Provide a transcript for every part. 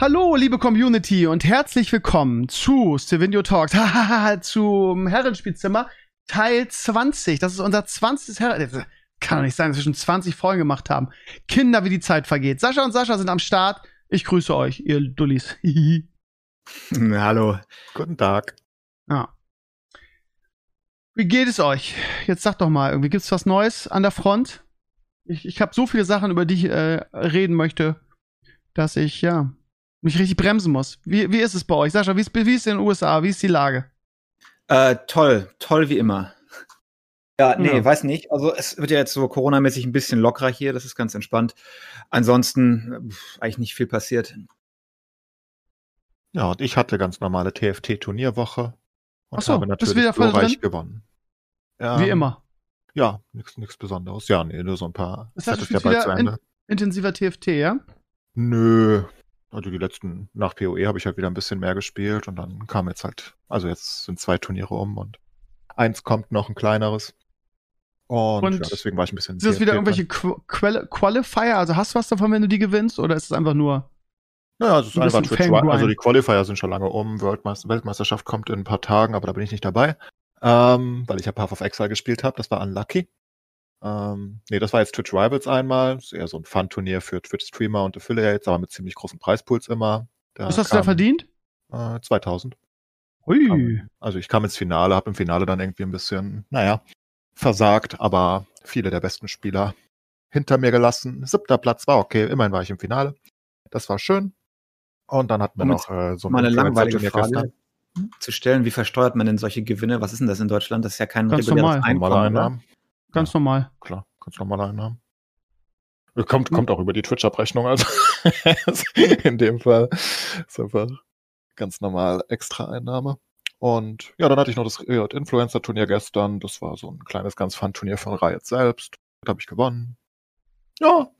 Hallo, liebe Community und herzlich willkommen zu Stevenio Talks, zum Herrenspielzimmer Teil 20. Das ist unser 20. Herren. Kann doch nicht sein, dass wir schon 20 Folgen gemacht haben. Kinder, wie die Zeit vergeht. Sascha und Sascha sind am Start. Ich grüße euch, ihr Dullis. Hallo. Guten Tag. Ja. Wie geht es euch? Jetzt sagt doch mal, irgendwie gibt's was Neues an der Front? Ich, ich habe so viele Sachen, über die ich äh, reden möchte, dass ich, ja, mich richtig bremsen muss. Wie, wie ist es bei euch? Sascha, wie ist, wie ist in den USA? Wie ist die Lage? Äh, toll, toll wie immer. Ja, nee, ja. weiß nicht. Also es wird ja jetzt so Corona-mäßig ein bisschen lockerer hier, das ist ganz entspannt. Ansonsten pff, eigentlich nicht viel passiert. Ja, und ich hatte ganz normale TFT-Turnierwoche und Ach so, habe bist natürlich wieder voll glorreich drin? gewonnen. Wie Ähm, immer. Ja, nichts Besonderes. Ja, nee, nur so ein paar. Das heißt, du spielst ja bald zu wieder in, Ende. intensiver TFT, ja? Nö. Also die letzten, nach PoE habe ich halt wieder ein bisschen mehr gespielt und dann kam jetzt halt, also jetzt sind zwei Turniere um und eins kommt noch ein kleineres. Und, Und ja, deswegen war ich ein bisschen. Sind das wieder irgendwelche Qu Quali Qualifier? Also hast du was davon, wenn du die gewinnst? Oder ist es einfach nur. Naja, es ist Ein einfach Twitch. Also die Qualifier sind schon lange um. Weltmeister Weltmeisterschaft kommt in ein paar Tagen, aber da bin ich nicht dabei. Ähm, weil ich ja Path of Exile gespielt habe. Das war unlucky. Ähm, nee, das war jetzt Twitch Rivals einmal. Das ist eher so ein Fun-Turnier für Twitch-Streamer und Affiliates, aber mit ziemlich großen Preispools immer. Da was hast du da verdient? Äh, 2000. Hui. Also ich kam ins Finale, habe im Finale dann irgendwie ein bisschen, naja, versagt, aber viele der besten Spieler hinter mir gelassen. Siebter Platz war okay, immerhin war ich im Finale. Das war schön. Und dann hatten wir Und noch äh, so ein Mal eine langweilige Frage gestern. zu stellen, wie versteuert man denn solche Gewinne? Was ist denn das in Deutschland? Das ist ja kein Ganz reguläres normal. Einkommen? Einnahmen. Ganz normal. Klar, ganz normale Einnahmen. Äh, Kommt, kommt auch über die Twitch-Abrechnung, also in dem Fall ist einfach ganz normal extra Einnahme. Und ja, dann hatte ich noch das Riot Influencer-Turnier gestern. Das war so ein kleines, ganz Fun-Turnier von Riot selbst. Da habe ich gewonnen. Ja,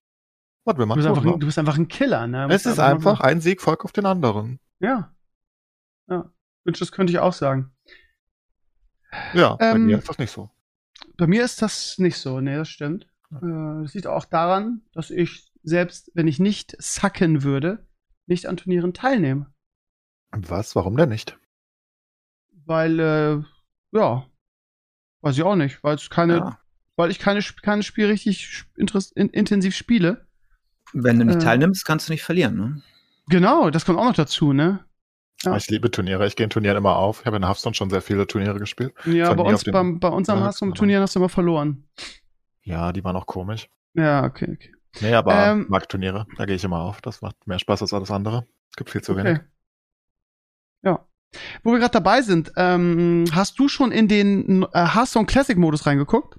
was will Du man bist, einfach tun, ein, ne? du bist einfach ein Killer, ne? Es ist einfach ein Sieg folgt auf den anderen. Ja. Ja. Das könnte ich auch sagen. Ja, bei Ähm, mir ist das nicht so. Bei mir ist das nicht so, nee, das stimmt. Äh, Das liegt auch daran, dass ich selbst, wenn ich nicht sacken würde, nicht an Turnieren teilnehme. Was? Warum denn nicht? Weil, äh, ja, weiß ich auch nicht, weil es keine, Ja. weil ich keine, keine Spiel richtig in, intensiv spiele. Wenn du nicht Äh. teilnimmst, kannst du nicht verlieren. Ne? Genau, das kommt auch noch dazu, ne? Ja. Ich liebe Turniere. Ich gehe in Turnieren immer auf. Ich habe in Hearthstone schon sehr viele Turniere gespielt. Ja, bei uns, beim, bei unserem Ja, hast du genau. Turnieren hast du immer verloren. Ja, die waren auch komisch. Ja, okay, okay. Nee, aber Ähm, mag Turniere. Da gehe ich immer auf. Das macht mehr Spaß als alles andere. Gibt viel zu okay. wenig. Ja. Wo wir gerade dabei sind, ähm, hast du schon in den äh, Hearthstone Classic Modus reingeguckt?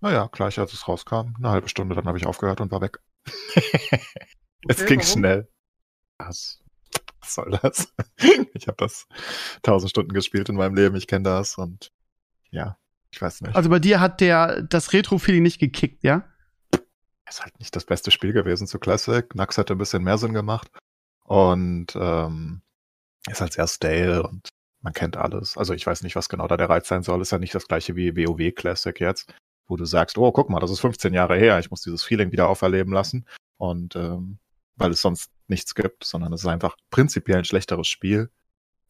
Naja, gleich als es rauskam, eine halbe Stunde, dann habe ich aufgehört und war weg. es ging warum? schnell. Was? Was soll das? ich habe das tausend Stunden gespielt in meinem Leben. Ich kenne das und ja, ich weiß nicht. Also bei dir hat der das Retro-Feeling nicht gekickt, ja? ist halt nicht das beste Spiel gewesen zu Classic. Nax hätte ein bisschen mehr Sinn gemacht. Und ähm, ist halt sehr stale und man kennt alles. Also ich weiß nicht, was genau da der Reiz sein soll. Ist ja nicht das gleiche wie WoW Classic jetzt, wo du sagst, oh, guck mal, das ist 15 Jahre her, ich muss dieses Feeling wieder auferleben lassen. Und ähm, weil es sonst nichts gibt, sondern es ist einfach prinzipiell ein schlechteres Spiel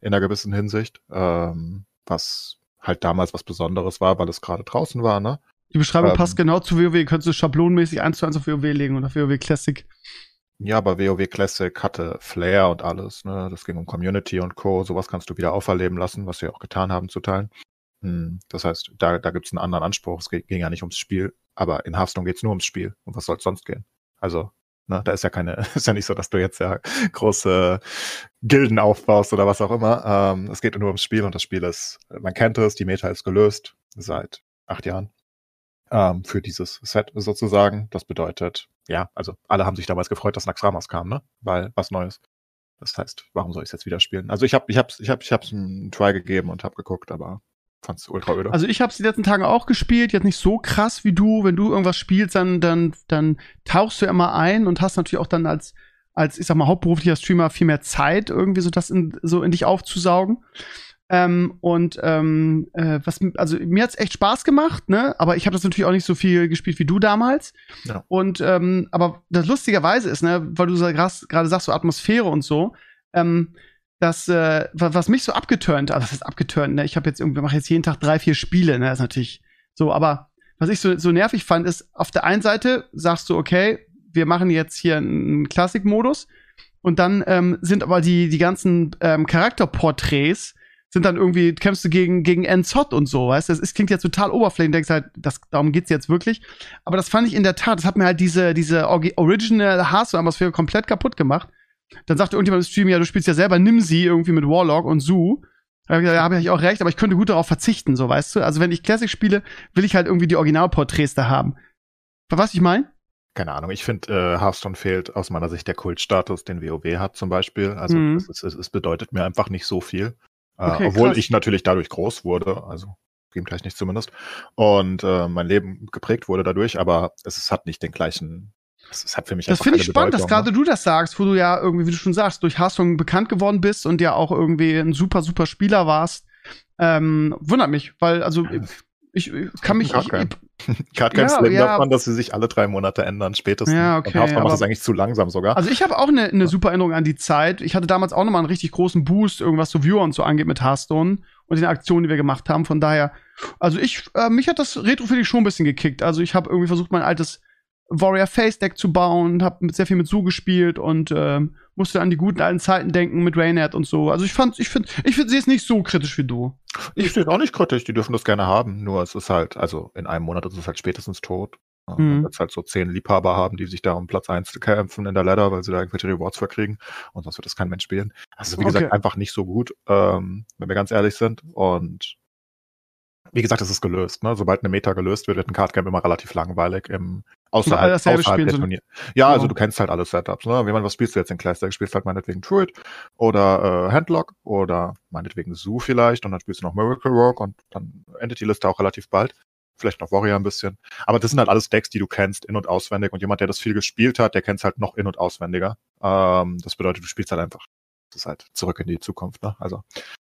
in einer gewissen Hinsicht, ähm, was halt damals was Besonderes war, weil es gerade draußen war, ne? Die Beschreibung Ähm. passt genau zu WoW. Könntest du schablonenmäßig eins zu eins auf WoW legen und auf WoW Classic. Ja, aber WoW Classic hatte Flair und alles, ne? Das ging um Community und Co. Sowas kannst du wieder auferleben lassen, was wir auch getan haben zu Teilen. Hm, Das heißt, da, da gibt's einen anderen Anspruch. Es ging ging ja nicht ums Spiel, aber in Hearthstone geht's nur ums Spiel. Und was soll's sonst gehen? Also, ne, da ist ja keine, ist ja nicht so, dass du jetzt ja große Gilden aufbaust oder was auch immer. Ähm, es geht nur ums Spiel und das Spiel ist, man kennt es, die Meta ist gelöst seit acht Jahren ähm, für dieses Set sozusagen. Das bedeutet, ja, also alle haben sich damals gefreut, dass Naxxramas kam, ne? Weil was Neues. Das heißt, warum soll ich es jetzt wieder spielen? Also ich habe ich hab's, ich hab, ich hab's einen Try gegeben und habe geguckt, aber fand's ultra öde. Also ich habe es die letzten Tage auch gespielt, jetzt nicht so krass wie du. Wenn du irgendwas spielst, dann, dann, dann tauchst du immer ein und hast natürlich auch dann als, als, ich sag mal, hauptberuflicher Streamer viel mehr Zeit, irgendwie so das in, so in dich aufzusaugen. Ähm, und ähm, äh, was, also mir hat's echt Spaß gemacht, ne? Aber ich habe das natürlich auch nicht so viel gespielt wie du damals. Ja. Und ähm, aber das lustigerweise ist, ne, weil du gerade sagst, so Atmosphäre und so, ähm, das, äh, was mich so abgeturnt, also das ist abgeturnt, ne? Ich habe jetzt irgendwie, mache jetzt jeden Tag drei, vier Spiele, ne? Das ist natürlich so, aber was ich so, so nervig fand, ist, auf der einen Seite sagst du, okay, wir machen jetzt hier einen Klassikmodus und dann ähm, sind aber die, die ganzen ähm, Charakterporträts sind dann irgendwie, kämpfst du gegen, gegen Enzot und so, weißt du? Das ist, klingt jetzt total oberflächlich, denkst halt, das, darum geht's jetzt wirklich. Aber das fand ich in der Tat, das hat mir halt diese, diese Original Hearthstone-Atmosphäre komplett kaputt gemacht. Dann sagte irgendjemand im Stream, ja, du spielst ja selber nimm sie irgendwie mit Warlock und Zoo. Da habe ich gesagt, ja, habe ich auch recht, aber ich könnte gut darauf verzichten, so, weißt du? Also wenn ich Classic spiele, will ich halt irgendwie die Originalporträts da haben. Was ich meine? keine Ahnung, ich finde, äh, Hearthstone fehlt aus meiner Sicht der Kultstatus, den WoW hat zum Beispiel. Also mhm. es, es, es, bedeutet mir einfach nicht so viel. Äh, okay, obwohl krass. ich natürlich dadurch groß wurde, also gleich nicht zumindest, und äh, mein Leben geprägt wurde dadurch, aber es, es hat nicht den gleichen das hat für mich Das finde ich spannend, Bedeutung, dass gerade ne? du das sagst, wo du ja irgendwie, wie du schon sagst, durch Hearthstone bekannt geworden bist und ja auch irgendwie ein super, super Spieler warst. Ähm, wundert mich, weil, also, ich, ich kann mich. Ich, Cardgames ja, leben ja. davon, dass sie sich alle drei Monate ändern, spätestens. Ja, okay. Und Hearthstone macht das eigentlich zu langsam sogar. Also ich habe auch eine ne super Erinnerung an die Zeit. Ich hatte damals auch noch mal einen richtig großen Boost, irgendwas so Viewer und so angeht mit Hearthstone und den Aktionen, die wir gemacht haben. Von daher, also ich, äh, mich hat das Retro für dich schon ein bisschen gekickt. Also ich habe irgendwie versucht, mein altes Warrior Face Deck zu bauen, habe sehr viel mit Su gespielt und äh, musste an die guten alten Zeiten denken mit Raynard und so. Also ich fand, ich finde, ich finde sie ist nicht so kritisch wie du. Ich sehe es auch nicht kritisch, die dürfen das gerne haben, nur es ist halt, also in einem Monat ist es halt spätestens tot. Mhm. Dann halt so zehn Liebhaber haben, die sich da um Platz eins kämpfen in der Ladder, weil sie da irgendwelche Rewards verkriegen. Und sonst wird das kein Mensch spielen. Also wie okay. gesagt, einfach nicht so gut, ähm, wenn wir ganz ehrlich sind. Und wie gesagt, es ist gelöst. Ne? Sobald eine Meta gelöst wird, wird ein Cardgame immer relativ langweilig im außerhalb, außerhalb der Turnier. Ja, also du kennst halt alle Setups. Ne? Wie man, was spielst du jetzt in Classic? Spielst halt meinetwegen Druid oder äh, Handlock oder meinetwegen Zoo vielleicht und dann spielst du noch Miracle Rock und dann endet die Liste auch relativ bald. Vielleicht noch Warrior ein bisschen. Aber das sind halt alles Decks, die du kennst, in- und auswendig. Und jemand, der das viel gespielt hat, der kennt es halt noch in- und auswendiger. Ähm, das bedeutet, du spielst halt einfach das ist halt zurück in die Zukunft, ne? Also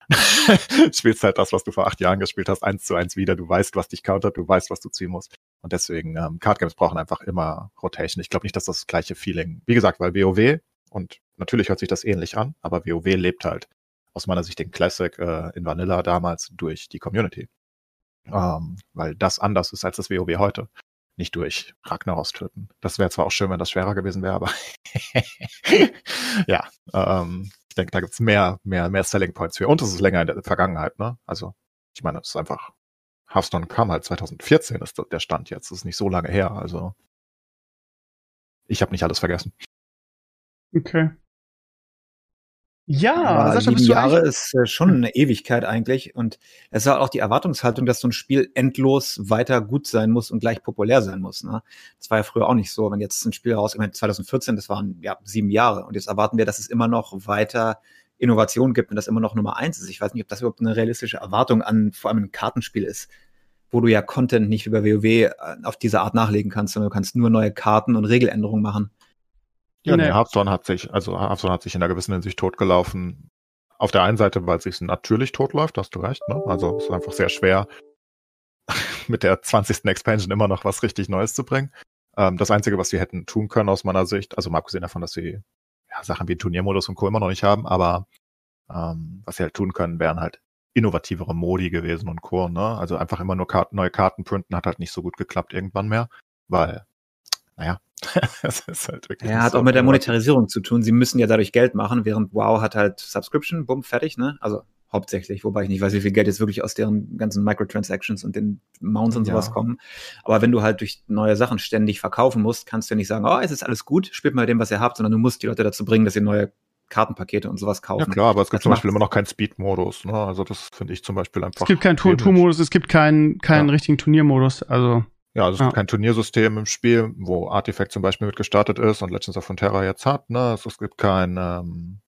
spielst halt das, was du vor acht Jahren gespielt hast, eins zu eins wieder. Du weißt, was dich countert, du weißt, was du ziehen musst. Und deswegen, ähm, Card Games brauchen einfach immer Rotation. Ich glaube nicht, dass das, das gleiche Feeling, wie gesagt, weil WoW, und natürlich hört sich das ähnlich an, aber WoW lebt halt aus meiner Sicht den Classic äh, in Vanilla damals durch die Community. Ähm, weil das anders ist als das WoW heute. Nicht durch Ragnaros töten. Das wäre zwar auch schön, wenn das schwerer gewesen wäre, aber ja, ähm, ich denke, da gibt's mehr, mehr, mehr Selling Points für. Und es ist länger in der Vergangenheit, ne? Also, ich meine, es ist einfach, Hearthstone kam halt 2014, ist der Stand jetzt. Das ist nicht so lange her, also. Ich habe nicht alles vergessen. Okay. Ja, ja Sascha, sieben Jahre ist äh, schon eine Ewigkeit eigentlich. Und es ist halt auch die Erwartungshaltung, dass so ein Spiel endlos weiter gut sein muss und gleich populär sein muss. Ne? Das war ja früher auch nicht so. Wenn jetzt ein Spiel raus, ich meine, 2014, das waren ja sieben Jahre. Und jetzt erwarten wir, dass es immer noch weiter Innovation gibt und das immer noch Nummer eins ist. Ich weiß nicht, ob das überhaupt eine realistische Erwartung an vor allem ein Kartenspiel ist, wo du ja Content nicht wie bei WoW äh, auf diese Art nachlegen kannst, sondern du kannst nur neue Karten und Regeländerungen machen. Ja, nee, Hearthstone hat sich, also Hearthstone hat sich in einer gewissen Hinsicht totgelaufen. Auf der einen Seite, weil es sich natürlich totläuft, hast du recht, ne? Also es ist einfach sehr schwer, mit der 20. Expansion immer noch was richtig Neues zu bringen. Ähm, das Einzige, was sie hätten tun können aus meiner Sicht, also mal abgesehen davon, dass sie ja, Sachen wie Turniermodus und Co. immer noch nicht haben, aber ähm, was sie halt tun können, wären halt innovativere Modi gewesen und Co. Ne? Also einfach immer nur Karten, neue Karten printen hat halt nicht so gut geklappt irgendwann mehr, weil, naja, halt wirklich. Ja, hat so auch mit der Monetarisierung zu tun. Sie müssen ja dadurch Geld machen, während WoW hat halt Subscription, bumm, fertig, ne? Also hauptsächlich, wobei ich nicht weiß, wie viel Geld jetzt wirklich aus deren ganzen Microtransactions und den Mounts und sowas ja. kommen. Aber wenn du halt durch neue Sachen ständig verkaufen musst, kannst du ja nicht sagen, oh, es ist alles gut, spielt mal dem, was ihr habt, sondern du musst die Leute dazu bringen, dass sie neue Kartenpakete und sowas kaufen. Ja klar, aber es gibt das zum Beispiel immer noch keinen Speed-Modus. Ne? Also das finde ich zum Beispiel einfach. Es gibt keinen Tour-Modus, es gibt keinen keinen ja. richtigen Turniermodus. Also ja, also es ja. gibt kein Turniersystem im Spiel, wo Artifact zum Beispiel mit gestartet ist und Legends of Frontera jetzt hat. Ne? Also es gibt kein, ähm,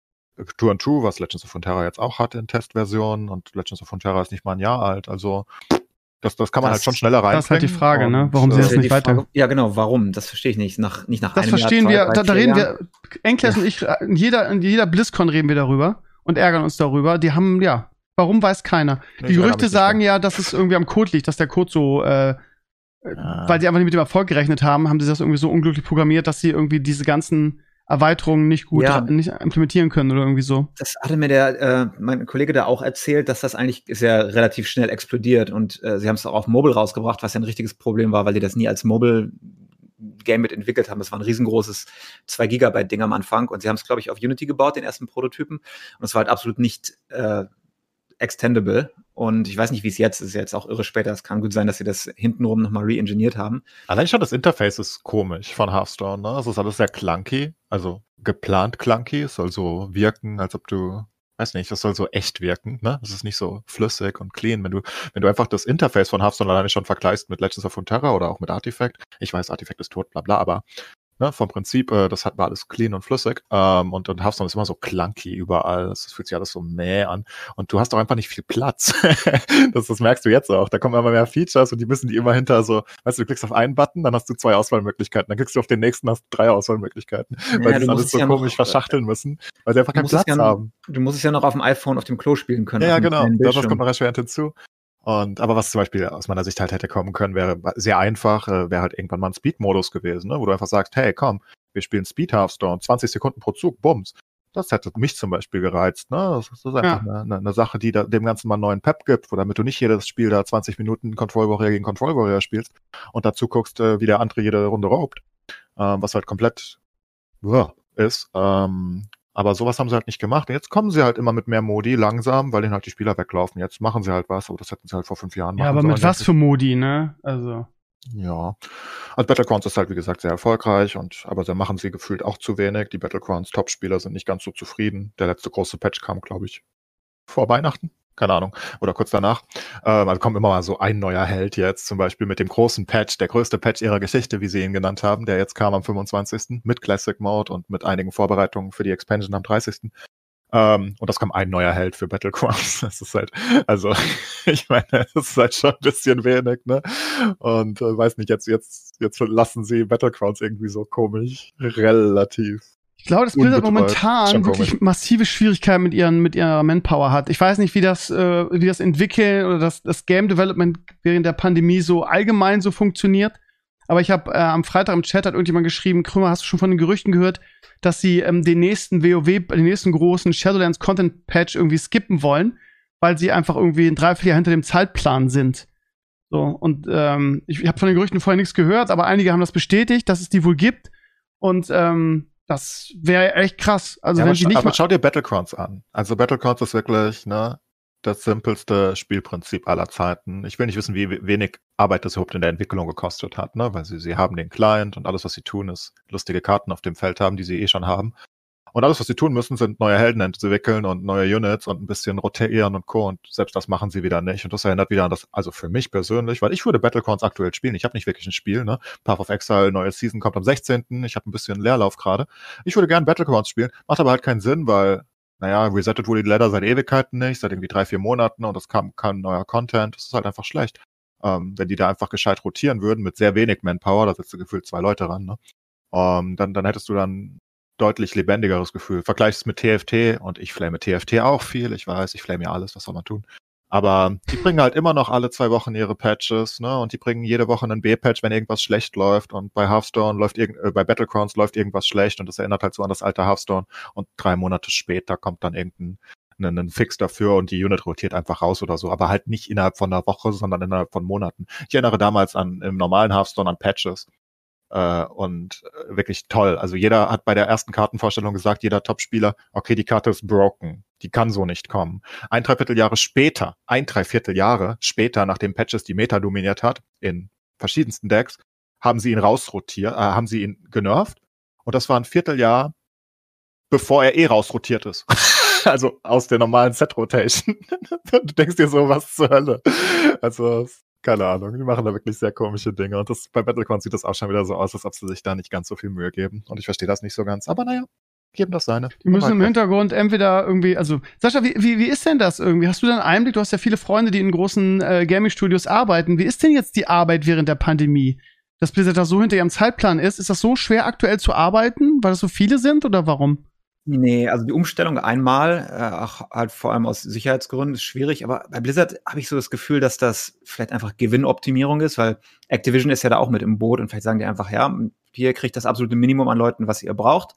Two and Two, was Legends of Frontera jetzt auch hat in Testversionen und Legends of Frontera ist nicht mal ein Jahr alt, also das, das kann man Das- halt schon schneller rein. das ist halt die Frage, ne? Warum sie Das das ja nicht weiter- Frage- Ja, genau, warum? Das verstehe ich nicht. Nach, nicht nach Das einem verstehen Jahr, wir, zwei, da, drei, da vier reden Jahren. wir, Enkles Ja. und ich, äh, in jeder, in jeder BlizzCon reden wir darüber und ärgern uns darüber. Die haben, ja, warum weiß keiner. Nee, Die Gerüchte sagen ja, dass es irgendwie am Code liegt, dass der Code so, äh, Ja. weil sie einfach nicht mit dem Erfolg gerechnet haben, haben sie das irgendwie so unglücklich programmiert, dass sie irgendwie diese ganzen Erweiterungen nicht gut Ja. nicht implementieren können oder irgendwie so. Das hatte mir der, äh, mein Kollege da auch erzählt, dass das eigentlich sehr relativ schnell explodiert und äh, sie haben es auch auf Mobile rausgebracht, was ja ein richtiges Problem war, weil die das nie als Mobile Game mit entwickelt haben. Das war ein riesengroßes 2 Gigabyte Ding am Anfang und sie haben es, glaube ich, auf Unity gebaut, den ersten Prototypen und es war halt absolut nicht äh, extendable und ich weiß nicht, wie es jetzt ist, jetzt auch irre später. Es kann gut sein, dass sie das hintenrum nochmal re-engineert haben. Allein schon das Interface ist komisch von Hearthstone, ne? Es ist alles sehr clunky, also geplant clunky. Es soll so wirken, als ob du, weiß nicht, das soll so echt wirken, ne? Es ist nicht so flüssig und clean. Wenn du, wenn du einfach das Interface von Hearthstone alleine schon vergleichst mit Legends of Frontera oder auch mit Artifact, ich weiß, Artifact ist tot, bla bla, aber ne, vom Prinzip, äh, das hat war alles clean und flüssig. Ähm, und, und Hearthstone ist immer so clunky überall. Das fühlt sich alles so mäh an. Und du hast auch einfach nicht viel Platz. das, das merkst du jetzt auch. Da kommen immer mehr Features und die müssen die immer hinter so, weißt du, du klickst auf einen Button, dann hast du zwei Auswahlmöglichkeiten. Dann klickst du auf den nächsten, hast drei Auswahlmöglichkeiten. weil Ja, sie das musst alles es so ja noch- komisch verschachteln müssen, weil sie einfach keinen Platz ja haben. Du musst es ja noch auf dem iPhone auf dem Klo spielen können. Ja, genau. Das, kommt noch erschwerend hinzu. Und, aber was zum Beispiel aus meiner Sicht halt hätte kommen können, wäre sehr einfach, äh, wäre halt irgendwann mal ein Speed-Modus gewesen, ne? wo du einfach sagst, hey, komm, wir spielen Speed Hearthstone, 20 Sekunden pro Zug, bums. Das hätte mich zum Beispiel gereizt. Ne? Das, ist einfach eine, eine, eine Sache, die da, dem Ganzen mal einen neuen Pep gibt, wo damit du nicht jedes Spiel da 20 Minuten Control Warrior gegen Control Warrior spielst und dazu guckst, äh, wie der andere jede Runde raubt. Ähm, was halt komplett uah, ist. Ähm, aber sowas haben sie halt nicht gemacht. Und jetzt kommen sie halt immer mit mehr Modi langsam, weil denen halt die Spieler weglaufen. Jetzt machen sie halt was, aber das hätten sie halt vor fünf Jahren Ja, machen aber mit sollen, was denke für Modi, ne? Also. ja. Also Battlegrounds ist halt, wie gesagt, sehr erfolgreich und aber da machen sie gefühlt auch zu wenig. Die Battlegrounds Top-Spieler sind nicht ganz so zufrieden. Der letzte große Patch kam, glaube ich, vor Weihnachten. Keine Ahnung. Oder kurz danach. Ähm, also kommt immer mal so ein neuer Held jetzt, zum Beispiel mit dem großen Patch, der größte Patch ihrer Geschichte, wie sie ihn genannt haben, der jetzt kam am 25. mit Classic Mode und mit einigen Vorbereitungen für die Expansion am 30. Ähm, und das kam ein neuer Held für Battlegrounds. Das ist halt, also, ich meine, das ist halt schon ein bisschen wenig, ne? Und äh, weiß nicht, jetzt, jetzt, jetzt lassen sie Battlegrounds irgendwie so komisch, relativ. Ich glaube, dass Blizzard momentan wirklich massive Schwierigkeiten mit, ihren, mit ihrer Manpower hat. Ich weiß nicht, wie das, äh, wie das Entwickeln oder das, das Game Development während der Pandemie so allgemein so funktioniert. Aber ich habe äh, am Freitag im Chat hat irgendjemand geschrieben, Krümmer, hast du schon von den Gerüchten gehört, dass sie ähm, den nächsten WoW, den nächsten großen Shadowlands Content Patch irgendwie skippen wollen, weil sie einfach irgendwie ein Dreivierteljahr hinter dem Zeitplan sind. So, und ähm, ich, ich habe von den Gerüchten vorher nichts gehört, aber einige haben das bestätigt, dass es die wohl gibt. Und ähm, das wäre echt krass. Also ja, wenn aber, scha nicht aber schau dir Battlegrounds an. Also Battlegrounds ist wirklich, ne, das simpelste Spielprinzip aller Zeiten. Ich will nicht wissen, wie we- wenig Arbeit das überhaupt in der Entwicklung gekostet hat, ne, weil sie, sie haben den Client und alles, was sie tun, ist lustige Karten auf dem Feld haben, die sie eh schon haben. Und alles, was sie tun müssen, sind neue Helden entwickeln und neue Units und ein bisschen rotieren und Co. Und selbst das machen sie wieder nicht. Und das erinnert wieder an das, also für mich persönlich, weil ich würde Battlegrounds aktuell spielen. Ich habe nicht wirklich ein Spiel, ne? Path of Exile, neue Season kommt am 16. Ich habe ein bisschen Leerlauf gerade. Ich würde gern Battlegrounds spielen, macht aber halt keinen Sinn, weil, naja, resettet wurde die Ladder seit Ewigkeiten nicht, seit irgendwie drei, vier Monaten und es kam kein neuer Content. Das ist halt einfach schlecht. Ähm, wenn die da einfach gescheit rotieren würden mit sehr wenig Manpower, da sitzen gefühlt zwei Leute ran, ne? Ähm, dann, dann hättest du dann deutlich lebendigeres Gefühl. Vergleichst es mit TFT und ich flame TFT auch viel. Ich weiß, ich flame ja alles, was soll man tun. Aber die bringen halt immer noch alle zwei Wochen ihre Patches, ne? Und die bringen jede Woche einen B-Patch, wenn irgendwas schlecht läuft. Und bei Hearthstone läuft irgend, äh, bei Battlegrounds läuft irgendwas schlecht und das erinnert halt so an das alte Hearthstone. Und drei Monate später kommt dann irgendein einen, einen Fix dafür und die Unit rotiert einfach raus oder so, aber halt nicht innerhalb von einer Woche, sondern innerhalb von Monaten. Ich erinnere damals an im normalen Hearthstone an Patches. Äh, und äh, wirklich toll. Also jeder hat bei der ersten Kartenvorstellung gesagt, jeder Topspieler, okay, die Karte ist broken. Die kann so nicht kommen. Ein Dreivierteljahre später, ein Dreivierteljahre später, nachdem Patches die Meta dominiert hat, in verschiedensten Decks, haben sie ihn rausrotiert, äh, haben sie ihn genervt. Und das war ein Vierteljahr, bevor er eh rausrotiert ist. also aus der normalen Set-Rotation. du denkst dir so, was zur Hölle. Also, keine Ahnung, die machen da wirklich sehr komische Dinge. Und das, bei Battleground sieht das auch schon wieder so aus, als ob sie sich da nicht ganz so viel Mühe geben. Und ich verstehe das nicht so ganz. Aber naja, geben das seine. Die müssen im Hintergrund entweder irgendwie, also Sascha, wie, wie, wie ist denn das irgendwie? Hast du da einen Einblick? Du hast ja viele Freunde, die in großen äh, Gaming-Studios arbeiten. Wie ist denn jetzt die Arbeit während der Pandemie? Dass Blizzard da so hinter ihrem Zeitplan ist, ist das so schwer aktuell zu arbeiten, weil es so viele sind oder warum? Nee, also die Umstellung einmal, äh, auch halt vor allem aus Sicherheitsgründen, ist schwierig. Aber bei Blizzard habe ich so das Gefühl, dass das vielleicht einfach Gewinnoptimierung ist, weil Activision ist ja da auch mit im Boot und vielleicht sagen die einfach, ja, hier kriegt das absolute Minimum an Leuten, was ihr braucht.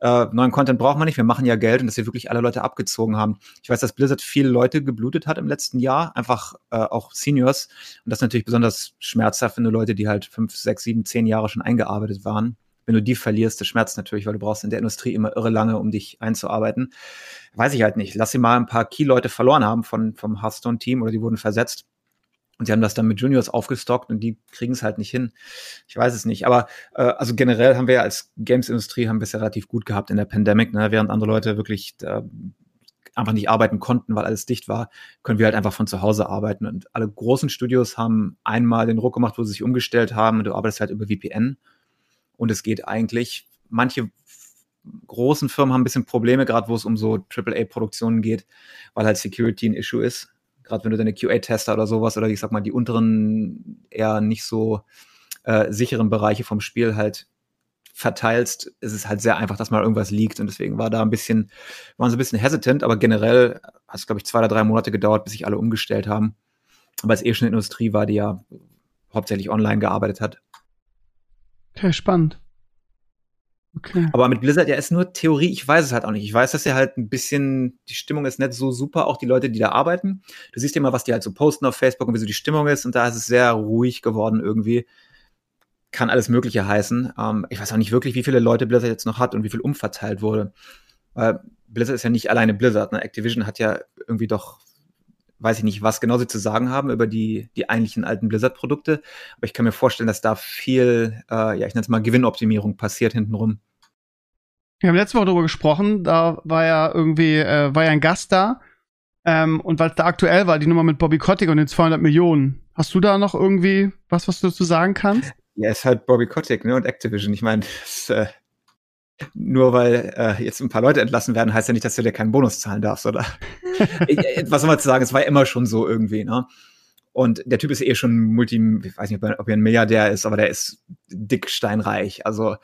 Äh, neuen Content braucht man nicht, wir machen ja Geld und dass wir wirklich alle Leute abgezogen haben. Ich weiß, dass Blizzard viele Leute geblutet hat im letzten Jahr, einfach äh, auch Seniors. Und das ist natürlich besonders schmerzhaft, wenn du Leute, die halt fünf, sechs, sieben, zehn Jahre schon eingearbeitet waren, wenn du die verlierst, das schmerzt natürlich, weil du brauchst in der Industrie immer irre lange, um dich einzuarbeiten. Weiß ich halt nicht. Lass sie mal ein paar Key-Leute verloren haben von, vom Hearthstone-Team oder die wurden versetzt. Und sie haben das dann mit Juniors aufgestockt und die kriegen es halt nicht hin. Ich weiß es nicht. Aber äh, also generell haben wir als Games-Industrie haben wir es ja relativ gut gehabt in der Pandemic, ne? während andere Leute wirklich äh, einfach nicht arbeiten konnten, weil alles dicht war, können wir halt einfach von zu Hause arbeiten. Und alle großen Studios haben einmal den Ruck gemacht, wo sie sich umgestellt haben und du arbeitest halt über VPN und es geht eigentlich. Manche großen Firmen haben ein bisschen Probleme, gerade wo es um so AAA-Produktionen geht, weil halt Security ein Issue ist. Gerade wenn du deine QA-Tester oder sowas oder ich sag mal die unteren eher nicht so äh, sicheren Bereiche vom Spiel halt verteilst, ist es halt sehr einfach, dass mal irgendwas liegt. Und deswegen war da ein bisschen, waren sie ein bisschen hesitant, aber generell hat es, glaube ich, zwei oder drei Monate gedauert, bis sich alle umgestellt haben. Weil es eh schon eine Industrie war, die ja hauptsächlich online gearbeitet hat. Okay, spannend. Okay. Aber mit Blizzard ja ist nur Theorie, ich weiß es halt auch nicht. Ich weiß, dass ja halt ein bisschen, die Stimmung ist nicht so super, auch die Leute, die da arbeiten. Du siehst mal, was die halt so posten auf Facebook und wie so die Stimmung ist und da ist es sehr ruhig geworden irgendwie. Kann alles Mögliche heißen. Ähm, ich weiß auch nicht wirklich, wie viele Leute Blizzard jetzt noch hat und wie viel umverteilt wurde. Weil Blizzard ist ja nicht alleine Blizzard. Ne? Activision hat ja irgendwie doch weiß ich nicht, was genau sie zu sagen haben über die, die eigentlichen alten Blizzard-Produkte. Aber ich kann mir vorstellen, dass da viel, äh, ja, ich nenne es mal Gewinnoptimierung passiert hintenrum. Wir haben letzte Woche darüber gesprochen, da war ja irgendwie, äh, war ja ein Gast da. Ähm, und weil es da aktuell war, die Nummer mit Bobby Kotick und den 200 Millionen. Hast du da noch irgendwie was, was du dazu sagen kannst? Ja, ist halt Bobby Kotick, ne, und Activision. Ich meine, äh, nur weil äh, jetzt ein paar Leute entlassen werden, heißt ja nicht, dass du dir keinen Bonus zahlen darfst, oder? Äh, was soll man zu sagen? Es war immer schon so irgendwie, ne? Und der Typ ist eh schon multi, ich weiß nicht, ob er ein Milliardär ist, aber der ist dicksteinreich. Also,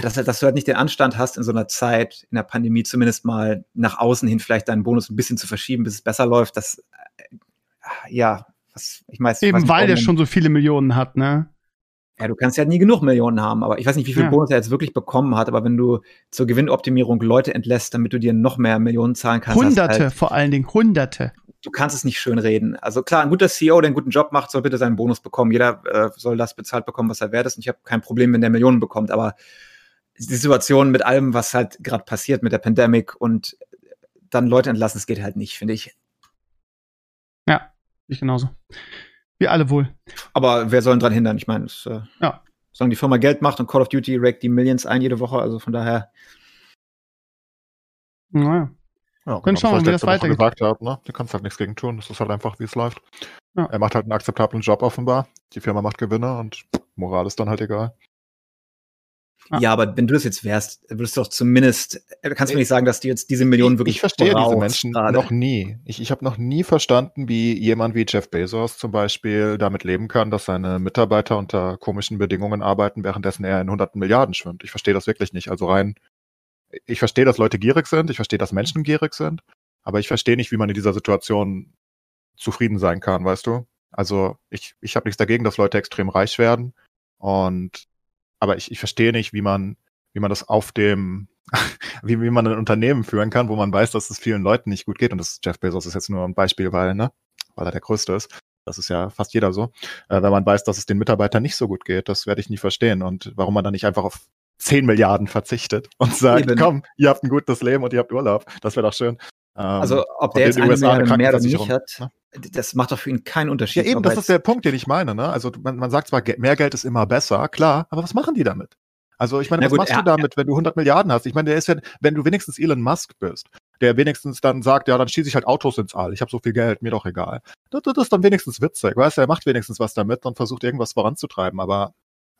dass, dass du halt nicht den Anstand hast, in so einer Zeit, in der Pandemie zumindest mal nach außen hin vielleicht deinen Bonus ein bisschen zu verschieben, bis es besser läuft, das, äh, ja, was, ich weiß Eben nicht, weil der schon so viele Millionen hat, ne? Ja, du kannst ja nie genug Millionen haben, aber ich weiß nicht, wie viel ja. Bonus er jetzt wirklich bekommen hat, aber wenn du zur Gewinnoptimierung Leute entlässt, damit du dir noch mehr Millionen zahlen kannst. Hunderte, halt, vor allen Dingen, Hunderte. Du kannst es nicht schön reden. Also klar, ein guter CEO, der einen guten Job macht, soll bitte seinen Bonus bekommen. Jeder äh, soll das bezahlt bekommen, was er wert ist. Und ich habe kein Problem, wenn der Millionen bekommt, aber die Situation mit allem, was halt gerade passiert mit der Pandemic und dann Leute entlassen, das geht halt nicht, finde ich. Ja, ich genauso. Wir alle wohl. Aber wer soll ihn dran hindern? Ich meine, äh, ja. solange die Firma Geld macht und Call of Duty rakt die Millions ein jede Woche, also von daher. Naja. Ja, Können genau, schauen, wie das weitergeht. gesagt habe, ne? Du kannst halt nichts gegen tun. Das ist halt einfach, wie es läuft. Ja. Er macht halt einen akzeptablen Job offenbar. Die Firma macht Gewinne und Moral ist dann halt egal. Ah. Ja, aber wenn du das jetzt wärst, würdest du doch zumindest, äh, kannst du mir nicht sagen, dass du jetzt diese Millionen wirklich Ich verstehe diese Menschen gerade. noch nie. Ich, ich habe noch nie verstanden, wie jemand wie Jeff Bezos zum Beispiel damit leben kann, dass seine Mitarbeiter unter komischen Bedingungen arbeiten, währenddessen er in hunderten Milliarden schwimmt. Ich verstehe das wirklich nicht. Also rein, ich verstehe, dass Leute gierig sind, ich verstehe, dass Menschen gierig sind, aber ich verstehe nicht, wie man in dieser Situation zufrieden sein kann, weißt du? Also ich, ich habe nichts dagegen, dass Leute extrem reich werden und aber ich, ich verstehe nicht, wie man, wie man das auf dem, wie, wie man ein Unternehmen führen kann, wo man weiß, dass es vielen Leuten nicht gut geht. Und das Jeff Bezos ist jetzt nur ein Beispiel, weil, ne, weil er der Größte ist. Das ist ja fast jeder so. Äh, wenn man weiß, dass es den Mitarbeitern nicht so gut geht, das werde ich nie verstehen. Und warum man dann nicht einfach auf 10 Milliarden verzichtet und sagt, Eben. komm, ihr habt ein gutes Leben und ihr habt Urlaub. Das wäre doch schön. Ähm, also ob der jetzt eine USA Milliarde mehr oder nicht hat, ne? Das macht doch für ihn keinen Unterschied. Ja, eben, das ist der Punkt, den ich meine. Ne? Also man, man sagt zwar, mehr Geld ist immer besser, klar, aber was machen die damit? Also ich meine, Na was gut, machst er, du damit, wenn du 100 Milliarden hast? Ich meine, der ist ja, wenn du wenigstens Elon Musk bist, der wenigstens dann sagt, ja, dann schieße ich halt Autos ins All, ich habe so viel Geld, mir doch egal. Das, das ist dann wenigstens witzig, weißt du, er macht wenigstens was damit und versucht irgendwas voranzutreiben, aber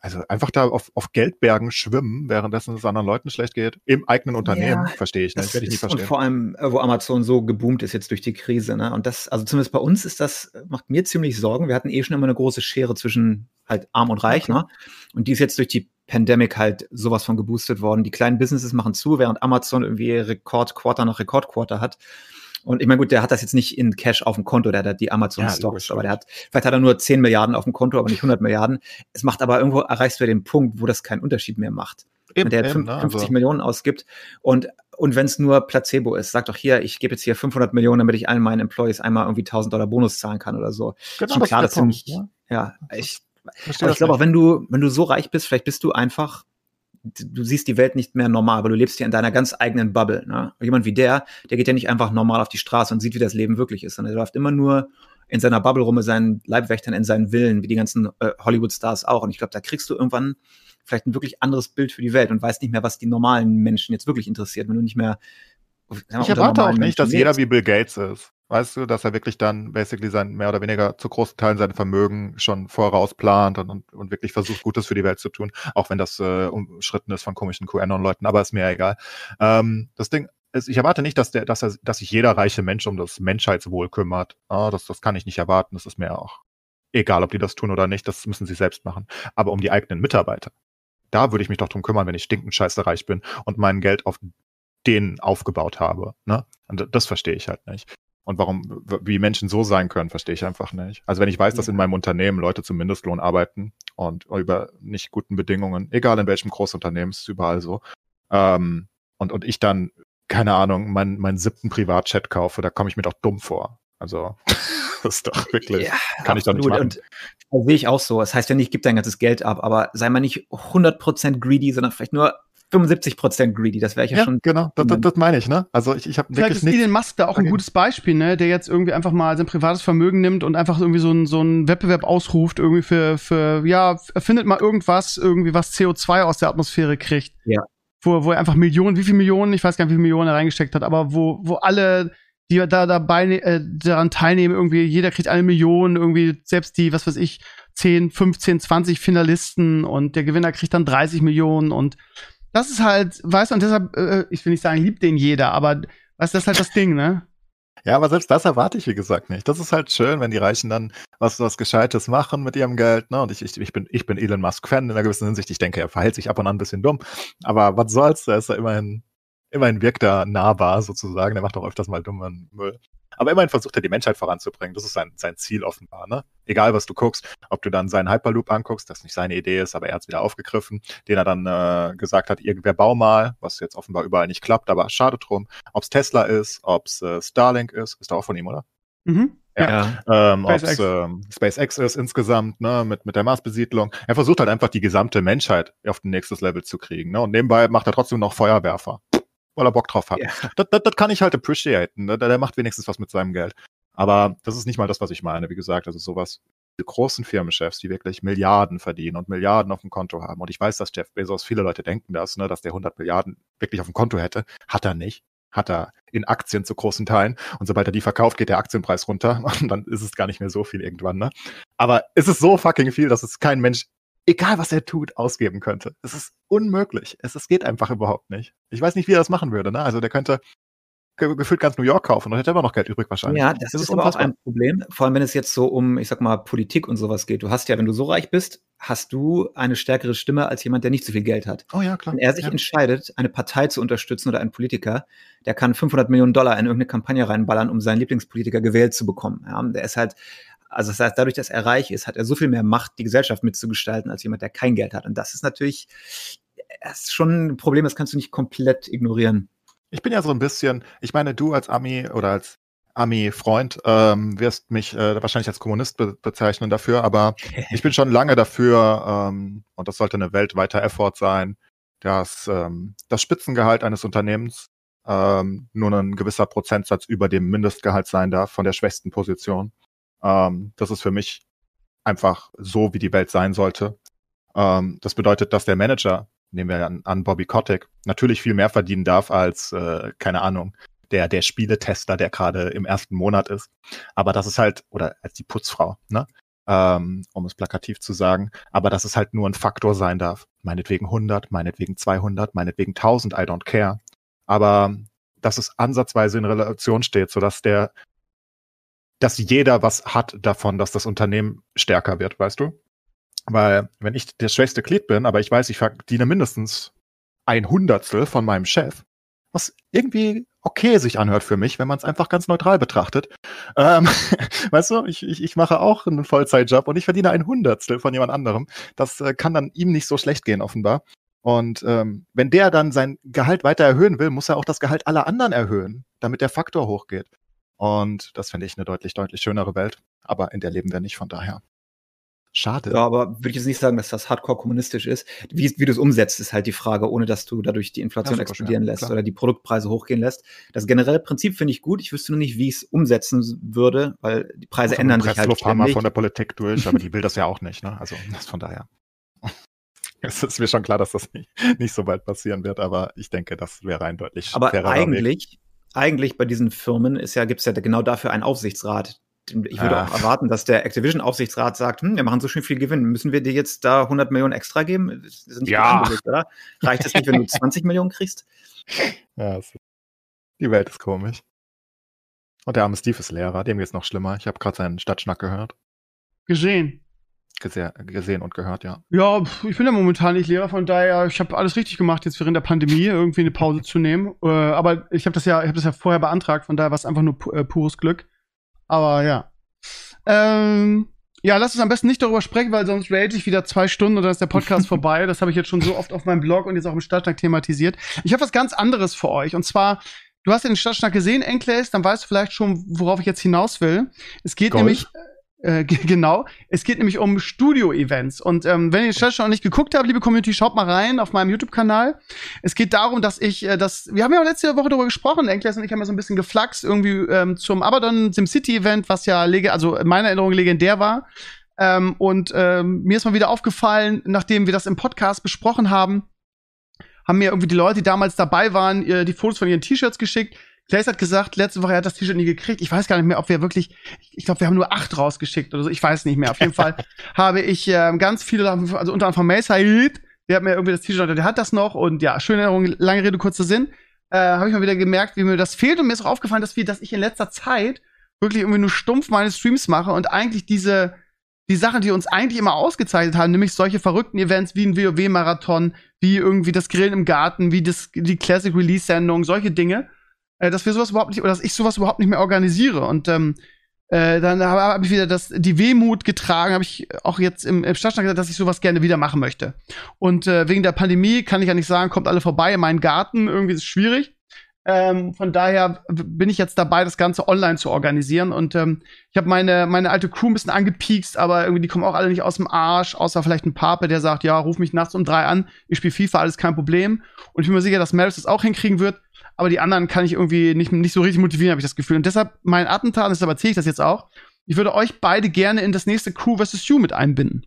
also einfach da auf, auf Geldbergen schwimmen, währenddessen es anderen Leuten schlecht geht, im eigenen Unternehmen, ja, verstehe ich nicht, werde ich nicht verstehen. Und vor allem, äh, wo Amazon so geboomt ist jetzt durch die Krise, ne? Und das, also zumindest bei uns ist das, macht mir ziemlich Sorgen. Wir hatten eh schon immer eine große Schere zwischen halt arm und reich, okay. ne? Und die ist jetzt durch die Pandemic halt sowas von geboostet worden. Die kleinen Businesses machen zu, während Amazon irgendwie Rekordquarter nach Rekordquarter hat. Und ich meine, gut, der hat das jetzt nicht in Cash auf dem Konto, der hat die Amazon ja, Stocks, aber der hat, vielleicht hat er nur 10 Milliarden auf dem Konto, aber nicht 100 Milliarden. Es macht aber irgendwo, erreichst du den Punkt, wo das keinen Unterschied mehr macht. Eben, der eben, 50 ne, also. Millionen ausgibt und und wenn es nur Placebo ist, sag doch hier, ich gebe jetzt hier 500 Millionen, damit ich allen meinen Employees einmal irgendwie 1000 Dollar Bonus zahlen kann oder so. Genau, Schon klar, das sind nicht, ja, ja ich, aber ich glaube auch, wenn du, wenn du so reich bist, vielleicht bist du einfach du siehst die Welt nicht mehr normal, weil du lebst hier in deiner ganz eigenen Bubble. Ne? jemand wie der, der geht ja nicht einfach normal auf die Straße und sieht, wie das Leben wirklich ist, sondern der läuft immer nur in seiner Bubble rum mit seinen Leibwächtern, in seinen Villen, wie die ganzen äh, Hollywood-Stars auch. Und ich glaube, da kriegst du irgendwann vielleicht ein wirklich anderes Bild für die Welt und weißt nicht mehr, was die normalen Menschen jetzt wirklich interessiert, wenn du nicht mehr. Mal, ich erwarte auch nicht, Menschen dass jeder wie Bill Gates ist. Weißt du, dass er wirklich dann basically sein, mehr oder weniger zu großen Teilen sein Vermögen schon vorausplant und, und, und wirklich versucht, Gutes für die Welt zu tun, auch wenn das äh, umschritten ist von komischen QAnon-Leuten, aber ist mir egal. Ähm, das Ding ist, ich erwarte nicht, dass der, dass er, dass sich jeder reiche Mensch um das Menschheitswohl kümmert. Ah, das, das kann ich nicht erwarten. Das ist mir auch egal, ob die das tun oder nicht, das müssen sie selbst machen. Aber um die eigenen Mitarbeiter, da würde ich mich doch drum kümmern, wenn ich stinkend scheiße reich bin und mein Geld auf denen aufgebaut habe. Ne? Und das verstehe ich halt nicht. Und warum, wie Menschen so sein können, verstehe ich einfach nicht. Also wenn ich weiß, dass in meinem Unternehmen Leute zum Mindestlohn arbeiten und über nicht guten Bedingungen, egal in welchem Großunternehmen, ist überall so, ähm, und, und ich dann, keine Ahnung, meinen meinen siebten Privatchat kaufe, da komme ich mir doch dumm vor. Also, das ist doch wirklich, ja, kann ich doch nicht machen. Und das sehe ich auch so. Das heißt ja nicht, gib dein ganzes Geld ab, aber sei mal nicht 100% greedy, sondern vielleicht nur 75 Prozent greedy, das wäre ich ja, ja schon. Genau, das, das, das meine ich, ne? Also ich, ich habe wirklich ist Elon Musk da auch ein gutes Beispiel, ne? Der jetzt irgendwie einfach mal sein privates Vermögen nimmt und einfach irgendwie so ein so Wettbewerb ausruft, irgendwie für für ja erfindet mal irgendwas, irgendwie was CO2 aus der Atmosphäre kriegt. Ja. Wo, wo er einfach Millionen, wie viele Millionen, ich weiß gar nicht, wie viele Millionen er reingesteckt hat, aber wo wo alle die da dabei äh, daran teilnehmen, irgendwie jeder kriegt eine Million, irgendwie selbst die, was weiß ich, 10, 15, 20 Finalisten und der Gewinner kriegt dann 30 Millionen und das ist halt, weißt du, und deshalb, äh, ich will nicht sagen, liebt den jeder, aber weißt du, das ist halt das Ding, ne? Ja, aber selbst das erwarte ich, wie gesagt, nicht. Das ist halt schön, wenn die Reichen dann was, was Gescheites machen mit ihrem Geld. Ne? Und ich, ich, ich, bin, ich bin Elon Musk-Fan in einer gewissen Hinsicht. Ich denke, er verhält sich ab und an ein bisschen dumm. Aber was soll's, da ist er immerhin, immerhin wirkt er nahbar sozusagen. Er macht auch öfters mal dummen Müll. Aber immerhin versucht er, die Menschheit voranzubringen. Das ist sein, sein Ziel offenbar. Ne? Egal, was du guckst, ob du dann seinen Hyperloop anguckst, das nicht seine Idee ist, aber er hat es wieder aufgegriffen, den er dann äh, gesagt hat, irgendwer bau mal, was jetzt offenbar überall nicht klappt, aber schade drum. Ob es Tesla ist, ob es äh, Starlink ist, ist da auch von ihm, oder? Mhm. Ja, ja. Ähm, ob es ähm, SpaceX ist insgesamt, ne, mit, mit der Marsbesiedlung. Er versucht halt einfach die gesamte Menschheit auf ein nächstes Level zu kriegen. Ne? Und nebenbei macht er trotzdem noch Feuerwerfer weil er Bock drauf hat. Ja. Das, das, das kann ich halt appreciaten. Ne? Der, der macht wenigstens was mit seinem Geld. Aber das ist nicht mal das, was ich meine. Wie gesagt, also sowas, die großen Firmenchefs, die wirklich Milliarden verdienen und Milliarden auf dem Konto haben. Und ich weiß, dass Jeff Bezos, viele Leute denken das, ne, dass der 100 Milliarden wirklich auf dem Konto hätte. Hat er nicht. Hat er in Aktien zu großen Teilen. Und sobald er die verkauft, geht der Aktienpreis runter. Und dann ist es gar nicht mehr so viel irgendwann, ne? Aber es ist so fucking viel, dass es kein Mensch egal was er tut, ausgeben könnte. Es ist unmöglich. Es, es geht einfach überhaupt nicht. Ich weiß nicht, wie er das machen würde. Ne? Also der könnte gefühlt ganz New York kaufen und hätte immer noch Geld übrig wahrscheinlich. Ja, das, das ist, aber auch ein Problem, vor allem wenn es jetzt so um, ich sag mal, Politik und sowas geht. Du hast ja, wenn du so reich bist, hast du eine stärkere Stimme als jemand, der nicht so viel Geld hat. Oh ja, klar. Wenn er sich ja. entscheidet, eine Partei zu unterstützen oder einen Politiker, der kann 500 Millionen Dollar in irgendeine Kampagne reinballern, um seinen Lieblingspolitiker gewählt zu bekommen. Ja, der ist halt also das heißt, dadurch, dass er reich ist, hat er so viel mehr Macht, die Gesellschaft mitzugestalten, als jemand, der kein Geld hat. Und das ist natürlich, das ist schon ein Problem, das kannst du nicht komplett ignorieren. Ich bin ja so ein bisschen, ich meine, du als Ami oder als Ami-Freund ähm, wirst mich äh, wahrscheinlich als Kommunist be bezeichnen dafür, aber ich bin schon lange dafür, ähm, und das sollte eine weltweiter Effort sein, dass ähm, das Spitzengehalt eines Unternehmens ähm, nur ein gewisser Prozentsatz über dem Mindestgehalt sein darf von der schwächsten Position. Ähm, das ist für mich einfach so, wie die Welt sein sollte. Ähm, das bedeutet, dass der Manager, nehmen wir an, an Bobby Kotick, natürlich viel mehr verdienen darf als, äh, keine Ahnung, der, der Spieletester, der gerade im ersten Monat ist. Aber das ist halt, oder als die Putzfrau, ne? ähm, um es plakativ zu sagen, aber dass es halt nur ein Faktor sein darf. Meinetwegen 100, meinetwegen 200, meinetwegen 1000, I don't care. Aber dass es ansatzweise in Relation steht, sodass der, dass jeder was hat davon, dass das Unternehmen stärker wird, weißt du? Weil wenn ich der schwächste Glied bin, aber ich weiß, ich verdiene mindestens ein Hundertstel von meinem Chef, was irgendwie okay sich anhört für mich, wenn man es einfach ganz neutral betrachtet. Ähm, weißt du, ich, ich, ich mache auch einen Vollzeitjob und ich verdiene ein Hundertstel von jemand anderem. Das äh, kann dann ihm nicht so schlecht gehen, offenbar. Und ähm, wenn der dann sein Gehalt weiter erhöhen will, muss er auch das Gehalt aller anderen erhöhen, damit der Faktor hochgeht. Und das finde ich eine deutlich, deutlich schönere Welt. Aber in der leben wir nicht, von daher. Schade. Ja, aber würde ich jetzt nicht sagen, dass das hardcore kommunistisch ist. Wie, wie du es umsetzt, ist halt die Frage, ohne dass du dadurch die Inflation explodieren lässt klar. oder die Produktpreise hochgehen lässt. Das generelle Prinzip finde ich gut. Ich wüsste nur nicht, wie ich es umsetzen würde, weil die Preise also ändern sich halt ständig. von der Politik durch, aber die will das ja auch nicht. Ne? Also von daher. Es ist mir schon klar, dass das nicht, nicht so bald passieren wird, aber ich denke, das wäre ein deutlich Aber eigentlich, Weg. Eigentlich bei diesen Firmen ist ja, gibt es ja genau dafür einen Aufsichtsrat. Ich würde ah. auch erwarten, dass der Activision-Aufsichtsrat sagt, hm, wir machen so schön viel Gewinn, müssen wir dir jetzt da 100 Millionen extra geben? Sind ja. Oder? Reicht es nicht, wenn du 20 Millionen kriegst? Ja, die Welt ist komisch. Und der arme Steve ist Lehrer, dem geht's noch schlimmer. Ich habe gerade seinen Stadtschnack gehört. Gesehen gesehen und gehört, ja. Ja, ich bin ja momentan nicht Lehrer, von daher, ich habe alles richtig gemacht, jetzt während der Pandemie irgendwie eine Pause zu nehmen. Äh, aber ich habe das ja, ich habe das ja vorher beantragt, von daher war es einfach nur pu äh, pures Glück. Aber ja. Ähm, ja, lass uns am besten nicht darüber sprechen, weil sonst rage ich wieder zwei Stunden und dann ist der Podcast vorbei. Das habe ich jetzt schon so oft auf meinem Blog und jetzt auch im Stadtschnack thematisiert. Ich habe was ganz anderes für euch. Und zwar, du hast den Stadtschnack gesehen, Enkles, dann weißt du vielleicht schon, worauf ich jetzt hinaus will. Es geht Golf. nämlich äh, genau. Es geht nämlich um Studio-Events. Und ähm, wenn ihr Stadt noch nicht geguckt habt, liebe Community, schaut mal rein auf meinem YouTube-Kanal. Es geht darum, dass ich äh, das. Wir haben ja letzte Woche darüber gesprochen, Enkles und ich haben ja so ein bisschen geflaxt irgendwie ähm, zum Abaddon SimCity-Event, was ja also in meiner Erinnerung legendär war. Ähm, und ähm, mir ist mal wieder aufgefallen, nachdem wir das im Podcast besprochen haben, haben mir irgendwie die Leute, die damals dabei waren, äh, die Fotos von ihren T-Shirts geschickt Clays hat gesagt, letzte Woche er hat das T-Shirt nie gekriegt. Ich weiß gar nicht mehr, ob wir wirklich, ich glaube, wir haben nur acht rausgeschickt oder so. Ich weiß nicht mehr. Auf jeden Fall habe ich äh, ganz viele, also unter anderem von Mace der hat mir irgendwie das T-Shirt, der hat das noch und ja, schöne Erinnerung, lange Rede, kurzer Sinn. Äh, habe ich mal wieder gemerkt, wie mir das fehlt und mir ist auch aufgefallen, dass wir, dass ich in letzter Zeit wirklich irgendwie nur stumpf meine Streams mache und eigentlich diese, die Sachen, die uns eigentlich immer ausgezeichnet haben, nämlich solche verrückten Events wie ein WoW-Marathon, wie irgendwie das Grillen im Garten, wie das, die Classic Release-Sendung, solche Dinge, äh, dass wir sowas überhaupt nicht, oder dass ich sowas überhaupt nicht mehr organisiere. Und ähm, äh, dann habe hab ich wieder das, die Wehmut getragen, habe ich auch jetzt im, im Stadtstand gesagt, dass ich sowas gerne wieder machen möchte. Und äh, wegen der Pandemie kann ich ja nicht sagen, kommt alle vorbei in meinen Garten, irgendwie ist es schwierig. Ähm, von daher bin ich jetzt dabei, das Ganze online zu organisieren. Und ähm, ich habe meine, meine alte Crew ein bisschen angepiekst, aber irgendwie die kommen auch alle nicht aus dem Arsch, außer vielleicht ein Pape, der sagt, ja, ruf mich nachts um drei an, ich spiele FIFA, alles kein Problem. Und ich bin mir sicher, dass Maris das auch hinkriegen wird aber die anderen kann ich irgendwie nicht, nicht so richtig motivieren, habe ich das Gefühl. Und deshalb mein Attentat, deshalb erzähle ich das jetzt auch, ich würde euch beide gerne in das nächste Crew vs. You mit einbinden.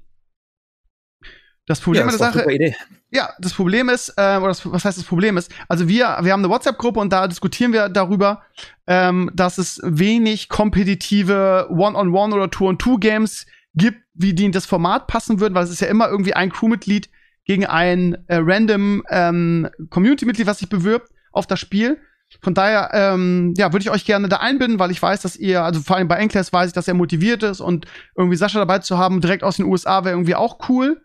Das Problem ja, das der Sache, ja, das Problem ist, äh, oder das, was heißt das Problem ist? Also wir, wir haben eine WhatsApp-Gruppe und da diskutieren wir darüber, ähm, dass es wenig kompetitive One-on-One -on -One oder Two-on-Two-Games gibt, wie die in das Format passen würden, weil es ist ja immer irgendwie ein Crewmitglied gegen ein äh, random ähm, Community-Mitglied, was sich bewirbt auf das Spiel. Von daher, ähm, ja, würde ich euch gerne da einbinden, weil ich weiß, dass ihr, also vor allem bei Enkles weiß ich, dass er motiviert ist und irgendwie Sascha dabei zu haben, direkt aus den USA wäre irgendwie auch cool.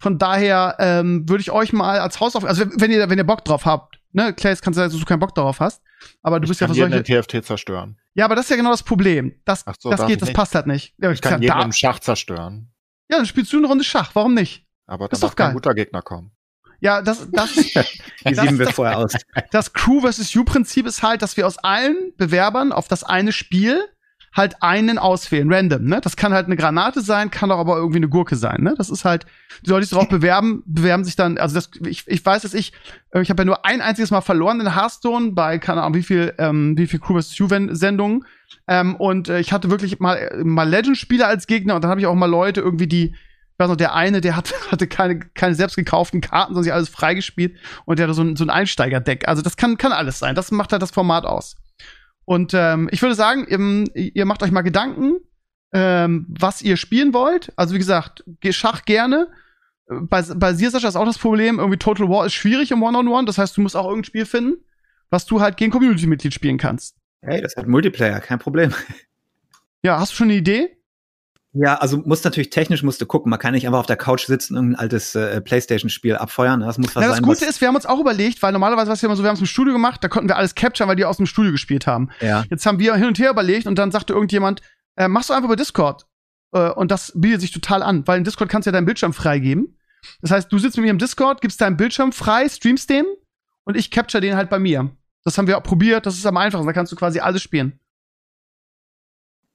Von daher ähm, würde ich euch mal als Hausaufgabe, also wenn ihr, wenn ihr Bock drauf habt, ne, Clays kannst du sagen, dass du keinen Bock darauf hast, aber du ich bist ja für solche. TFT zerstören. Ja, aber das ist ja genau das Problem. Das, so, das geht, das nicht. passt halt nicht. Ja, ich kann jeden im Schach zerstören. Ja, dann spielst du eine Runde Schach. Warum nicht? Aber dann darf kein guter Gegner kommen. Ja, das, das, die sieben wir vorher aus. Das Crew vs. You-Prinzip ist halt, dass wir aus allen Bewerbern auf das eine Spiel halt einen auswählen, random, ne? Das kann halt eine Granate sein, kann auch aber irgendwie eine Gurke sein, ne? Das ist halt, die Leute, die sich darauf bewerben, bewerben sich dann, also das, ich, ich weiß, dass ich, äh, ich habe ja nur ein einziges Mal verloren in Hearthstone bei, keine Ahnung, wie viel, ähm, wie viel Crew vs. You-Sendungen. Ähm, und äh, ich hatte wirklich mal, mal Legend-Spieler als Gegner und dann habe ich auch mal Leute irgendwie, die ich weiß noch, der eine, der hat, hatte keine, keine selbst gekauften Karten, sondern sich alles freigespielt und der hatte so ein, so ein Einsteigerdeck. Also das kann, kann alles sein. Das macht halt das Format aus. Und ähm, ich würde sagen, ihr, ihr macht euch mal Gedanken, ähm, was ihr spielen wollt. Also wie gesagt, Schach gerne. Bei, bei dir, Sascha, ist auch das Problem, irgendwie Total War ist schwierig im One-on-One. -on -One, das heißt, du musst auch irgendein Spiel finden, was du halt gegen Community-Mitglied spielen kannst. Hey, das hat Multiplayer, kein Problem. Ja, hast du schon eine Idee? Ja, also muss natürlich technisch musst du gucken. Man kann nicht einfach auf der Couch sitzen und ein altes äh, Playstation-Spiel abfeuern. Das muss was ja, das sein. Gute ist, wir haben uns auch überlegt, weil normalerweise war es ja immer so, wir haben es im Studio gemacht, da konnten wir alles capturen, weil die aus dem Studio gespielt haben. Ja. Jetzt haben wir hin und her überlegt und dann sagte irgendjemand, äh, machst du einfach bei Discord. Äh, und das bietet sich total an, weil in Discord kannst du ja deinen Bildschirm freigeben. Das heißt, du sitzt mit mir im Discord, gibst deinen Bildschirm frei, streamst den und ich capture den halt bei mir. Das haben wir auch probiert, das ist am einfachsten, da kannst du quasi alles spielen.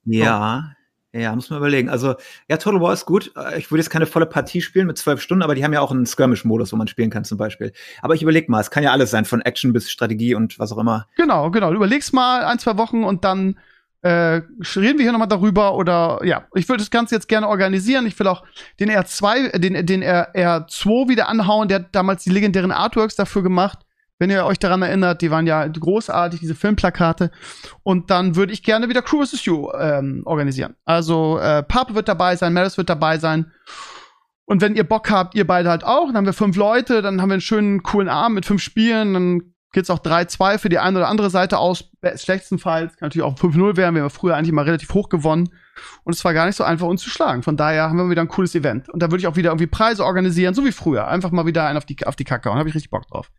Ja, ja, muss man überlegen. Also, ja, Total War ist gut. Äh, Ich würde jetzt keine volle Partie spielen mit zwölf Stunden, aber die haben ja auch einen Skirmish-Modus, wo man spielen kann zum Beispiel. Aber ich überlege mal, es kann ja alles sein, von Action bis Strategie und was auch immer. Genau, genau. Du überlegst mal ein, zwei Wochen und dann äh, reden wir hier nochmal darüber oder ja, ich würde das Ganze jetzt gerne organisieren. Ich will auch den R2, äh, den, den R, R2 wieder anhauen. Der hat damals die legendären Artworks dafür gemacht. Wenn ihr euch daran erinnert, die waren ja großartig, diese Filmplakate. Und dann würde ich gerne wieder Crew vs. You ähm, organisieren. Also äh, Pape wird dabei sein, Maris wird dabei sein. Und wenn ihr Bock habt, ihr beide halt auch, dann haben wir fünf Leute, dann haben wir einen schönen, coolen Abend mit fünf Spielen, dann geht's auch 3-2 für die eine oder andere Seite aus. Schlechtestenfalls kann natürlich auch 5-0 werden. Wir haben früher eigentlich mal relativ hoch gewonnen. Und es war gar nicht so einfach, uns zu schlagen. Von daher haben wir wieder ein cooles Event. Und da würde ich auch wieder irgendwie Preise organisieren, so wie früher. Einfach mal wieder einen auf die, auf die Kacke. Und habe ich richtig Bock drauf.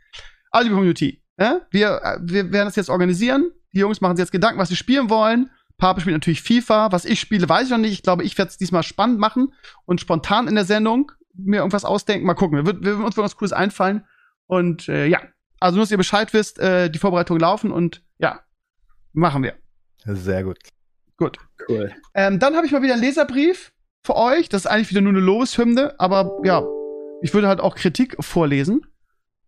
Also, liebe Community, äh? wir, wir werden das jetzt organisieren. Die Jungs machen sich jetzt Gedanken, was sie spielen wollen. Pape spielt natürlich FIFA. Was ich spiele, weiß ich noch nicht. Ich glaube, ich werde es diesmal spannend machen und spontan in der Sendung mir irgendwas ausdenken. Mal gucken. Wir, wir, wir uns wird was Cooles einfallen. Und äh, ja, also nur, dass ihr Bescheid wisst, äh, die Vorbereitungen laufen und ja, machen wir. Sehr gut. Gut. Cool. Ähm, dann habe ich mal wieder einen Leserbrief für euch. Das ist eigentlich wieder nur eine Lobeshymne, aber ja, ich würde halt auch Kritik vorlesen.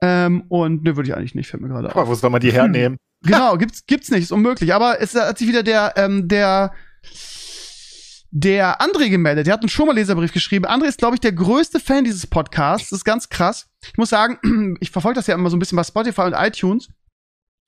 Ähm, und ne, würde ich eigentlich nicht, fällt mir gerade auf. Aber wo soll man die hernehmen? Genau, gibt's, gibt's nicht, ist unmöglich. Aber es hat sich wieder der, ähm, der, der André gemeldet. Der hat einen schon mal Leserbrief geschrieben. André ist, glaube ich, der größte Fan dieses Podcasts. Das ist ganz krass. Ich muss sagen, ich verfolge das ja immer so ein bisschen bei Spotify und iTunes.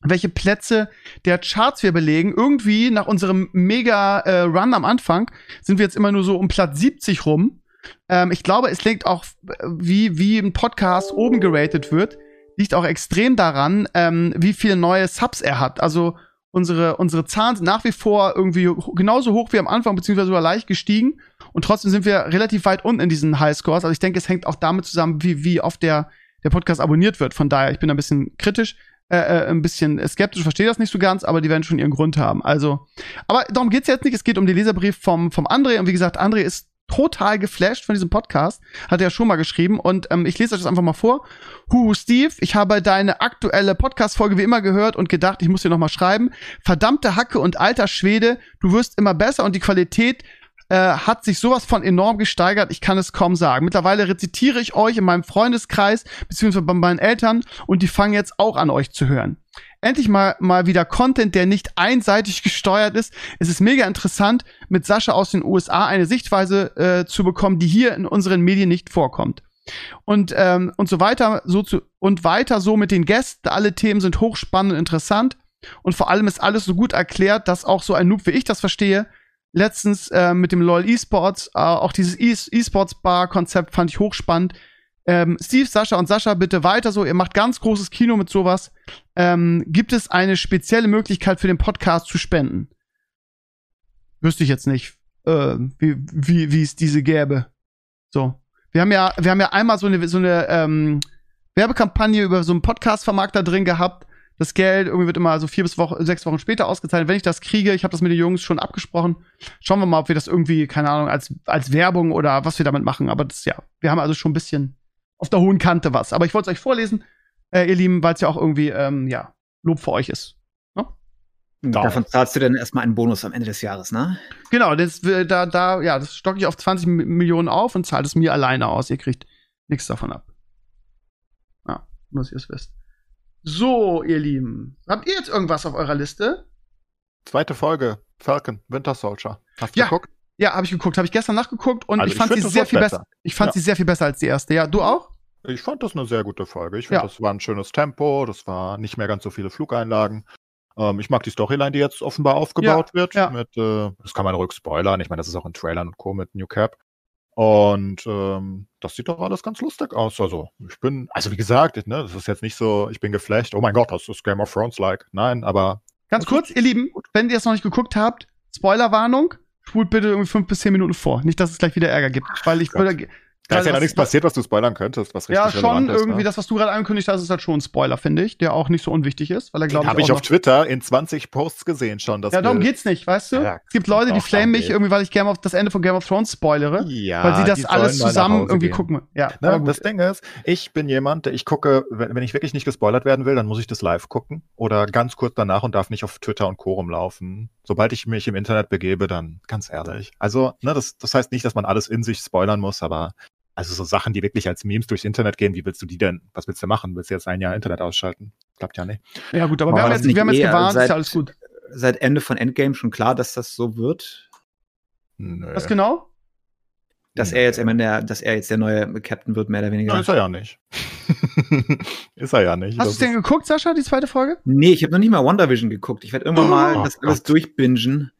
Welche Plätze der Charts wir belegen. Irgendwie nach unserem mega äh, Run am Anfang sind wir jetzt immer nur so um Platz 70 rum. Ähm, ich glaube, es liegt auch, wie, wie ein Podcast oben geratet wird, liegt auch extrem daran, ähm, wie viele neue Subs er hat. Also unsere, unsere Zahlen sind nach wie vor irgendwie genauso hoch wie am Anfang, beziehungsweise sogar leicht gestiegen. Und trotzdem sind wir relativ weit unten in diesen Highscores. Also ich denke, es hängt auch damit zusammen, wie, wie oft der, der Podcast abonniert wird. Von daher, ich bin ein bisschen kritisch, äh, äh, ein bisschen skeptisch, verstehe das nicht so ganz, aber die werden schon ihren Grund haben. Also, aber darum geht's jetzt nicht. Es geht um den Leserbrief vom, vom André. Und wie gesagt, André ist total geflasht von diesem Podcast. Hat er schon mal geschrieben. Und ähm, ich lese euch das einfach mal vor. Huhu, Steve, ich habe deine aktuelle Podcast-Folge wie immer gehört und gedacht, ich muss dir noch mal schreiben. Verdammte Hacke und alter Schwede, du wirst immer besser und die Qualität äh, hat sich sowas von enorm gesteigert, ich kann es kaum sagen. Mittlerweile rezitiere ich euch in meinem Freundeskreis, beziehungsweise bei meinen Eltern, und die fangen jetzt auch an, euch zu hören. Endlich mal, mal wieder Content, der nicht einseitig gesteuert ist. Es ist mega interessant, mit Sascha aus den USA eine Sichtweise äh, zu bekommen, die hier in unseren Medien nicht vorkommt. Und, ähm, und so weiter, so zu, und weiter so mit den Gästen. Alle Themen sind hochspannend und interessant. Und vor allem ist alles so gut erklärt, dass auch so ein Noob wie ich das verstehe. Letztens äh, mit dem LOL eSports, äh, auch dieses E- eSports-Bar-Konzept fand ich hochspannend. Ähm, Steve, Sascha und Sascha, bitte weiter so. Ihr macht ganz großes Kino mit sowas. Ähm, gibt es eine spezielle Möglichkeit für den Podcast zu spenden? Wüsste ich jetzt nicht, äh, wie, wie, es diese gäbe. So. Wir haben ja, wir haben ja einmal so eine, so eine ähm, Werbekampagne über so einen Podcast-Vermarkter drin gehabt. Das Geld irgendwie wird immer so vier bis Woche, sechs Wochen später ausgezahlt. Wenn ich das kriege, ich habe das mit den Jungs schon abgesprochen. Schauen wir mal, ob wir das irgendwie, keine Ahnung, als, als Werbung oder was wir damit machen. Aber das, ja, wir haben also schon ein bisschen auf der hohen Kante was. Aber ich wollte es euch vorlesen, äh, ihr Lieben, weil es ja auch irgendwie, ähm, ja, Lob für euch ist. Davon zahlst du dann erstmal einen Bonus am Ende des Jahres, ne? Genau, das, da, da, ja, das stocke ich auf 20 Mi- Millionen auf und zahle es mir alleine aus. Ihr kriegt nichts davon ab. Ja, nur dass ihr es wisst. So, ihr Lieben. Habt ihr jetzt irgendwas auf eurer Liste? Zweite Folge, Falcon, Winter Soldier. Hast du Ja. geguckt? Ja, habe ich geguckt, habe ich gestern nachgeguckt und Also ich ich fand find, sie sehr viel besser. besser. Ich fand Ja. sie sehr viel besser als die erste. Ja, du auch? Ich fand das eine sehr gute Folge. Ich finde, Ja. das war ein schönes Tempo, das war nicht mehr ganz so viele Flugeinlagen. Ähm, ich mag die Storyline, die jetzt offenbar aufgebaut Ja, wird. ja. Mit, äh, das kann man ruhig spoilern. Ich meine, das ist auch in Trailern und Co. mit New Cap. Und ähm, das sieht doch alles ganz lustig aus. Also, ich bin, also wie gesagt, ne, das ist jetzt nicht so, ich bin geflasht, oh mein Gott, das ist Game of Thrones-like. Nein, aber Ganz kurz, ihr Lieben, wenn ihr es noch nicht geguckt habt, Spoilerwarnung, spult bitte irgendwie fünf bis zehn Minuten vor. Nicht, dass es gleich wieder Ärger gibt. Weil ich Gott. würde. Da ist ja noch nichts passiert, was du spoilern könntest, was richtig Ja, schon ist, irgendwie ne? das, was du gerade angekündigt hast, ist halt schon ein Spoiler, finde ich, der auch nicht so unwichtig ist, weil er glaube ich. Habe ich auf Twitter in 20 Posts gesehen schon. Das Ja, darum Bild. geht's nicht, weißt du? Ja, es gibt Leute, die flamen mich irgendwie, weil ich Game of, das Ende von Game of Thrones spoilere, Ja, weil sie das alles zusammen irgendwie gehen. gucken. Ja, Ne, aber gut. das Ding ist, ich bin jemand, der ich gucke, wenn, wenn ich wirklich nicht gespoilert werden will, dann muss ich das live gucken oder ganz kurz danach und darf nicht auf Twitter und Co. rumlaufen. Sobald ich mich im Internet begebe, dann ganz ehrlich. Also, ne, das, das heißt nicht, dass man alles in sich spoilern muss, aber also so Sachen, die wirklich als Memes durchs Internet gehen, wie willst du die denn, was willst du machen? Willst du jetzt ein Jahr Internet ausschalten? Klappt ja nicht. ja, gut, aber War wir haben jetzt, wir haben jetzt gewarnt, ist seit- ja alles gut. Seit Ende von Endgame schon klar, dass das so wird, Nö. Was genau? dass Nö. er jetzt immer der, dass er jetzt der neue Captain wird, mehr oder weniger. Ja, ist er ja nicht. ist er ja nicht. Hast du es denn ist- geguckt, Sascha, die zweite Folge? Nee, ich habe noch nicht mal WandaVision geguckt. Ich werde irgendwann mal Oh das alles durchbingen.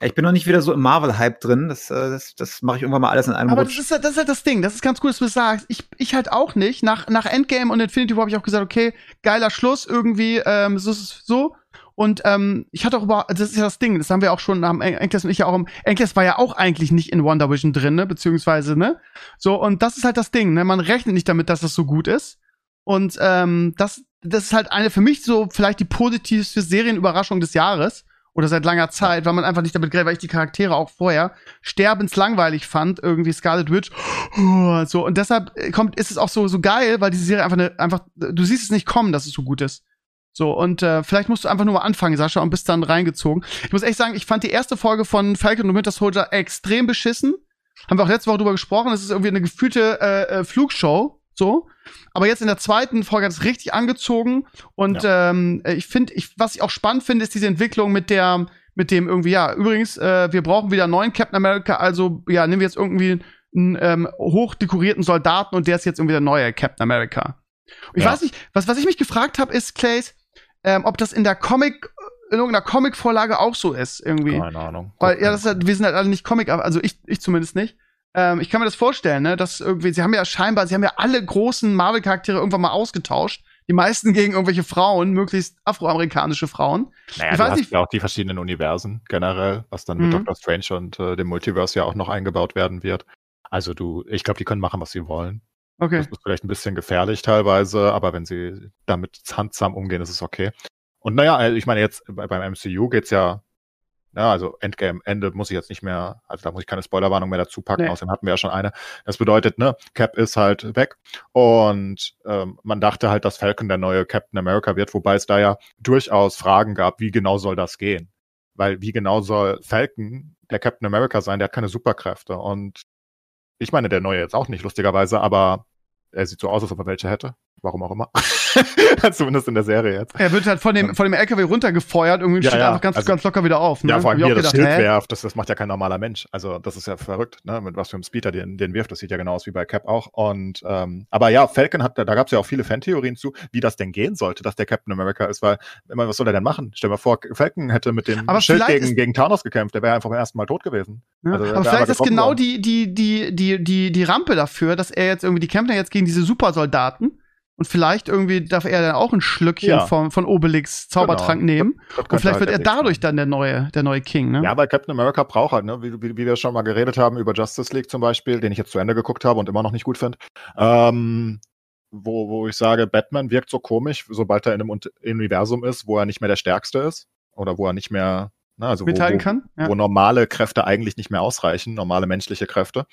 Ich bin noch nicht wieder so im Marvel-Hype drin. Das, äh, das, das mache ich irgendwann mal alles in einem Aber das Rutsch. ist, halt- das ist halt das Ding. Das ist ganz cool, dass du das sagst. Ich, ich halt auch nicht. Nach, nach Endgame und Infinity War habe ich auch gesagt, okay, geiler Schluss irgendwie, ähm, so ist es so. Und ähm, ich hatte auch über, das ist ja das Ding, das haben wir auch schon, haben En- Enkles und ich ja auch im, Enkles war ja auch eigentlich nicht in Wonder Vision drin, ne, beziehungsweise, ne. So, und das ist halt das Ding, ne, man rechnet nicht damit, dass das so gut ist. Und ähm, das, das ist halt eine für mich so vielleicht die positivste Serienüberraschung des Jahres oder seit langer Zeit, weil man einfach nicht damit gerechnet, weil ich die Charaktere auch vorher sterbenslangweilig fand, irgendwie Scarlet Witch, oh, so und deshalb äh, kommt ist es auch so so geil, weil diese Serie einfach eine, einfach du siehst es nicht kommen, dass es so gut ist. So und äh, vielleicht musst du einfach nur mal anfangen, Sascha, und bist dann reingezogen. Ich muss echt sagen, ich fand die erste Folge von Falcon und Winter Soldier extrem beschissen. Haben wir auch letzte Woche drüber gesprochen. Es ist irgendwie eine gefühlte äh, äh, Flugshow, so. Aber jetzt in der zweiten Folge hat es richtig angezogen. Und ähm, ich finde, ich, was ich auch spannend finde, ist diese Entwicklung mit der, mit dem irgendwie, ja, übrigens, äh, wir brauchen wieder einen neuen Captain America, also ja, nehmen wir jetzt irgendwie einen ähm, hochdekorierten Soldaten und der ist jetzt irgendwie der neue Captain America. Und ich Ja. weiß nicht, was, was ich mich gefragt habe, ist, Clays, ähm, ob das in der Comic, in irgendeiner Comic-Vorlage auch so ist, irgendwie. Keine Ahnung. Weil, ja, das ist halt, wir sind halt alle nicht Comic, also ich, ich zumindest nicht. Ähm, ich kann mir das vorstellen, ne, dass irgendwie, sie haben ja scheinbar, sie haben ja alle großen Marvel-Charaktere irgendwann mal ausgetauscht. Die meisten gegen irgendwelche Frauen, möglichst afroamerikanische Frauen. Naja, Ich weiß hast nicht- ja auch die verschiedenen Universen generell, was dann mit Mhm. Doctor Strange und äh, dem Multiverse ja auch noch eingebaut werden wird. Also du, ich glaube, die können machen, was sie wollen. Okay. Das ist vielleicht ein bisschen gefährlich teilweise, aber wenn sie damit handsam umgehen, ist es okay. Und naja, äh, ich meine jetzt bei, beim MCU geht's ja, ja, also Endgame, Ende muss ich jetzt nicht mehr, also da muss ich keine Spoilerwarnung mehr dazu packen, Nee. außerdem hatten wir ja schon eine. Das bedeutet, ne, Cap ist halt weg und ähm, man dachte halt, dass Falcon der neue Captain America wird, wobei es da ja durchaus Fragen gab, wie genau soll das gehen? Weil wie genau soll Falcon der Captain America sein? Der hat keine Superkräfte und ich meine, der neue jetzt auch nicht, lustigerweise, aber er sieht so aus, als ob er welche hätte. Warum auch immer. Zumindest in der Serie jetzt. Er wird halt von dem, von dem LKW runtergefeuert, irgendwie Ja, steht ja, einfach ganz, also- ganz locker wieder auf. Ne? Ja, vor allem hier auch das Schild hä? werft, das, das macht ja kein normaler Mensch. Also das ist ja verrückt, ne? Mit was für einem Speeder den, den wirft. Das sieht ja genau aus wie bei Cap auch. Und ähm, aber ja, Falcon hat, da gab es ja auch viele Fantheorien zu, wie das denn gehen sollte, dass der Captain America ist, weil immer, was soll er denn machen? Stell dir mal vor, Falcon hätte mit dem Aber Schild gegen, gegen Thanos gekämpft, der wäre einfach beim ersten Mal tot gewesen. Ja, Also, aber vielleicht ist genau worden. die, die, die, die, die, die Rampe dafür, dass er jetzt irgendwie, die kämpfen ja jetzt gegen diese Supersoldaten. Und vielleicht irgendwie darf er dann auch ein Schlückchen Ja. von, von Obelix Zaubertrank Genau. nehmen. Das Und vielleicht halt wird er dadurch dann der neue, der neue King, ne? Ja, weil Captain America braucht halt, ne, wie, wie, wie wir schon mal geredet haben über Justice League zum Beispiel, den ich jetzt zu Ende geguckt habe und immer noch nicht gut finde. Ähm, wo, wo ich sage, Batman wirkt so komisch, sobald er in einem Universum ist, wo er nicht mehr der Stärkste ist. Oder wo er nicht mehr, na, also wo, mithalten wo, kann. Ja. wo normale Kräfte eigentlich nicht mehr ausreichen, normale menschliche Kräfte.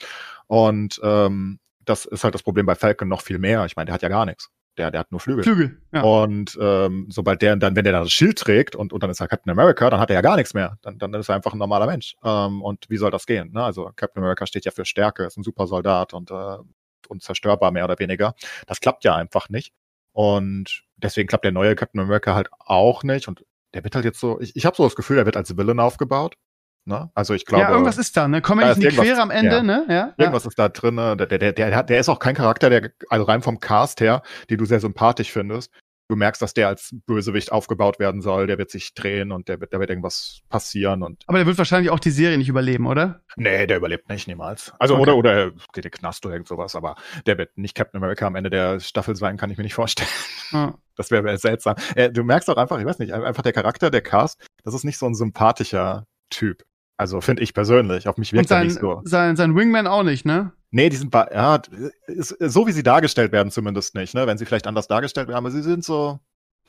Und ähm, das ist halt das Problem bei Falcon noch viel mehr. Ich meine, der hat ja gar nichts. Der, der hat nur Flügel. Flügel. Ja. Und ähm, sobald der dann, wenn der dann das Schild trägt und, und dann ist er Captain America, dann hat er ja gar nichts mehr. Dann, dann ist er einfach ein normaler Mensch. Ähm, und wie soll das gehen? Ne? Also Captain America steht ja für Stärke, ist ein super Soldat und äh, unzerstörbar mehr oder weniger. Das klappt ja einfach nicht. Und deswegen klappt der neue Captain America halt auch nicht. Und der wird halt jetzt so, ich, ich habe so das Gefühl, der wird als Villain aufgebaut. Ne? Also ich glaube. ja, irgendwas ist da, ne? Kommen wir da nicht Quere am Ende, ja. ne? Ja. ja. Irgendwas ist da drin. Der, der, der, der, der ist auch kein Charakter, der, also rein vom Cast her, den du sehr sympathisch findest. du merkst, dass der als Bösewicht aufgebaut werden soll, der wird sich drehen und der wird, da wird irgendwas passieren und. Aber der wird wahrscheinlich auch die Serie nicht überleben, oder? Nee, der überlebt nicht niemals. Also, Okay. oder, oder er geht in den Knast oder irgend sowas, aber der wird nicht Captain America am Ende der Staffel sein, kann ich mir nicht vorstellen. Ja. Das wäre wär seltsam. Äh, du merkst auch einfach, ich weiß nicht, einfach der Charakter, der Cast, das ist nicht so ein sympathischer Typ. Also finde ich persönlich. Auf mich wirkt er sein, nicht so. sein, sein Wingman auch nicht, ne? Nee, die sind ja, ist, so wie sie dargestellt werden zumindest nicht, ne? Wenn sie vielleicht anders dargestellt werden, aber sie sind so,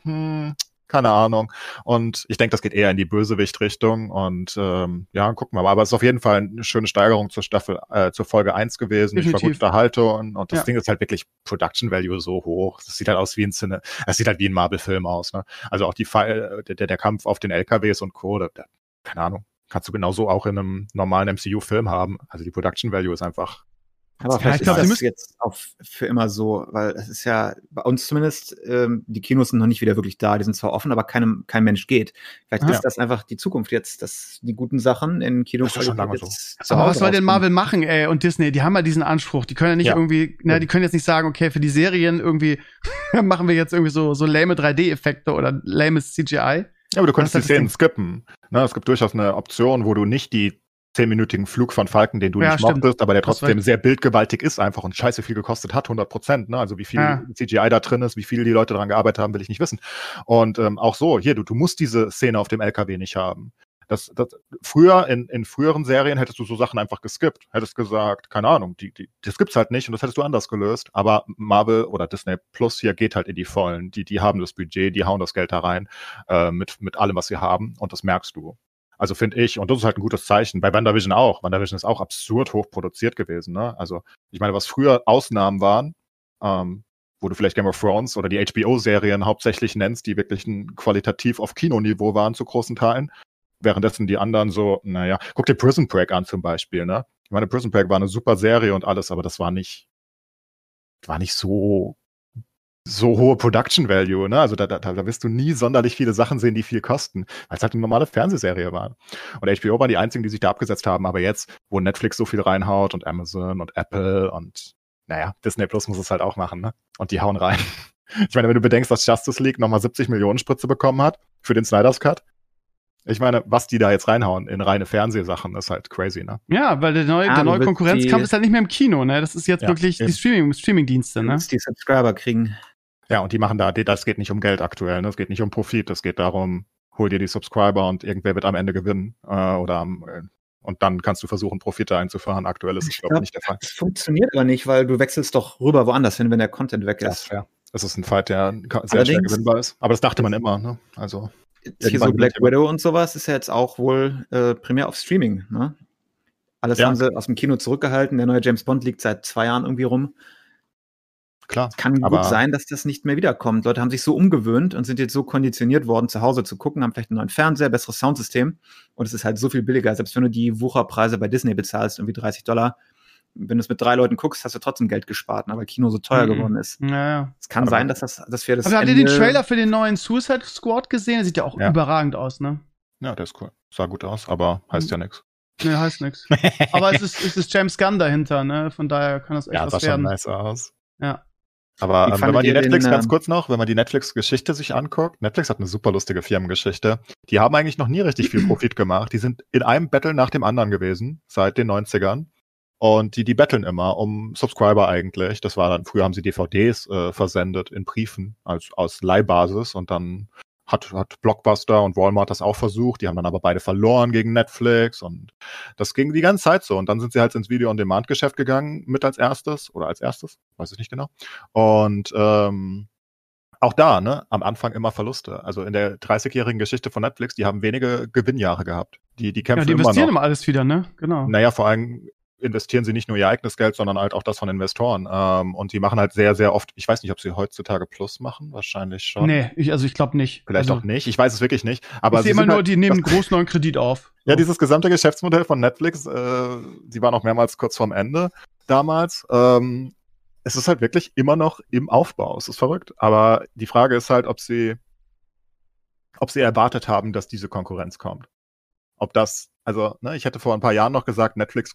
hm, keine Ahnung. Und ich denke, das geht eher in die Bösewicht-Richtung. Und ähm, ja, gucken wir mal. Aber es ist auf jeden Fall eine schöne Steigerung zur Staffel, äh, zur Folge 1 gewesen. Ich war gut Definitiv. Unterhaltung und das Ja. Ding ist halt wirklich Production Value so hoch. Das sieht halt aus wie ein Cine, es sieht halt wie ein Marvel-Film aus, ne? Also auch die Fall, der, der Kampf auf den LKWs und Co., da, da, keine Ahnung, kannst du genauso auch in einem normalen MCU-Film haben. Also die Production Value ist einfach Aber Ja, vielleicht ist das jetzt auch für immer so, weil es ist ja bei uns zumindest, ähm, die Kinos sind noch nicht wieder wirklich da, die sind zwar offen, aber keinem, kein Mensch geht. Vielleicht Ah. ist das einfach die Zukunft jetzt, dass die guten Sachen in Kinos Das ist schon lange jetzt zu Aber was soll denn. Marvel machen, ey? Und Disney, die haben ja diesen Anspruch. Die können ja nicht Ja. irgendwie, na, die können jetzt nicht sagen, okay, für die Serien irgendwie machen wir jetzt irgendwie so, so lame 3D-Effekte oder lames CGI. Ja, aber du könntest die das Szenen skippen. Ne, es gibt durchaus eine Option, wo du nicht die zehnminütigen Flug von Falken, den du Ja, nicht stimmt. mochtest, aber der trotzdem sehr bildgewaltig ist einfach und scheiße viel gekostet hat, 100 Prozent. Ne? Also wie viel Ja. CGI da drin ist, wie viel die Leute daran gearbeitet haben, will ich nicht wissen. Und ähm, auch so, hier, du, du musst diese Szene auf dem LKW nicht haben. Das, das, früher, in, in früheren Serien hättest du so Sachen einfach geskippt. Hättest gesagt, keine Ahnung, die, die, das gibt's halt nicht und das hättest du anders gelöst. Aber Marvel oder Disney Plus hier geht halt in die Vollen. Die, die haben das Budget, die hauen das Geld da rein äh, mit, mit allem, was sie haben und das merkst du. Also finde ich, und das ist halt ein gutes Zeichen. Bei WandaVision auch. WandaVision ist auch absurd hoch produziert gewesen. Ne? Also ich meine, was früher Ausnahmen waren, ähm, wo du vielleicht Game of Thrones oder die HBO-Serien hauptsächlich nennst, die wirklich ein qualitativ auf Kinoniveau waren zu großen Teilen, währenddessen die anderen so, naja, guck dir Prison Break an zum Beispiel, ne? Ich meine, Prison Break war eine super Serie und alles, aber das war nicht, war nicht so, so hohe Production Value, ne? Also da, da, da wirst du nie sonderlich viele Sachen sehen, die viel kosten, weil es halt eine normale Fernsehserie war. Und HBO waren die einzigen, die sich da abgesetzt haben, aber jetzt, wo Netflix so viel reinhaut und Amazon und Apple und naja, Disney Plus muss es halt auch machen, ne? Und die hauen rein. Ich meine, wenn du bedenkst, dass Justice League nochmal 70 Millionen Spritze bekommen hat für den Snyder's Cut, ich meine, was die da jetzt reinhauen in reine Fernsehsachen, ist halt crazy, ne? Ja, weil der neue, Ah, der neue Konkurrenzkampf ist halt nicht mehr im Kino, ne? Das ist jetzt Ja, wirklich eben. die Streaming, Streaming-Dienste, ne? die Subscriber kriegen. Ja, und die machen da, das geht nicht um Geld aktuell, ne? Es geht nicht um Profit, es geht darum, hol dir die Subscriber und irgendwer wird am Ende gewinnen. Äh, oder am, äh, und dann kannst du versuchen, Profite einzufahren. Aktuell ist es, glaube ich, glaub, nicht der Fall. Das funktioniert aber nicht, weil du wechselst doch rüber woanders hin, wenn der Content weg Ja, ist. fair. Es ist ein Fight, der sehr schwer Allerdings- gewinnbar ist. Aber das dachte man immer, ne? Also, hier so Black Widow und sowas ist ja jetzt auch wohl äh, primär auf Streaming. Ne? Alles Ja. haben sie aus dem Kino zurückgehalten. Der neue James Bond liegt seit zwei Jahren irgendwie rum. klar. Kann gut sein, dass das nicht mehr wiederkommt. Leute haben sich so umgewöhnt und sind jetzt so konditioniert worden, zu Hause zu gucken, haben vielleicht einen neuen Fernseher, besseres Soundsystem. Und es ist halt so viel billiger, selbst wenn du die Wucherpreise bei Disney bezahlst, irgendwie 30 Dollar. Wenn du es mit drei Leuten guckst, hast du trotzdem Geld gespart, ne, weil Kino so teuer Mhm. geworden ist. Ja, ja. Es kann Aber- sein, dass das, dass wir das. Aber habt ihr den Trailer für den neuen Suicide Squad gesehen? Der sieht ja auch Ja. überragend aus, ne? Ja, der ist cool. Sah gut aus, aber heißt ja nichts. Ne, heißt nix. Aber es ist, es ist James Gunn dahinter, ne? Von daher kann das echt Ja, sah was schon werden. nice aus. Ja. Aber ähm, wenn man die ihr den, Netflix, ganz ähm, kurz noch, wenn man die Netflix-Geschichte sich anguckt, Netflix hat eine super lustige Firmengeschichte. Die haben eigentlich noch nie richtig viel Profit gemacht. Die sind in einem Battle nach dem anderen gewesen, seit den 90ern. Und die, die betteln immer um Subscriber eigentlich. Das war dann, früher haben sie DVDs äh, versendet in Briefen als, aus Leihbasis und dann hat, hat Blockbuster und Walmart das auch versucht. Die haben dann aber beide verloren gegen Netflix und das ging die ganze Zeit so. Und dann sind sie halt ins Video-on-Demand-Geschäft gegangen mit als erstes oder als erstes, weiß ich nicht genau. Und ähm, auch da, ne, am Anfang immer Verluste. Also in der 30-jährigen Geschichte von Netflix, die haben wenige Gewinnjahre gehabt. Die, die Ja, kämpfen die immer investieren noch. immer alles wieder, ne? Genau. Naja, vor allem investieren sie nicht nur ihr eigenes Geld, sondern halt auch das von Investoren. Ähm, und die machen halt sehr, sehr oft, ich weiß nicht, ob sie heutzutage Plus machen, wahrscheinlich schon. Nee, ich, also ich glaube nicht. Vielleicht also, auch nicht. Ich weiß es wirklich nicht. Aber ich sie sehe immer nur, halt, die nehmen einen großen neuen Kredit auf. ja, dieses gesamte Geschäftsmodell von Netflix, äh, die waren auch mehrmals kurz vorm Ende damals. Ähm, es ist halt wirklich immer noch im Aufbau. Es ist verrückt. Aber die Frage ist halt, ob sie, ob sie erwartet haben, dass diese Konkurrenz kommt. Ob das, also, ne, ich hätte vor ein paar Jahren noch gesagt, Netflix,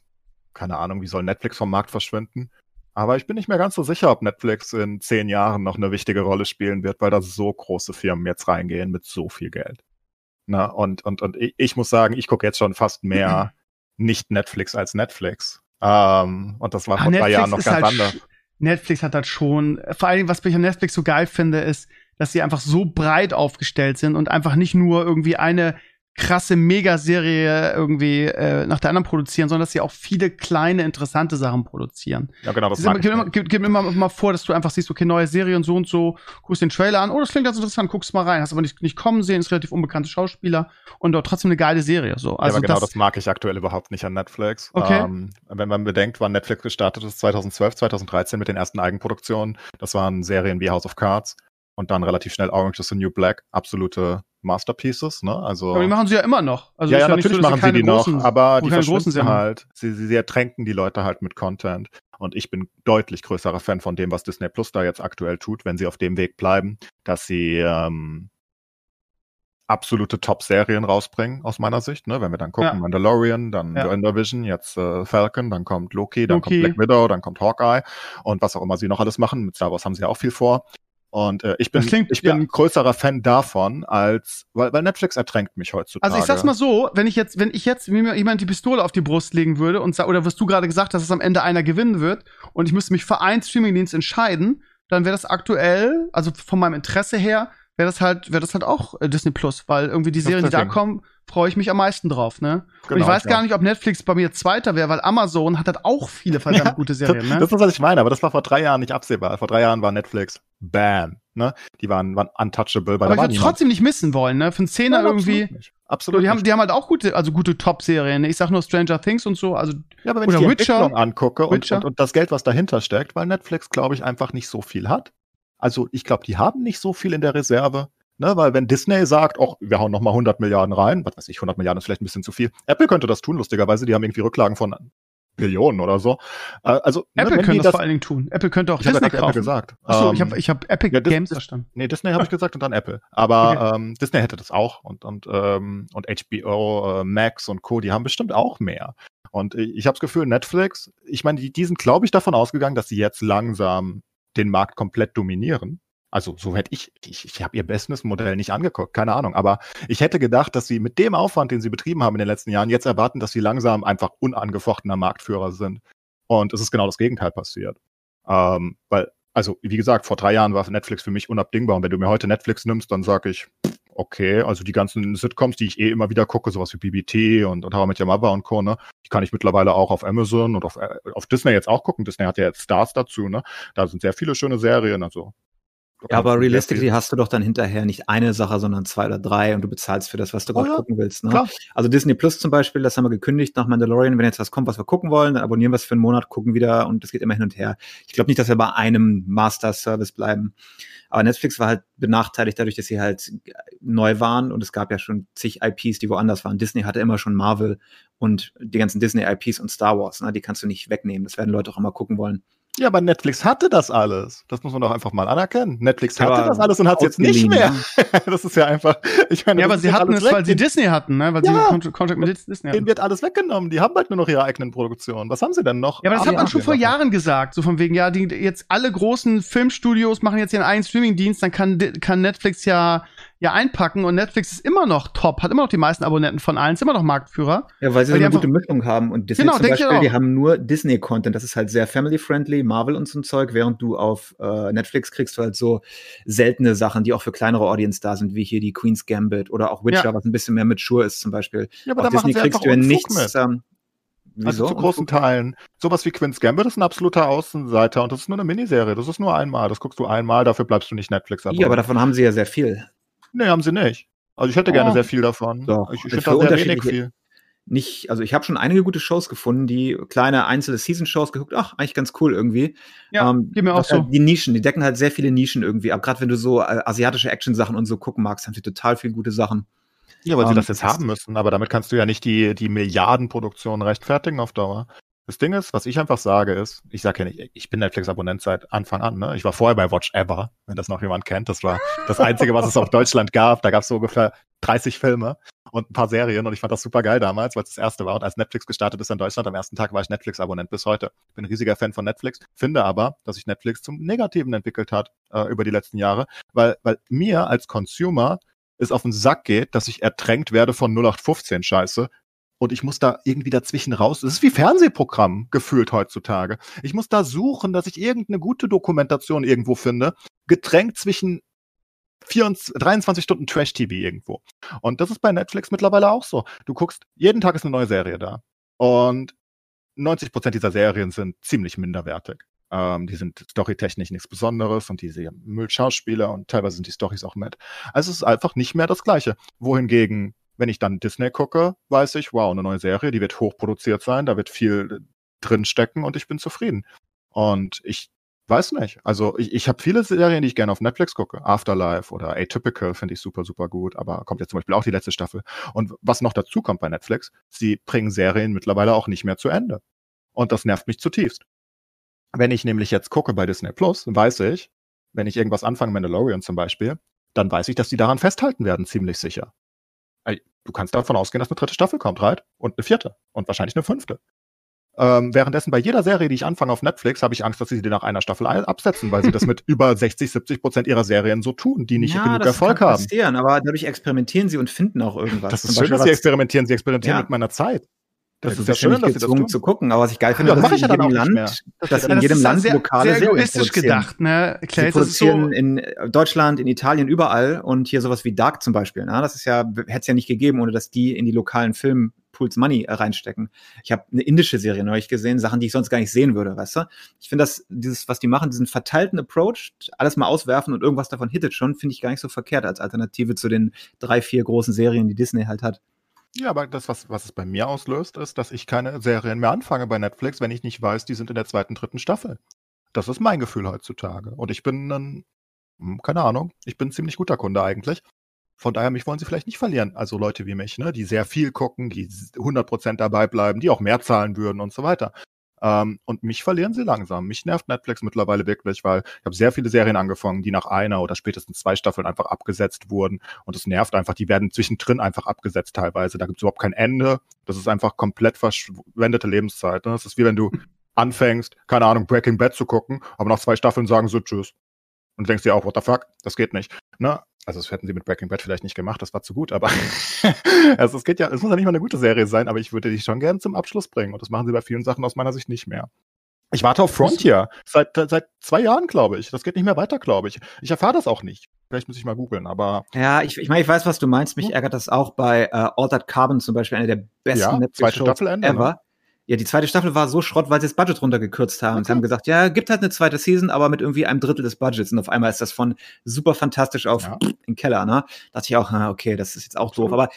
keine Ahnung, wie soll Netflix vom Markt verschwinden? Aber ich bin nicht mehr ganz so sicher, ob Netflix in zehn Jahren noch eine wichtige Rolle spielen wird, weil da so große Firmen jetzt reingehen mit so viel Geld. Na, und, und, und ich, muss sagen, ich gucke jetzt schon fast mehr nicht Netflix als Netflix. Ähm, und das war Ah, vor drei Jahren noch ganz halt anders. Netflix hat das schon, vor allem, was ich an Netflix so geil finde, ist, dass sie einfach so breit aufgestellt sind und einfach nicht nur irgendwie eine krasse Megaserie irgendwie äh, nach der anderen produzieren, sondern dass sie auch viele kleine, interessante Sachen produzieren. Ja, genau, das Es mag ich immer, gibt, gibt immer mal vor, dass du einfach siehst, okay, neue Serie und so und so, guckst den Trailer an, oh, das klingt ganz interessant, guckst mal rein, hast aber nicht, nicht kommen sehen, ist relativ unbekannte Schauspieler und dort trotzdem eine geile Serie. So. ja, Also aber genau das, das, mag ich aktuell überhaupt nicht an Netflix. Okay. Ähm, wenn man bedenkt, wann Netflix gestartet ist, 2012, 2013 mit den ersten Eigenproduktionen. Das waren Serien wie House of Cards und dann relativ schnell Orange is the New Black. Absolute Masterpieces, ne? Also. aber die machen sie ja immer noch. Also ja, ja, nicht natürlich so, machen sie die noch, großen- aber wo die verschwinden halt. Sie, sie, sie ertränken die Leute halt mit Content. Und ich bin deutlich größerer Fan von dem, was Disney Plus da jetzt aktuell tut, wenn sie auf dem Weg bleiben, dass sie ähm, absolute Top-Serien rausbringen, aus meiner Sicht. Ne? Wenn wir dann gucken, Ja. Mandalorian, dann Ja. WandaVision, jetzt äh, Falcon, dann kommt Loki, dann Loki. kommt Black Widow, dann kommt Hawkeye und was auch immer sie noch alles machen. Mit Star Wars haben sie ja auch viel vor. Und äh, ich bin, klingt- ich bin ja. ein größerer Fan davon, als weil, weil Netflix ertränkt mich heutzutage. Also ich sag's mal so, wenn ich jetzt, wenn ich jetzt mir jemand die Pistole auf die Brust legen würde und sa- oder was du gerade gesagt hast, dass am Ende einer gewinnen wird und ich müsste mich für einen Streamingdienst entscheiden, dann wäre das aktuell, also von meinem Interesse her, wäre das halt, wäre das halt auch äh, Disney Plus, weil irgendwie die Serien, die da kommen, freue ich mich am meisten drauf, ne? und Genau, ich weiß ich gar nicht, ob Netflix bei mir Zweiter wäre, weil Amazon hat halt auch viele verdammt Ja, gute Serien, ne? Das ist, was ich meine, aber das war vor drei Jahren nicht absehbar. Vor drei Jahren war Netflix Bam. Ne? Die waren, waren untouchable, weil Aber da ich würde trotzdem nicht missen wollen, ne? Für einen Zehner Nein, irgendwie. Absolut nicht. So, Absolut die, haben, die haben halt auch gute, also gute Top-Serien. ne? Ich sag nur Stranger Things und so. Also ja, aber wenn oder ich die Witcher. Entwicklung angucke und, Witcher. und, und das Geld, was dahinter steckt, weil Netflix, glaube ich, einfach nicht so viel hat. Also ich glaube, die haben nicht so viel in der Reserve. Ne, weil wenn Disney sagt, oh, wir hauen noch mal 100 Milliarden rein, was weiß ich, 100 Milliarden ist vielleicht ein bisschen zu viel. Apple könnte das tun, lustigerweise. Die haben irgendwie Rücklagen von Billionen oder so. Äh, also, ne, Apple wenn könnte das vor allen Dingen tun. Apple könnte auch ich habe Disney ja gerade Apple gesagt. Achso, ich Ähm, habe ich hab Epic ja, Games verstanden. Nee, Disney habe ich gesagt und dann Apple. Aber ähm, Disney hätte das auch und und ähm, und HBO, äh, Max und Co. Die haben bestimmt auch mehr. Und ich, ich habe das Gefühl, Netflix, ich meine, die, die sind, glaube ich, davon ausgegangen, dass sie jetzt langsam den Markt komplett dominieren. Also so hätte ich, ich, ich habe ihr Businessmodell nicht angeguckt, keine Ahnung. Aber ich hätte gedacht, dass sie mit dem Aufwand, den sie betrieben haben in den letzten Jahren, jetzt erwarten, dass sie langsam einfach unangefochtener Marktführer sind. Und es ist genau das Gegenteil passiert. Ähm, weil, also wie gesagt, vor drei Jahren war Netflix für mich unabdingbar. Und wenn du mir heute Netflix nimmst, dann sage ich, pff, okay, also die ganzen Sitcoms, die ich eh immer wieder gucke, sowas wie BBT und, und How I Met Your Mother und Co., ne, die kann ich mittlerweile auch auf Amazon und auf, äh, auf Disney jetzt auch gucken. Disney hat ja jetzt Stars dazu, ne? Da sind sehr viele schöne Serien, also. Ja, aber realistically hast du doch dann hinterher nicht eine Sache, sondern zwei oder drei und du bezahlst für das, was du Oh gerade ja, gucken willst. Ne? klar. Also Disney Plus zum Beispiel, das haben wir gekündigt nach Mandalorian. Wenn jetzt was kommt, was wir gucken wollen, dann abonnieren wir es für einen Monat, gucken wieder und das geht immer hin und her. Ich glaube nicht, dass wir bei einem Master-Service bleiben. Aber Netflix war halt benachteiligt dadurch, dass sie halt neu waren und es gab ja schon zig IPs, die woanders waren. Disney hatte immer schon Marvel und die ganzen Disney-IPs und Star Wars. Ne? Die kannst du nicht wegnehmen. Das werden Leute auch immer gucken wollen. Ja, aber Netflix hatte das alles. Das muss man doch einfach mal anerkennen. Netflix hatte Aber das alles und hat es jetzt nicht mehr. ne? das ist ja einfach. Ich meine, Ja, aber sie hatten es, weg. weil sie Disney hatten, ne? Weil Ja. sie Contract, mit Disney Denen hatten. wird alles weggenommen. Die haben halt nur noch ihre eigenen Produktionen. Was haben sie denn noch? Ja, aber das hat man schon vor Jahren. Gesagt, so von wegen, ja, die jetzt alle großen Filmstudios machen jetzt ihren eigenen Streamingdienst, dann kann, kann Netflix ja, ja einpacken und Netflix ist immer noch top, hat immer noch die meisten Abonnenten von allen, ist immer noch Marktführer. Ja, weil sie Weil so eine gute Mischung haben. Und Disney Genau, zum Beispiel, die haben nur Disney-Content. Das ist halt sehr family-friendly, Marvel und so ein Zeug, während du auf äh, Netflix kriegst du halt so seltene Sachen, die auch für kleinere Audience da sind, wie hier die Queen's Gambit oder auch Witcher, Ja. was ein bisschen mehr mature ist zum Beispiel. Ja, aber auf da Disney kriegst einfach du ja nichts. mit. Ähm, Also wieso? zu großen Teilen. Sowas wie Queen's Gambit ist ein absoluter Außenseiter und das ist nur eine Miniserie. Das ist nur einmal. Das guckst du einmal, dafür bleibst du nicht Netflix Ja, aber davon haben sie ja sehr viel. Nee, haben sie nicht. Also ich hätte gerne Oh. sehr viel davon. Doch. Ich, ich finde da sehr wenig viel. Nicht, also ich habe schon einige gute Shows gefunden, die kleine einzelne Season-Shows geguckt, ach, eigentlich ganz cool irgendwie. Ja, Ähm, geht mir auch was so. Halt die Nischen, die decken halt sehr viele Nischen irgendwie ab. Gerade wenn du so äh, asiatische Action-Sachen und so gucken magst, haben sie total viele gute Sachen. Ja, weil sie Ähm, das jetzt haben müssen. Aber damit kannst du ja nicht die, die Milliardenproduktion rechtfertigen auf Dauer. Das Ding ist, was ich einfach sage, ist, ich sage ja nicht, ich bin Netflix-Abonnent seit Anfang an. Ne? Ich war vorher bei Watch Ever, wenn das noch jemand kennt. Das war das Einzige, was es auf Deutschland gab. Da gab es so ungefähr 30 Filme und ein paar Serien und ich fand das super geil damals, weil es das erste war. Und als Netflix gestartet ist in Deutschland, am ersten Tag war ich Netflix-Abonnent bis heute. Ich bin ein riesiger Fan von Netflix, finde aber, dass sich Netflix zum Negativen entwickelt hat äh, über die letzten Jahre, weil, weil mir als Consumer es auf den Sack geht, dass ich ertränkt werde von 0815 Scheiße, und ich muss da irgendwie dazwischen raus. Es ist wie Fernsehprogramm gefühlt heutzutage. Ich muss da suchen, dass ich irgendeine gute Dokumentation irgendwo finde, getränkt zwischen 24, 23 Stunden Trash-TV irgendwo. Und das ist bei Netflix mittlerweile auch so. Du guckst, jeden Tag ist eine neue Serie da. Und 90 Prozent dieser Serien sind ziemlich minderwertig. Ähm, die sind storytechnisch nichts Besonderes und diese Müll-Schauspieler und teilweise sind die Storys auch nett. Also es ist einfach nicht mehr das Gleiche. Wohingegen wenn ich dann Disney gucke, weiß ich, wow, eine neue Serie, die wird hochproduziert sein, da wird viel drin stecken und ich bin zufrieden. Und ich weiß nicht. Also ich, ich habe viele Serien, die ich gerne auf Netflix gucke. Afterlife oder Atypical finde ich super, super gut, aber kommt jetzt zum Beispiel auch die letzte Staffel. Und was noch dazu kommt bei Netflix, sie bringen Serien mittlerweile auch nicht mehr zu Ende. Und das nervt mich zutiefst. Wenn ich nämlich jetzt gucke bei Disney Plus, weiß ich, wenn ich irgendwas anfange, Mandalorian zum Beispiel, dann weiß ich, dass die daran festhalten werden, ziemlich sicher du kannst davon ausgehen, dass eine dritte Staffel kommt, right? Und eine vierte und wahrscheinlich eine fünfte. Ähm, währenddessen bei jeder Serie, die ich anfange auf Netflix, habe ich Angst, dass sie die nach einer Staffel absetzen, weil sie das mit über 60, 70 Prozent ihrer Serien so tun, die nicht ja, genug Erfolg kann haben. Passieren, aber dadurch experimentieren sie und finden auch irgendwas. Das ist schön, dass sie experimentieren. Sie experimentieren ja. mit meiner Zeit. Das, das ist ja schön, dass sie das zu gucken, aber was ich geil finde, das dass ich in jedem Land, dass in jedem Land sehr, lokale sehr egoistisch gedacht, ne? Klar, sie produzieren so in Deutschland, in Italien, überall und hier sowas wie Dark zum Beispiel. Na, das ist ja hätte es ja nicht gegeben, ohne dass die in die lokalen Filmpools Money reinstecken. Ich habe eine indische Serie neulich gesehen, Sachen, die ich sonst gar nicht sehen würde, weißt du? Ich finde das dieses was die machen, diesen verteilten Approach, alles mal auswerfen und irgendwas davon hittet schon, finde ich gar nicht so verkehrt als Alternative zu den drei, vier großen Serien, die Disney halt hat. Ja, aber das, was, was es bei mir auslöst, ist, dass ich keine Serien mehr anfange bei Netflix, wenn ich nicht weiß, die sind in der zweiten, dritten Staffel. Das ist mein Gefühl heutzutage. Und ich bin ein, hm, keine Ahnung, ich bin ein ziemlich guter Kunde eigentlich. Von daher, mich wollen sie vielleicht nicht verlieren. Also Leute wie mich, ne, die sehr viel gucken, die 100% dabei bleiben, die auch mehr zahlen würden und so weiter. Ähm, und mich verlieren sie langsam. Mich nervt Netflix mittlerweile wirklich, weil ich habe sehr viele Serien angefangen, die nach einer oder spätestens zwei Staffeln einfach abgesetzt wurden. Und es nervt einfach. Die werden zwischendrin einfach abgesetzt teilweise. Da gibt es überhaupt kein Ende. Das ist einfach komplett verschwendete Lebenszeit. Ne? Das ist wie wenn du anfängst, keine Ahnung, Breaking Bad zu gucken, aber nach zwei Staffeln sagen so Tschüss. Und denkst dir auch, what the fuck, das geht nicht. Ne? Also das hätten sie mit Breaking Bad vielleicht nicht gemacht, das war zu gut, aber also es geht ja, es muss ja nicht mal eine gute Serie sein, aber ich würde die schon gerne zum Abschluss bringen und das machen sie bei vielen Sachen aus meiner Sicht nicht mehr. Ich warte auf Frontier seit, seit zwei Jahren, glaube ich. Das geht nicht mehr weiter, glaube ich. Ich erfahre das auch nicht. Vielleicht muss ich mal googeln, aber. Ja, ich, ich meine, ich weiß, was du meinst. Mich ärgert das auch bei äh, Altered Carbon zum Beispiel, eine der besten ja, Netflix-Shows ever. Ne? Ja, die zweite Staffel war so Schrott, weil sie das Budget runtergekürzt haben. Okay. Sie haben gesagt, ja, gibt halt eine zweite Season, aber mit irgendwie einem Drittel des Budgets. Und auf einmal ist das von super fantastisch auf ja. den Keller, ne? Da dachte ich auch, okay, das ist jetzt auch doof. Aber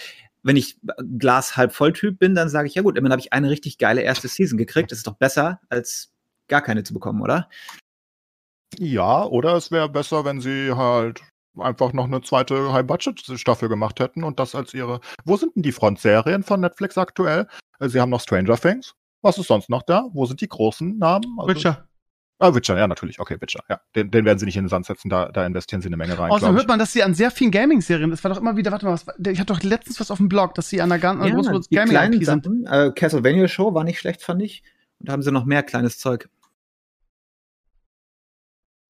wenn ich Glas halb voll Typ bin, dann sage ich, ja gut, immerhin habe ich eine richtig geile erste Season gekriegt. Das ist doch besser, als gar keine zu bekommen, oder? Ja, oder es wäre besser, wenn sie halt einfach noch eine zweite High-Budget-Staffel gemacht hätten und das als ihre. Wo sind denn die Frontserien von Netflix aktuell? Sie haben noch Stranger Things. Was ist sonst noch da? Wo sind die großen Namen? Also, Witcher. Ah, Witcher, ja, natürlich. Okay, Witcher, ja. Den, den werden sie nicht in den Sand setzen, da, da investieren sie eine Menge rein. Außerdem hört man, dass sie an sehr vielen Gaming-Serien, das war doch immer wieder, warte mal, was, ich hatte doch letztens was auf dem Blog, dass sie an einer ganz ja, großen Gaming-IP sind. Äh, Castlevania Show war nicht schlecht, fand ich. Und da haben sie noch mehr kleines Zeug.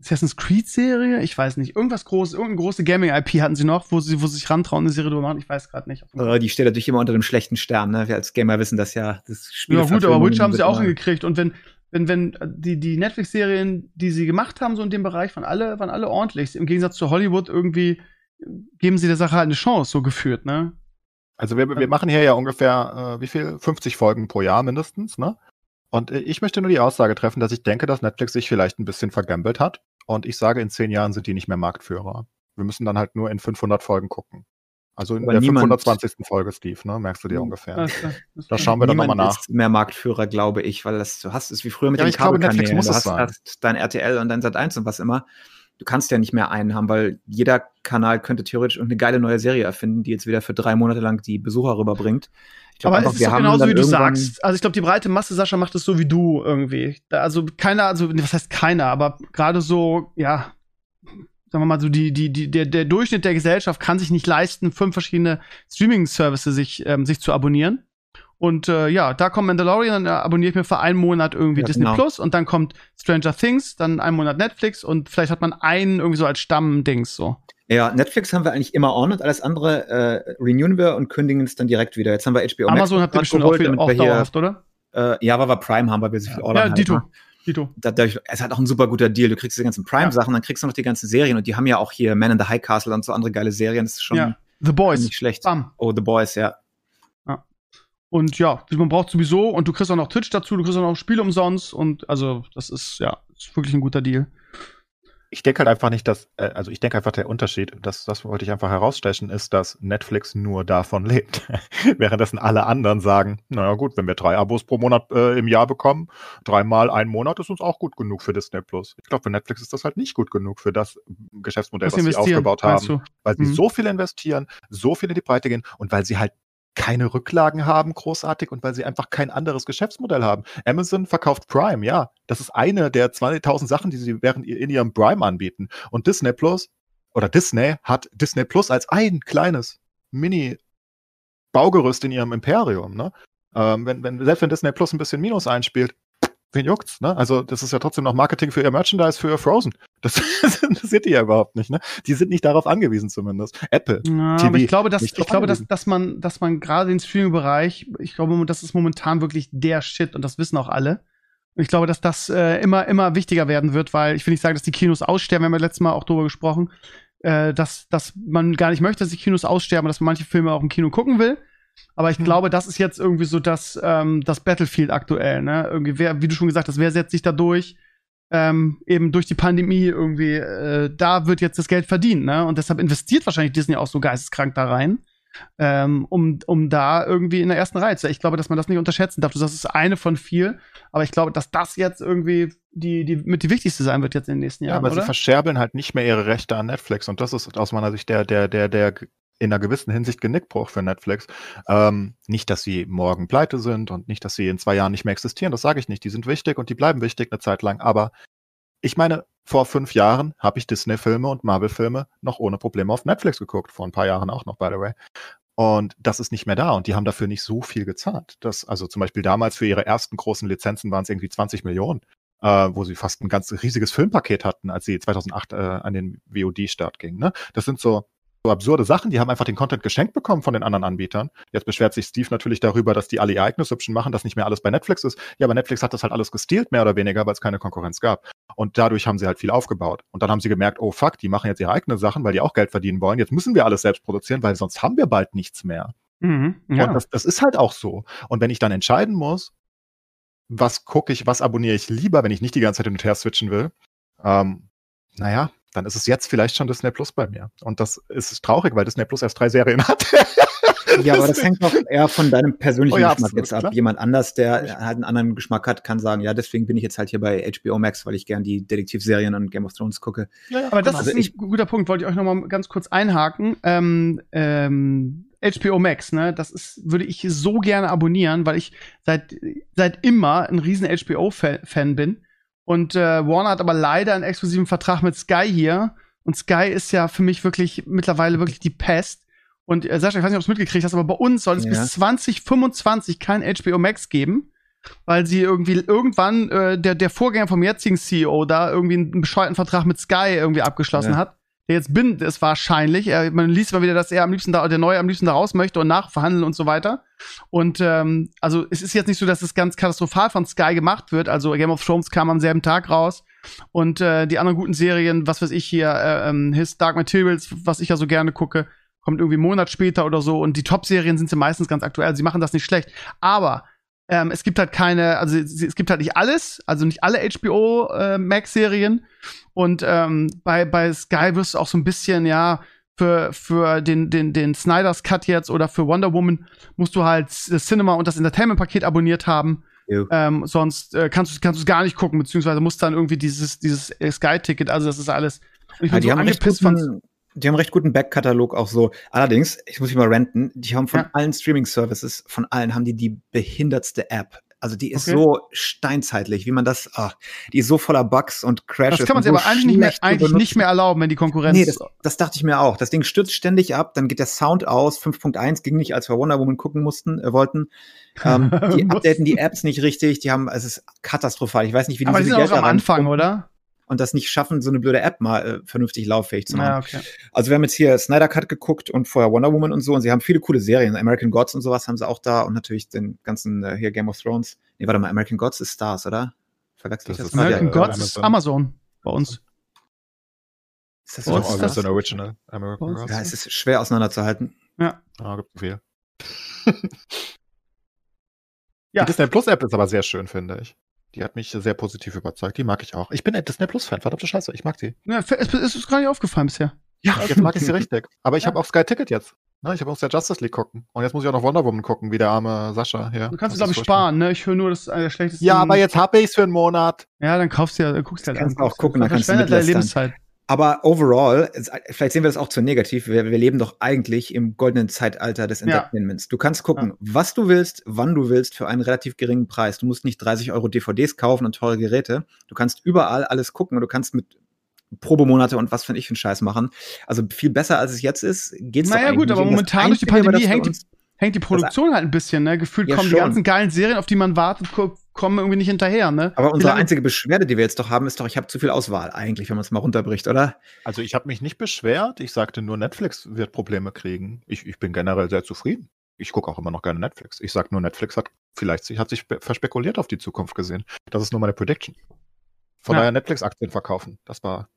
Assassin's Creed Serie, ich weiß nicht, irgendwas großes, irgendeine große Gaming IP hatten sie noch, wo sie, wo sie sich rantrauen, eine Serie drüber machen, ich weiß gerade nicht. Äh, die steht natürlich immer unter dem schlechten Stern, ne? Wir als Gamer wissen das ja. Das Spiel ja gut, aber Witcher haben sie auch hingekriegt und wenn wenn wenn die die Netflix Serien, die sie gemacht haben so in dem Bereich, waren alle waren alle ordentlich. Im Gegensatz zu Hollywood irgendwie geben sie der Sache halt eine Chance, so geführt, ne? Also wir, wir machen hier ja ungefähr, äh, wie viel? 50 Folgen pro Jahr mindestens, ne? Und äh, ich möchte nur die Aussage treffen, dass ich denke, dass Netflix sich vielleicht ein bisschen vergambelt hat. Und ich sage, in zehn Jahren sind die nicht mehr Marktführer. Wir müssen dann halt nur in 500 Folgen gucken. Also in Aber der 520. Folge, Steve, ne? Merkst du dir hm, ungefähr. Das, das da schauen wir dann nochmal nach. Ist mehr Marktführer, glaube ich, weil das, du hast es wie früher mit ja, den Kabelkanälen. Du hast, hast dein RTL und dein Sat1 und was immer. Du kannst ja nicht mehr einen haben, weil jeder Kanal könnte theoretisch eine geile neue Serie erfinden, die jetzt wieder für drei Monate lang die Besucher rüberbringt. Glaub, Aber einfach, es ist doch genauso, wie du sagst. Also ich glaube, die breite Masse, Sascha, macht es so wie du irgendwie. Also keiner, also was heißt keiner, aber gerade so, ja, sagen wir mal so, die, die, die, der, der Durchschnitt der Gesellschaft kann sich nicht leisten, fünf verschiedene Streaming-Services sich, ähm, sich zu abonnieren. Und äh, ja, da kommt Mandalorian, dann abonniere ich mir für einen Monat irgendwie Ja, Disney genau. Plus und dann kommt Stranger Things, dann einen Monat Netflix und vielleicht hat man einen irgendwie so als Stammdings so. Ja, Netflix haben wir eigentlich immer on und alles andere äh, renewen wir und kündigen es dann direkt wieder. Jetzt haben wir HBO Max Amazon habt ihr bestimmt auch, geholt, viel, damit auch wir hier, dauerhaft, oder? äh, ja, weil wir Prime haben, weil wir so viel Order Ja, haben. Dito. ne? Dito. Da- Dadurch, es hat auch ein super guter Deal. Du kriegst diese ganzen Prime-Sachen, dann kriegst du noch die ganzen Serien und die haben ja auch hier Man in the High Castle und so andere geile Serien. Das ist schon Ja. The Boys. nicht schlecht. Bam. Oh, The Boys, ja. Und ja, man braucht sowieso, und du kriegst auch noch Twitch dazu, du kriegst auch noch Spiele umsonst und also das ist ja ist wirklich ein guter Deal. Ich denke halt einfach nicht, dass, äh, also ich denke einfach der Unterschied, das, das wollte ich einfach herausstechen, ist, dass Netflix nur davon lebt. Währenddessen alle anderen sagen, naja gut, wenn wir drei Abos pro Monat äh, im Jahr bekommen, dreimal ein Monat ist uns auch gut genug für Disney Plus. Ich glaube, für Netflix ist das halt nicht gut genug für das Geschäftsmodell, was, sie aufgebaut haben. Weil sie Mhm. so viel investieren, so viel in die Breite gehen und weil sie halt keine Rücklagen haben, großartig, und weil sie einfach kein anderes Geschäftsmodell haben. Amazon verkauft Prime, ja. Das ist eine der 20.000 Sachen, die sie während in ihrem Prime anbieten. Und Disney Plus oder Disney hat Disney Plus als ein kleines Mini-Baugerüst in ihrem Imperium. Ne? Ähm, wenn, wenn, selbst wenn Disney Plus ein bisschen Minus einspielt, wen juckt's? Ne? Also das ist ja trotzdem noch Marketing für ihr Merchandise, für ihr Frozen. Das, das interessiert die ja überhaupt nicht. Ne? Die sind nicht darauf angewiesen zumindest. Apple. Ja, TV aber ich glaube, dass, ich glaube, dass, dass man, dass man gerade den Streaming-Bereich, ich glaube, das ist momentan wirklich der Shit und das wissen auch alle. Und ich glaube, dass das äh, immer, immer wichtiger werden wird, weil ich will nicht sagen, dass die Kinos aussterben, wir haben ja letztes Mal auch drüber gesprochen, äh, dass, dass man gar nicht möchte, dass die Kinos aussterben, dass man manche Filme auch im Kino gucken will. Aber ich Hm. glaube, das ist jetzt irgendwie so das, ähm, das Battlefield aktuell, ne? Irgendwie, wer, wie du schon gesagt hast, wer setzt sich da durch? Ähm, eben durch die Pandemie irgendwie, äh, da wird jetzt das Geld verdient, ne? Und deshalb investiert wahrscheinlich Disney auch so geisteskrank da rein, ähm, um, um da irgendwie in der ersten Reihe zu sein. Ich glaube, dass man das nicht unterschätzen darf. Du sagst, es ist eine von viel, aber ich glaube, dass das jetzt irgendwie die, die mit die wichtigste sein wird jetzt in den nächsten Ja, Jahren, aber sie oder? verscherbeln halt nicht mehr ihre Rechte an Netflix und das ist aus meiner Sicht der, der, der, der in einer gewissen Hinsicht Genickbruch für Netflix. Ähm, nicht, dass sie morgen pleite sind und nicht, dass sie in zwei Jahren nicht mehr existieren, das sage ich nicht. Die sind wichtig und die bleiben wichtig eine Zeit lang, aber ich meine, vor fünf Jahren habe ich Disney-Filme und Marvel-Filme noch ohne Probleme auf Netflix geguckt, vor ein paar Jahren auch noch, by the way. Und das ist nicht mehr da und die haben dafür nicht so viel gezahlt. Das, also zum Beispiel damals für ihre ersten großen Lizenzen waren es irgendwie 20 Millionen, äh, wo sie fast ein ganz riesiges Filmpaket hatten, als sie 2008 äh, an den VOD-Start gingen. Ne? Das sind so, so absurde Sachen, die haben einfach den Content geschenkt bekommen von den anderen Anbietern. Jetzt beschwert sich Steve natürlich darüber, dass die alle ihr eigenes Hübschen machen, dass nicht mehr alles bei Netflix ist. Ja, aber Netflix hat das halt alles gestealt, mehr oder weniger, weil es keine Konkurrenz gab. Und dadurch haben sie halt viel aufgebaut. Und dann haben sie gemerkt, oh fuck, die machen jetzt ihre eigenen Sachen, weil die auch Geld verdienen wollen. Jetzt müssen wir alles selbst produzieren, weil sonst haben wir bald nichts mehr. Mhm, ja. Und das, das ist halt auch so. Und wenn ich dann entscheiden muss, was gucke ich, was abonniere ich lieber, wenn ich nicht die ganze Zeit hin und her switchen will, ähm, naja, dann ist es jetzt vielleicht schon Disney Plus bei mir. Und das ist traurig, weil Disney Plus erst drei Serien hat. Ja, aber das hängt doch eher von deinem persönlichen Oh ja, Geschmack jetzt ab. klar. Jemand anders, der halt einen anderen Geschmack hat, kann sagen, ja, deswegen bin ich jetzt halt hier bei HBO Max, weil ich gern die Detektivserien und Game of Thrones gucke. Aber das Also ist ein guter Punkt, wollte ich euch noch mal ganz kurz einhaken. Ähm, ähm, HBO Max, ne, das ist, würde ich so gerne abonnieren, weil ich seit, seit immer ein riesen HBO-Fan bin. Und äh, Warner hat aber leider einen exklusiven Vertrag mit Sky hier. Und Sky ist ja für mich wirklich mittlerweile wirklich die Pest. Und äh, Sascha, ich weiß nicht, ob du es mitgekriegt hast, aber bei uns soll es Ja. bis 2025 kein HBO Max geben, weil sie irgendwie irgendwann äh, der, der Vorgänger vom jetzigen CEO da irgendwie einen bescheuerten Vertrag mit Sky irgendwie abgeschlossen Ja. hat. Der jetzt bindend ist wahrscheinlich. Er, man liest mal wieder, dass er am liebsten da, der Neue am liebsten da raus möchte und nachverhandeln und so weiter. Und ähm, also es ist jetzt nicht so, dass es ganz katastrophal von Sky gemacht wird. Also Game of Thrones kam am selben Tag raus. Und äh, die anderen guten Serien, was weiß ich hier, äh, ähm, His Dark Materials, was ich ja so gerne gucke, kommt irgendwie einen Monat später oder so. Und die Top-Serien sind sie meistens ganz aktuell. Sie machen das nicht schlecht. Aber ähm, es gibt halt keine, also es es gibt halt nicht alles, also nicht alle HBO äh, Max-Serien. Und ähm, bei, bei Sky wirst du auch so ein bisschen, ja, für, für den, den, den Snyder's Cut jetzt oder für Wonder Woman musst du halt das Cinema und das Entertainment-Paket abonniert haben. Ähm, sonst äh, kannst du kannst du es gar nicht gucken, beziehungsweise musst dann irgendwie dieses, dieses äh, Sky-Ticket, also das ist alles. Und ich Ja, bin die so haben recht angepisst von. guten, Die haben recht guten Backkatalog auch so. Allerdings, ich muss mich mal renten, die haben von Ja. allen Streaming-Services, von allen haben die die behindertste App. Also die ist Okay. so steinzeitlich, wie man das, ah, die ist so voller Bugs und Crashes. Das kann man sich so aber eigentlich nicht mehr, eigentlich nicht mehr erlauben, wenn die Konkurrenz. Nee, das, das dachte ich mir auch. Das Ding stürzt ständig ab, dann geht der Sound aus. 5.1 ging nicht, als wir Wonder Woman gucken mussten, äh, wollten. Ähm, die updaten die Apps nicht richtig, die haben, es ist katastrophal. Ich weiß nicht, wie die aber so sind auch Geld am da Anfang, oder? Und das nicht schaffen, so eine blöde App mal äh, vernünftig lauffähig zu machen. Ja, okay. Also wir haben jetzt hier Snyder Cut geguckt und vorher Wonder Woman und so und sie haben viele coole Serien. American Gods und sowas haben sie auch da und natürlich den ganzen äh, hier Game of Thrones. Nee, warte mal, American Gods ist Stars, oder? Verwechsel ich Das das? ist mal? American äh, Gods ist Amazon. Amazon bei uns. Ist das so? ist das- ein Original American Gods. Ja, es ist schwer auseinanderzuhalten. Ah, gibt viel. Ja. Die Disney Plus App ist aber sehr schön, finde ich. Die hat mich sehr positiv überzeugt. Die mag ich auch. Ich bin ein Disney Plus Fan, verdammte Scheiße. Ich mag die. Ja, es ist gar nicht aufgefallen bisher. Ja, jetzt mag ich sie richtig. Aber ich Ja. habe auch Sky Ticket jetzt. Ne, ich habe auch sehr Justice League gucken. Und jetzt muss ich auch noch Wonder Woman gucken, wie der arme Sascha hier. Du kannst es, glaube ich, sparen, ne? Ich höre nur, das ist einer der schlechtesten. Ja, aber jetzt habe ich's für einen Monat. Ja, dann kaufst du ja, guckst du ja Kannst dann. du auch gucken, dann kannst du. Lebenszeit. Aber overall, vielleicht sehen wir das auch zu negativ, wir, wir leben doch eigentlich im goldenen Zeitalter des Ja. Entertainments. Du kannst gucken, was du willst, wann du willst, für einen relativ geringen Preis. Du musst nicht 30 Euro DVDs kaufen und teure Geräte. Du kannst überall alles gucken und du kannst mit Probemonate und was für ich für einen Scheiß machen. Also viel besser als es jetzt ist, geht's doch Naja, eigentlich gut, aber momentan durch die Pandemie hängt Hängt die Produktion halt ein bisschen, ne? Gefühlt Ja, kommen die schon. ganzen geilen Serien, auf die man wartet, ko- kommen irgendwie nicht hinterher, ne? Aber unsere lange- einzige Beschwerde, die wir jetzt doch haben, ist doch, ich habe zu viel Auswahl eigentlich, wenn man es mal runterbricht, oder? Also ich habe mich nicht beschwert. Ich sagte nur, Netflix wird Probleme kriegen. Ich, ich bin generell sehr zufrieden. Ich gucke auch immer noch gerne Netflix. Ich sag nur, Netflix hat vielleicht sich, hat sich spe- verspekuliert auf die Zukunft gesehen. Das ist nur meine Prediction. Von Ja. daher Netflix-Aktien verkaufen. Das war.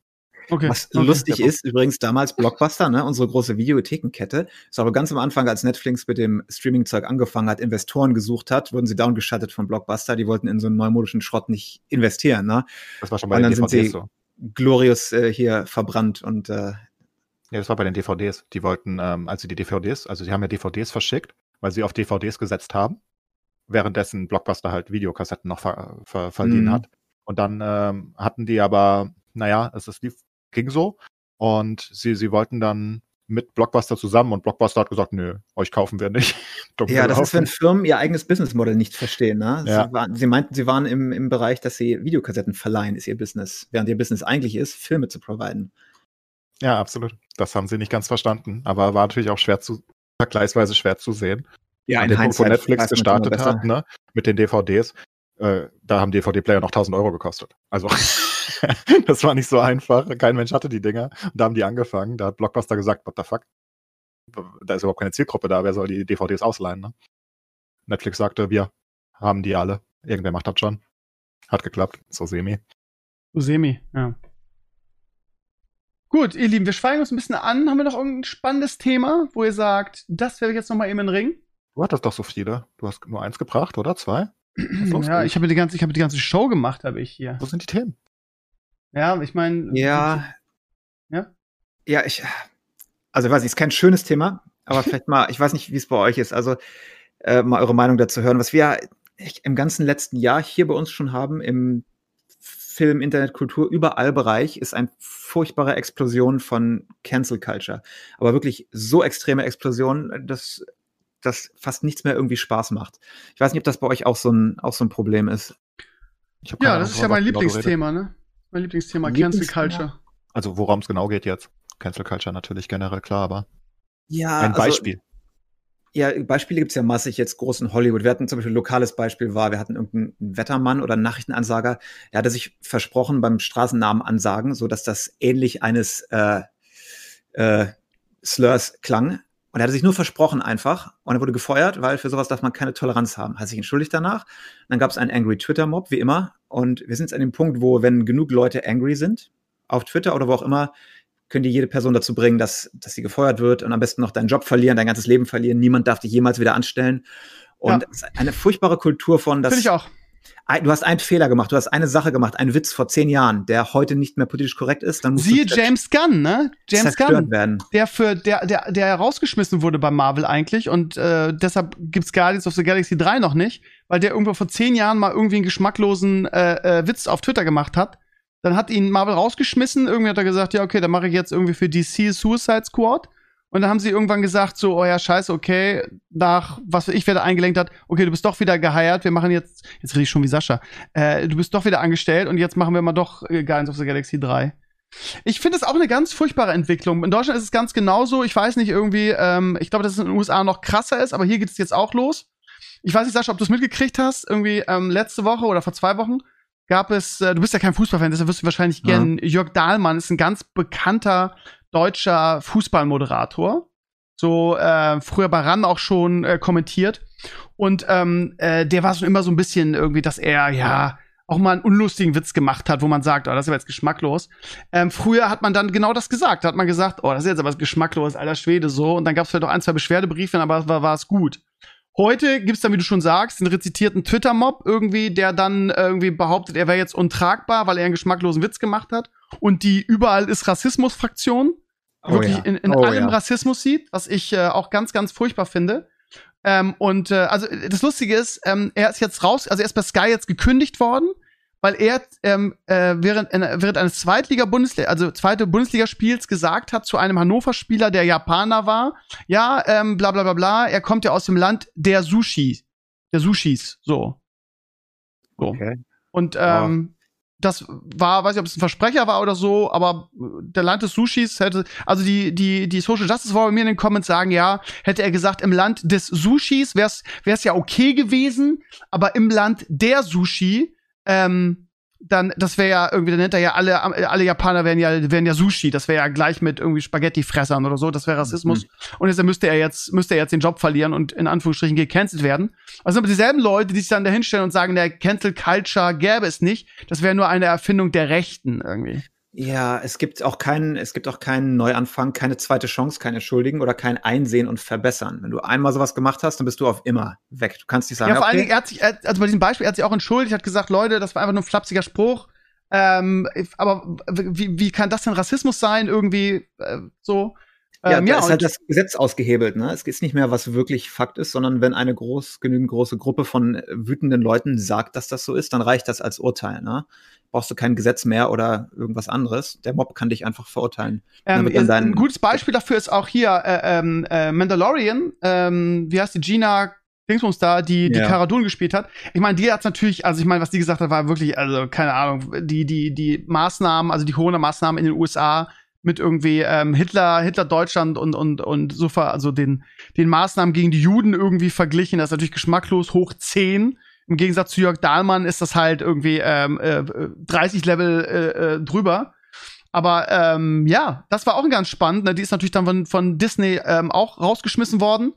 Okay. Was okay. lustig ist, übrigens damals Blockbuster, ne, unsere große Videothekenkette, ist aber ganz am Anfang, als Netflix mit dem Streaming-Zeug angefangen hat, Investoren gesucht hat, wurden sie downgeschattet von Blockbuster. Die wollten in so einen neumodischen Schrott nicht investieren, ne? Das war schon bei Und den dann sind DVDs sie- so. Glorious äh, hier verbrannt und äh, Nee, das war bei den DVDs. Die wollten, ähm, als sie die DVDs, also sie haben ja DVDs verschickt, weil sie auf DVDs gesetzt haben, währenddessen Blockbuster halt Videokassetten noch ver, ver, verliehen Mhm. hat. Und dann ähm, hatten die aber, naja, es, es lief, ging so. Und sie, sie wollten dann mit Blockbuster zusammen und Blockbuster hat gesagt, nö, euch kaufen wir nicht. Ja, das ist, wenn. Firmen ihr eigenes Businessmodell nicht verstehen. Ne? Ja. Sie, waren, sie meinten, sie waren im, im Bereich, dass sie Videokassetten verleihen, ist ihr Business, während ihr Business eigentlich ist, Filme zu providen. Ja, absolut. Das haben sie nicht ganz verstanden. Aber war natürlich auch schwer zu, vergleichsweise schwer zu sehen. Ja, An dem Punkt, wo Netflix gestartet hat, ne, mit den DVDs, äh, da haben DVD-Player noch 1000 Euro gekostet. Also, das war nicht so einfach. Kein Mensch hatte die Dinger. Und da haben die angefangen. Da hat Blockbuster gesagt, what the fuck? Da ist überhaupt keine Zielgruppe da. Wer soll die DVDs ausleihen, ne? Netflix sagte, wir haben die alle. Irgendwer macht das schon. Hat geklappt. So semi. So semi, ja. Gut, ihr Lieben, wir schweigen uns ein bisschen an. Haben wir noch irgendein spannendes Thema, wo ihr sagt, das werde ich jetzt noch mal eben in den Ring? Du hattest doch so viele. Du hast nur eins gebracht, oder? Zwei? Ja, ich habe die ganze, ich habe die ganze Show gemacht, habe ich hier. Wo sind die Themen? Ja, ich meine. Ja. Ja? Ja, ich, also ich weiß nicht, ist kein schönes Thema, aber vielleicht mal, ich weiß nicht, wie es bei euch ist, also äh, mal eure Meinung dazu hören, was wir im ganzen letzten Jahr hier bei uns schon haben, im Film, Internet, Kultur, überall Bereich, ist eine furchtbare Explosion von Cancel Culture. Aber wirklich so extreme Explosion, dass dass fast nichts mehr irgendwie Spaß macht. Ich weiß nicht, ob das bei euch auch so ein, auch so ein Problem ist. Ja, das ist ja mein. Lieblingsthema, ne? Mein Lieblingsthema, Cancel Lieblingsthema? Culture. Also worum es genau geht jetzt. Cancel Culture natürlich generell klar, aber Ja, ein also- Beispiel. Ja, Beispiele gibt's ja massig jetzt groß in Hollywood. Wir hatten zum Beispiel ein lokales Beispiel war, wir hatten irgendeinen Wettermann oder einen Nachrichtenansager, der hatte sich versprochen beim Straßennamen ansagen, so dass das ähnlich eines äh, äh, Slurs klang. Und er hatte sich nur versprochen einfach und er wurde gefeuert, weil für sowas darf man keine Toleranz haben. Hat sich entschuldigt danach. Dann gab es einen Angry Twitter-Mob, wie immer. Und wir sind jetzt an dem Punkt, wo, wenn genug Leute angry sind, auf Twitter oder wo auch immer, können die jede Person dazu bringen, dass, dass sie gefeuert wird und am besten noch deinen Job verlieren, dein ganzes Leben verlieren. Niemand darf dich jemals wieder anstellen. Und Ja. es ist eine furchtbare Kultur von, dass Du hast einen Fehler gemacht, du hast eine Sache gemacht, einen Witz vor zehn Jahren, der heute nicht mehr politisch korrekt ist, dann musst Siehe James Gunn, ne? James Gunn, werden. der für der der der rausgeschmissen wurde bei Marvel eigentlich und äh, deshalb gibt's Guardians of the Galaxy 3 noch nicht, weil der irgendwo vor zehn Jahren mal irgendwie einen geschmacklosen äh, äh, Witz auf Twitter gemacht hat Dann hat ihn Marvel rausgeschmissen. Irgendwie hat er gesagt, ja, okay, dann mache ich jetzt irgendwie für DC Suicide Squad. Und dann haben sie irgendwann gesagt, so, oh ja, scheiße, okay, nach was ich werde eingelenkt hat, okay, du bist doch wieder geheiert, wir machen jetzt, jetzt rede ich schon wie Sascha, äh, du bist doch wieder angestellt und jetzt machen wir mal doch äh, Guardians of the Galaxy 3. Ich finde es auch eine ganz furchtbare Entwicklung. In Deutschland ist es ganz genauso. Ich weiß nicht irgendwie, ähm, ich glaube, dass es in den USA noch krasser ist, aber hier geht es jetzt auch los. Ich weiß nicht, Sascha, ob du es mitgekriegt hast. Irgendwie ähm, letzte Woche oder vor zwei Wochen gab es, äh, du bist ja kein Fußballfan, deshalb wirst du wahrscheinlich ja. gern Jörg Dahlmann, ist ein ganz bekannter deutscher Fußballmoderator. So äh, früher bei RAN auch schon äh, kommentiert. Und ähm, äh, der war schon immer so ein bisschen irgendwie, dass er, ja, auch mal einen unlustigen Witz gemacht hat, wo man sagt, oh, das ist aber jetzt geschmacklos. Ähm, früher hat man dann genau das gesagt. Da hat man gesagt, oh, das ist jetzt aber geschmacklos, alter Schwede, so. Und dann gab es vielleicht auch ein, zwei Beschwerdebriefe, aber war, war es gut. Heute gibt's dann, wie du schon sagst, den rezitierten Twitter-Mob irgendwie, der dann irgendwie behauptet, er wäre jetzt untragbar, weil er einen geschmacklosen Witz gemacht hat. Und die überall ist Rassismus-Fraktion oh, wirklich ja. in, in oh, allem ja. Rassismus sieht, was ich äh, auch ganz, ganz furchtbar finde. Ähm, und äh, also das Lustige ist, ähm, er ist jetzt raus, also er ist bei Sky jetzt gekündigt worden, weil er ähm, äh, während, äh, während eines Zweitliga-Bundesliga, also zweite Bundesligaspiels gesagt hat zu einem Hannover-Spieler, der Japaner war, ja, ähm, bla bla bla bla, er kommt ja aus dem Land der Sushi, der Sushis, so. so. Okay. Und ähm, das war, weiß ich, ob es ein Versprecher war oder so, aber der Land des Sushis hätte, also die, die, die Social Justice war bei mir in den Comments sagen, ja, hätte er gesagt, im Land des Sushis wär's, wär's ja okay gewesen, aber im Land der Sushi, ähm, dann, das wäre ja irgendwie, dann nennt er ja alle, alle Japaner wären ja, wären ja Sushi. Das wäre ja gleich mit irgendwie Spaghetti-Fressern oder so. Das wäre Rassismus. Mhm. Und jetzt müsste er jetzt, müsste er jetzt den Job verlieren und in Anführungsstrichen gecancelt werden. Also sind aber dieselben Leute, die sich dann dahinstellen und sagen, der Cancel Culture gäbe es nicht. Das wäre nur eine Erfindung der Rechten irgendwie. Ja, es gibt auch keinen, es gibt auch keinen Neuanfang, keine zweite Chance, kein Entschuldigen oder kein Einsehen und Verbessern. Wenn du einmal sowas gemacht hast, dann bist du auf immer weg. Du kannst nicht sagen. Ja, vor okay. allen Dingen, er hat sich, also bei diesem Beispiel, er hat sich auch entschuldigt, hat gesagt, Leute, das war einfach nur ein flapsiger Spruch. Ähm, aber wie, wie kann das denn Rassismus sein? Irgendwie äh, so. Ja, ähm, ja, da ist halt das Gesetz ausgehebelt. Ne? Es ist nicht mehr, was wirklich Fakt ist, sondern wenn eine groß, genügend große Gruppe von wütenden Leuten sagt, dass das so ist, dann reicht das als Urteil. Ne? Brauchst du kein Gesetz mehr oder irgendwas anderes. Der Mob kann dich einfach verurteilen. Ähm, ein gutes Beispiel dafür ist auch hier äh, ähm, äh, Mandalorian. Ähm, wie heißt die Gina Dingsbums da, die die ja. Cara Dune gespielt hat. Ich meine, die hat's natürlich, also ich meine, was die gesagt hat, war wirklich, also keine Ahnung, die die die Maßnahmen, also die Corona-Maßnahmen in den USA mit irgendwie ähm, Hitler, Hitler Deutschland und und und so also den den Maßnahmen gegen die Juden irgendwie verglichen. Das ist natürlich geschmacklos hoch 10. Im Gegensatz zu Jörg Dahlmann ist das halt irgendwie ähm, äh, 30 Level äh, äh, drüber. Aber ähm, ja, das war auch ganz spannend. Ne? Die ist natürlich dann von, von Disney ähm, auch rausgeschmissen worden.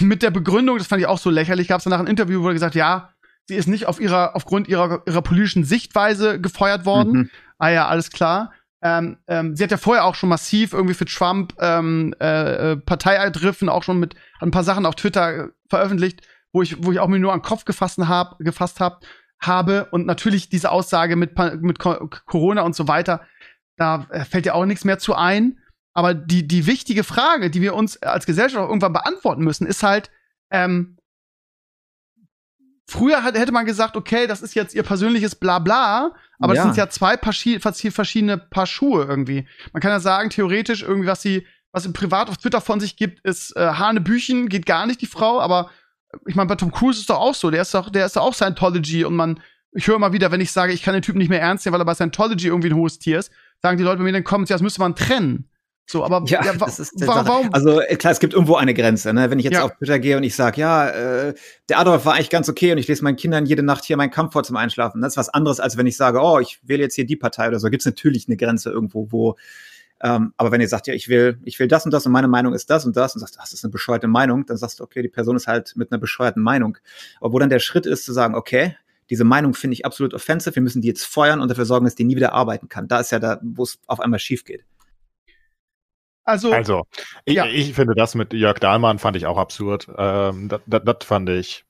Mit der Begründung, das fand ich auch so lächerlich, gab es danach ein Interview, wo er gesagt, ja, sie ist nicht auf ihrer, aufgrund ihrer, ihrer politischen Sichtweise gefeuert worden. Mhm. Ah ja, alles klar. Ähm, ähm, sie hat ja vorher auch schon massiv irgendwie für Trump ähm, äh, äh Partei ergriffen, auch schon mit ein paar Sachen auf Twitter veröffentlicht, wo ich, wo ich auch mir nur an den Kopf gefasst habe, gefasst hab, habe. Und natürlich diese Aussage mit, mit Corona und so weiter, da äh, fällt ja auch nichts mehr zu ein. Aber die, die wichtige Frage, die wir uns als Gesellschaft auch irgendwann beantworten müssen, ist halt, ähm, früher hat, hätte man gesagt, okay, das ist jetzt ihr persönliches Blabla, aber ja. das sind ja zwei Paar, verschiedene Paar Schuhe irgendwie. Man kann ja sagen, theoretisch irgendwie, was sie, was sie privat auf Twitter von sich gibt, ist äh, Hanebüchen, geht gar nicht die Frau, aber ich meine, bei Tom Cruise ist es doch auch so, der ist doch, der ist doch auch Scientology und man, ich höre immer wieder, wenn ich sage, ich kann den Typen nicht mehr ernst nehmen, weil er bei Scientology irgendwie ein hohes Tier ist, sagen die Leute bei mir in den Comments, ja, das müsste man trennen. So, aber ja, ja das ist wa warum? Also äh, klar, es gibt irgendwo eine Grenze. Ne? Wenn ich jetzt ja. auf Twitter gehe und ich sage, ja, äh, der Adolf war eigentlich ganz okay und ich lese meinen Kindern jede Nacht hier meinen Kampf vor zum Einschlafen. Das ist was anderes, als wenn ich sage, oh, ich wähle jetzt hier die Partei oder so. Gibt es natürlich eine Grenze irgendwo, wo ähm, aber wenn ihr sagt, ja, ich will, ich will das und das und meine Meinung ist das und das und sagst, das ist eine bescheuerte Meinung, dann sagst du, okay, die Person ist halt mit einer bescheuerten Meinung. Aber wo dann der Schritt ist zu sagen, okay, diese Meinung finde ich absolut offensiv, wir müssen die jetzt feuern und dafür sorgen, dass die nie wieder arbeiten kann. Da ist ja da, wo es auf einmal schief geht. Also, also ich, ja. ich, finde das mit Jörg Dahlmann fand ich auch absurd. Ähm, das, das, das fand ich,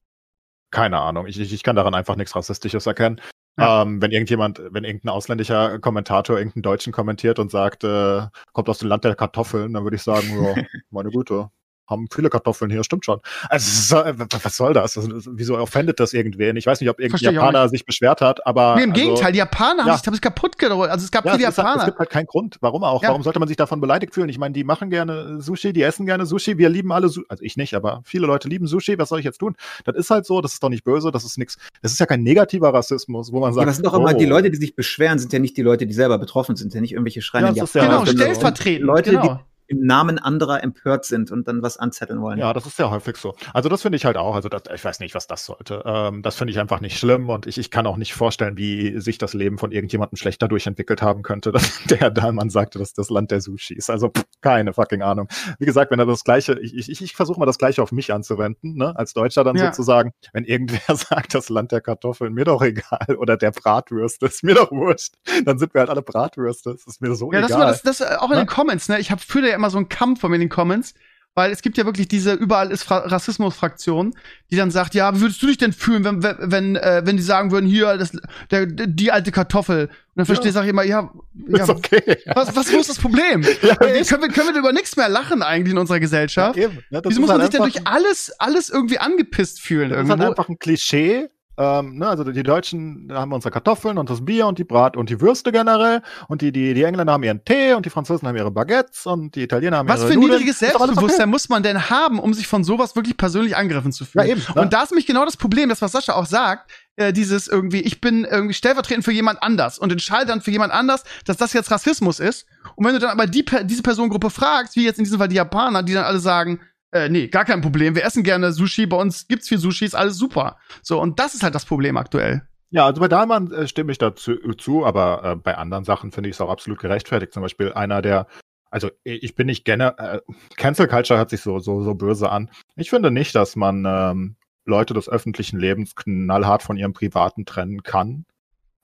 keine Ahnung, ich, ich kann daran einfach nichts Rassistisches erkennen. Ja. Ähm, wenn irgendjemand, wenn irgendein ausländischer Kommentator irgendeinen Deutschen kommentiert und sagt, äh, kommt aus dem Land der Kartoffeln, dann würde ich sagen, ja, meine Güte. Haben viele Kartoffeln hier, stimmt schon. Also, was soll das? Also, wieso offendet das irgendwen? Ich weiß nicht, ob irgendein Japaner sich beschwert hat, aber. Nee, im also, Gegenteil, die Japaner ja. haben sich kaputt gerollt. Also es gab ja, viele es Japaner. Halt, es gibt halt keinen Grund. Warum auch? Ja. Warum sollte man sich davon beleidigt fühlen? Ich meine, die machen gerne Sushi, die essen gerne Sushi. Wir lieben alle Sushi. Also ich nicht, aber viele Leute lieben Sushi. Was soll ich jetzt tun? Das ist halt so, das ist doch nicht böse, das ist nichts. Das ist ja kein negativer Rassismus, wo man sagt. Ja, das sind doch immer die oh. Leute, die sich beschweren, sind ja nicht die Leute, die selber betroffen sind, ja nicht irgendwelche schreienden ja, Genau, stellvertretend. Leute, genau. die im Namen anderer empört sind und dann was anzetteln wollen. Ja, das ist ja häufig so. Also das finde ich halt auch. Also das, ich weiß nicht, was das sollte. Ähm, das finde ich einfach nicht schlimm und ich, ich kann auch nicht vorstellen, wie sich das Leben von irgendjemandem schlecht dadurch entwickelt haben könnte, dass der Dahlmann sagte, dass das Land der Sushi ist. Also pff, keine fucking Ahnung. Wie gesagt, wenn er das Gleiche, ich, ich, ich versuche mal das Gleiche auf mich anzuwenden, ne? als Deutscher dann ja. sozusagen, wenn irgendwer sagt, das Land der Kartoffeln, mir doch egal, oder der Bratwürste, ist mir doch wurscht, dann sind wir halt alle Bratwürste. Das ist mir so ja, egal. Ja, das war das, das auch in ne? den Comments, ne? Ich habe früher ja immer so einen Kampf von mir in den Comments, weil es gibt ja wirklich diese überall ist Rassismus-Fraktion, die dann sagt, ja, wie würdest du dich denn fühlen, wenn wenn äh, wenn die sagen würden, hier das, der, die alte Kartoffel? Und dann verstehe ja. ich immer, ja, ja ist okay, ja. was ist das Problem? ja, können wir können wir über nichts mehr lachen eigentlich in unserer Gesellschaft? Ja, eben. Wieso muss man halt sich denn durch alles alles irgendwie angepisst fühlen? Das irgendwo? ist halt einfach ein Klischee ähm, ne, also die Deutschen da haben unsere Kartoffeln und das Bier und die Brat und die Würste generell. Und die, die, die Engländer haben ihren Tee und die Franzosen haben ihre Baguettes und die Italiener haben Was ihre für Nudeln. niedriges Selbstbewusstsein okay. muss man denn haben, um sich von sowas wirklich persönlich angegriffen zu fühlen? Ja, eben, ne? Und da ist nämlich genau das Problem, das was Sascha auch sagt, äh, dieses irgendwie, ich bin irgendwie stellvertretend für jemand anders und entscheide dann für jemand anders, dass das jetzt Rassismus ist. Und wenn du dann aber die, diese Personengruppe fragst, wie jetzt in diesem Fall die Japaner, die dann alle sagen, äh, nee, gar kein Problem. Wir essen gerne Sushi. Bei uns gibt's viel Sushi, ist alles super. So, und das ist halt das Problem aktuell. Ja, also bei Dahlmann äh, stimme ich dazu zu, aber äh, bei anderen Sachen finde ich es auch absolut gerechtfertigt. Zum Beispiel einer der, also ich bin nicht gerne, äh, Cancel Culture hört sich so, so, so böse an. Ich finde nicht, dass man ähm, Leute des öffentlichen Lebens knallhart von ihrem Privaten trennen kann.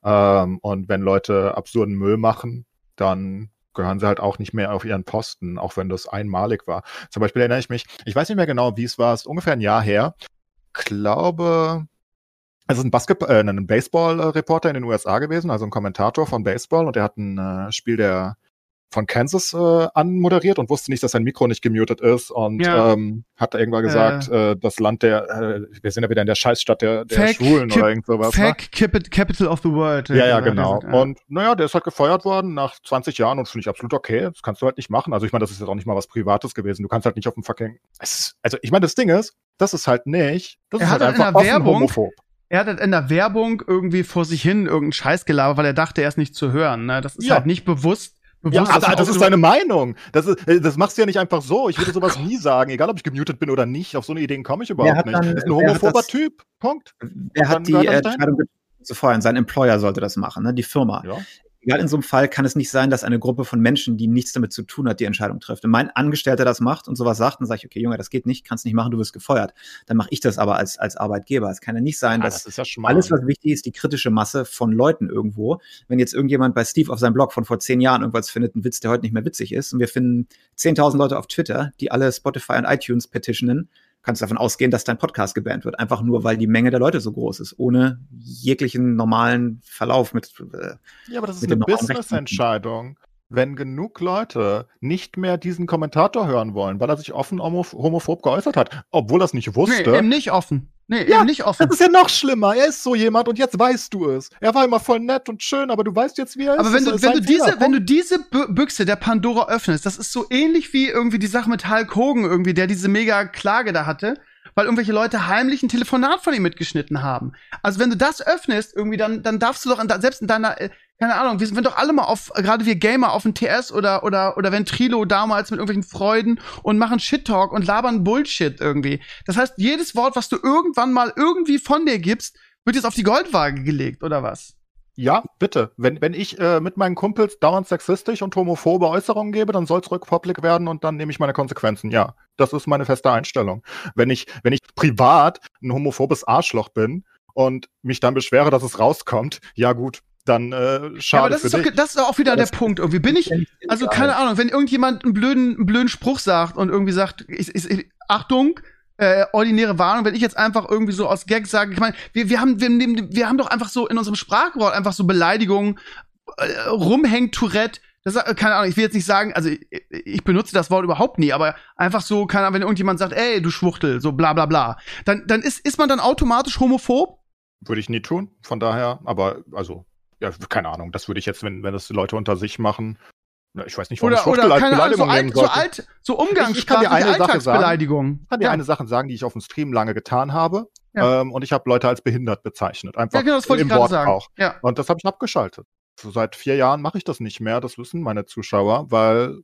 Ähm, und wenn Leute absurden Müll machen, dann gehören sie halt auch nicht mehr auf ihren Posten, auch wenn das einmalig war. Zum Beispiel erinnere ich mich, ich weiß nicht mehr genau, wie es war, es ist ungefähr ein Jahr her. Glaube, es ist ein Basketball, äh, ein Baseball-Reporter in den USA gewesen, also ein Kommentator von Baseball, und der hat ein äh, Spiel der von Kansas äh, anmoderiert und wusste nicht, dass sein Mikro nicht gemutet ist und ja. ähm, hat irgendwann gesagt, äh, äh, das Land der, äh, wir sind ja wieder in der Scheißstadt der, der Fake, Schwulen oder irgend sowas. Fake ne? Capital of the World. Ja, ja, genau. Gesagt, ja. Und naja, der ist halt gefeuert worden nach 20 Jahren und finde ich absolut okay. Das kannst du halt nicht machen. Also ich meine, das ist jetzt auch nicht mal was Privates gewesen. Du kannst halt nicht auf dem fucking. Ist, also ich meine, das Ding ist, das ist halt nicht. Das er ist hat halt einfach in der Werbung, homophob. Er hat halt in der Werbung irgendwie vor sich hin irgendeinen Scheiß gelabert, weil er dachte, er ist nicht zu hören. Ne? Das ist ja. halt nicht bewusst ja, aber das ist deine Meinung. Das, ist, äh, das machst du ja nicht einfach so. Ich würde sowas nie sagen, egal ob ich gemutet bin oder nicht. Auf so eine Ideen komme ich überhaupt nicht. Dann, das ist ein homophober das, Typ. Punkt. Er hat die Entscheidung zu feuern. Sein Employer sollte das machen, ne? die Firma. Ja egal in so einem Fall kann es nicht sein, dass eine Gruppe von Menschen, die nichts damit zu tun hat, die Entscheidung trifft. Wenn mein Angestellter das macht und sowas sagt, dann sage ich, okay, Junge, das geht nicht, kannst nicht machen, du wirst gefeuert. Dann mache ich das aber als, als Arbeitgeber. Es kann ja nicht sein, ja, dass das ja alles, was wichtig ist, die kritische Masse von Leuten irgendwo. Wenn jetzt irgendjemand bei Steve auf seinem Blog von vor zehn Jahren irgendwas findet, ein Witz, der heute nicht mehr witzig ist, und wir finden 10.000 Leute auf Twitter, die alle Spotify und iTunes petitionen, kannst du davon ausgehen, dass dein Podcast gebannt wird. Einfach nur, weil die Menge der Leute so groß ist, ohne jeglichen normalen Verlauf mit. Äh, ja, aber das ist eine Business-Entscheidung. Wenn genug Leute nicht mehr diesen Kommentator hören wollen, weil er sich offen homophob geäußert hat, obwohl er es nicht wusste. Nee, eben nicht offen. Nee, ja, eben nicht offen. Das ist ja noch schlimmer. Er ist so jemand und jetzt weißt du es. Er war immer voll nett und schön, aber du weißt jetzt, wie er aber ist. Aber wenn du, wenn du diese, wenn du diese Büchse der Pandora öffnest, das ist so ähnlich wie irgendwie die Sache mit Hulk Hogan irgendwie, der diese mega Klage da hatte, weil irgendwelche Leute heimlich ein Telefonat von ihm mitgeschnitten haben. Also wenn du das öffnest irgendwie, dann, dann darfst du doch selbst in deiner, äh, keine Ahnung, wir sind doch alle mal auf, gerade wir Gamer auf ein TS oder, oder, oder Ventrilo damals mit irgendwelchen Freuden und machen Shit-Talk und labern Bullshit irgendwie. Das heißt, jedes Wort, was du irgendwann mal irgendwie von dir gibst, wird jetzt auf die Goldwaage gelegt, oder was? Ja, bitte. Wenn, wenn ich äh, mit meinen Kumpels dauernd sexistisch und homophobe Äußerungen gebe, dann soll es rückpublik werden und dann nehme ich meine Konsequenzen. Ja, das ist meine feste Einstellung. Wenn ich, wenn ich privat ein homophobes Arschloch bin und mich dann beschwere, dass es rauskommt, ja gut, dann äh, schade ja, aber das ist. Doch, das ist auch wieder das der Punkt. Irgendwie bin ich, also keine Ahnung, wenn irgendjemand einen blöden, einen blöden Spruch sagt und irgendwie sagt, ich, ich, Achtung, äh, ordinäre Warnung, wenn ich jetzt einfach irgendwie so aus Gag sage, ich meine, wir, wir haben wir, wir haben doch einfach so in unserem Sprachwort einfach so Beleidigungen, äh, rumhängt Tourette, Das, äh, keine Ahnung, ich will jetzt nicht sagen, also ich, ich benutze das Wort überhaupt nie, aber einfach so, keine Ahnung, wenn irgendjemand sagt, ey, du Schwuchtel, so bla bla bla, dann, dann ist, ist man dann automatisch homophob? Würde ich nie tun, von daher, aber also, ja, keine Ahnung, das würde ich jetzt, wenn, wenn das die Leute unter sich machen, ich weiß nicht, warum Oder, oder keine so, Beleidigung nehmen alt, so alt, so Ich kann dir umgangssprachliche eine Sache sagen. Alltagsbeleidigung. Ich kann dir ja. eine Sache sagen, die ich auf dem Stream lange getan habe. Ja. Ähm, und ich habe Leute als behindert bezeichnet. Einfach ja, genau, das wollte ich im gerade Wort sagen. auch. Ja. Und das habe ich abgeschaltet. So seit vier Jahren mache ich das nicht mehr. Das wissen meine Zuschauer, weil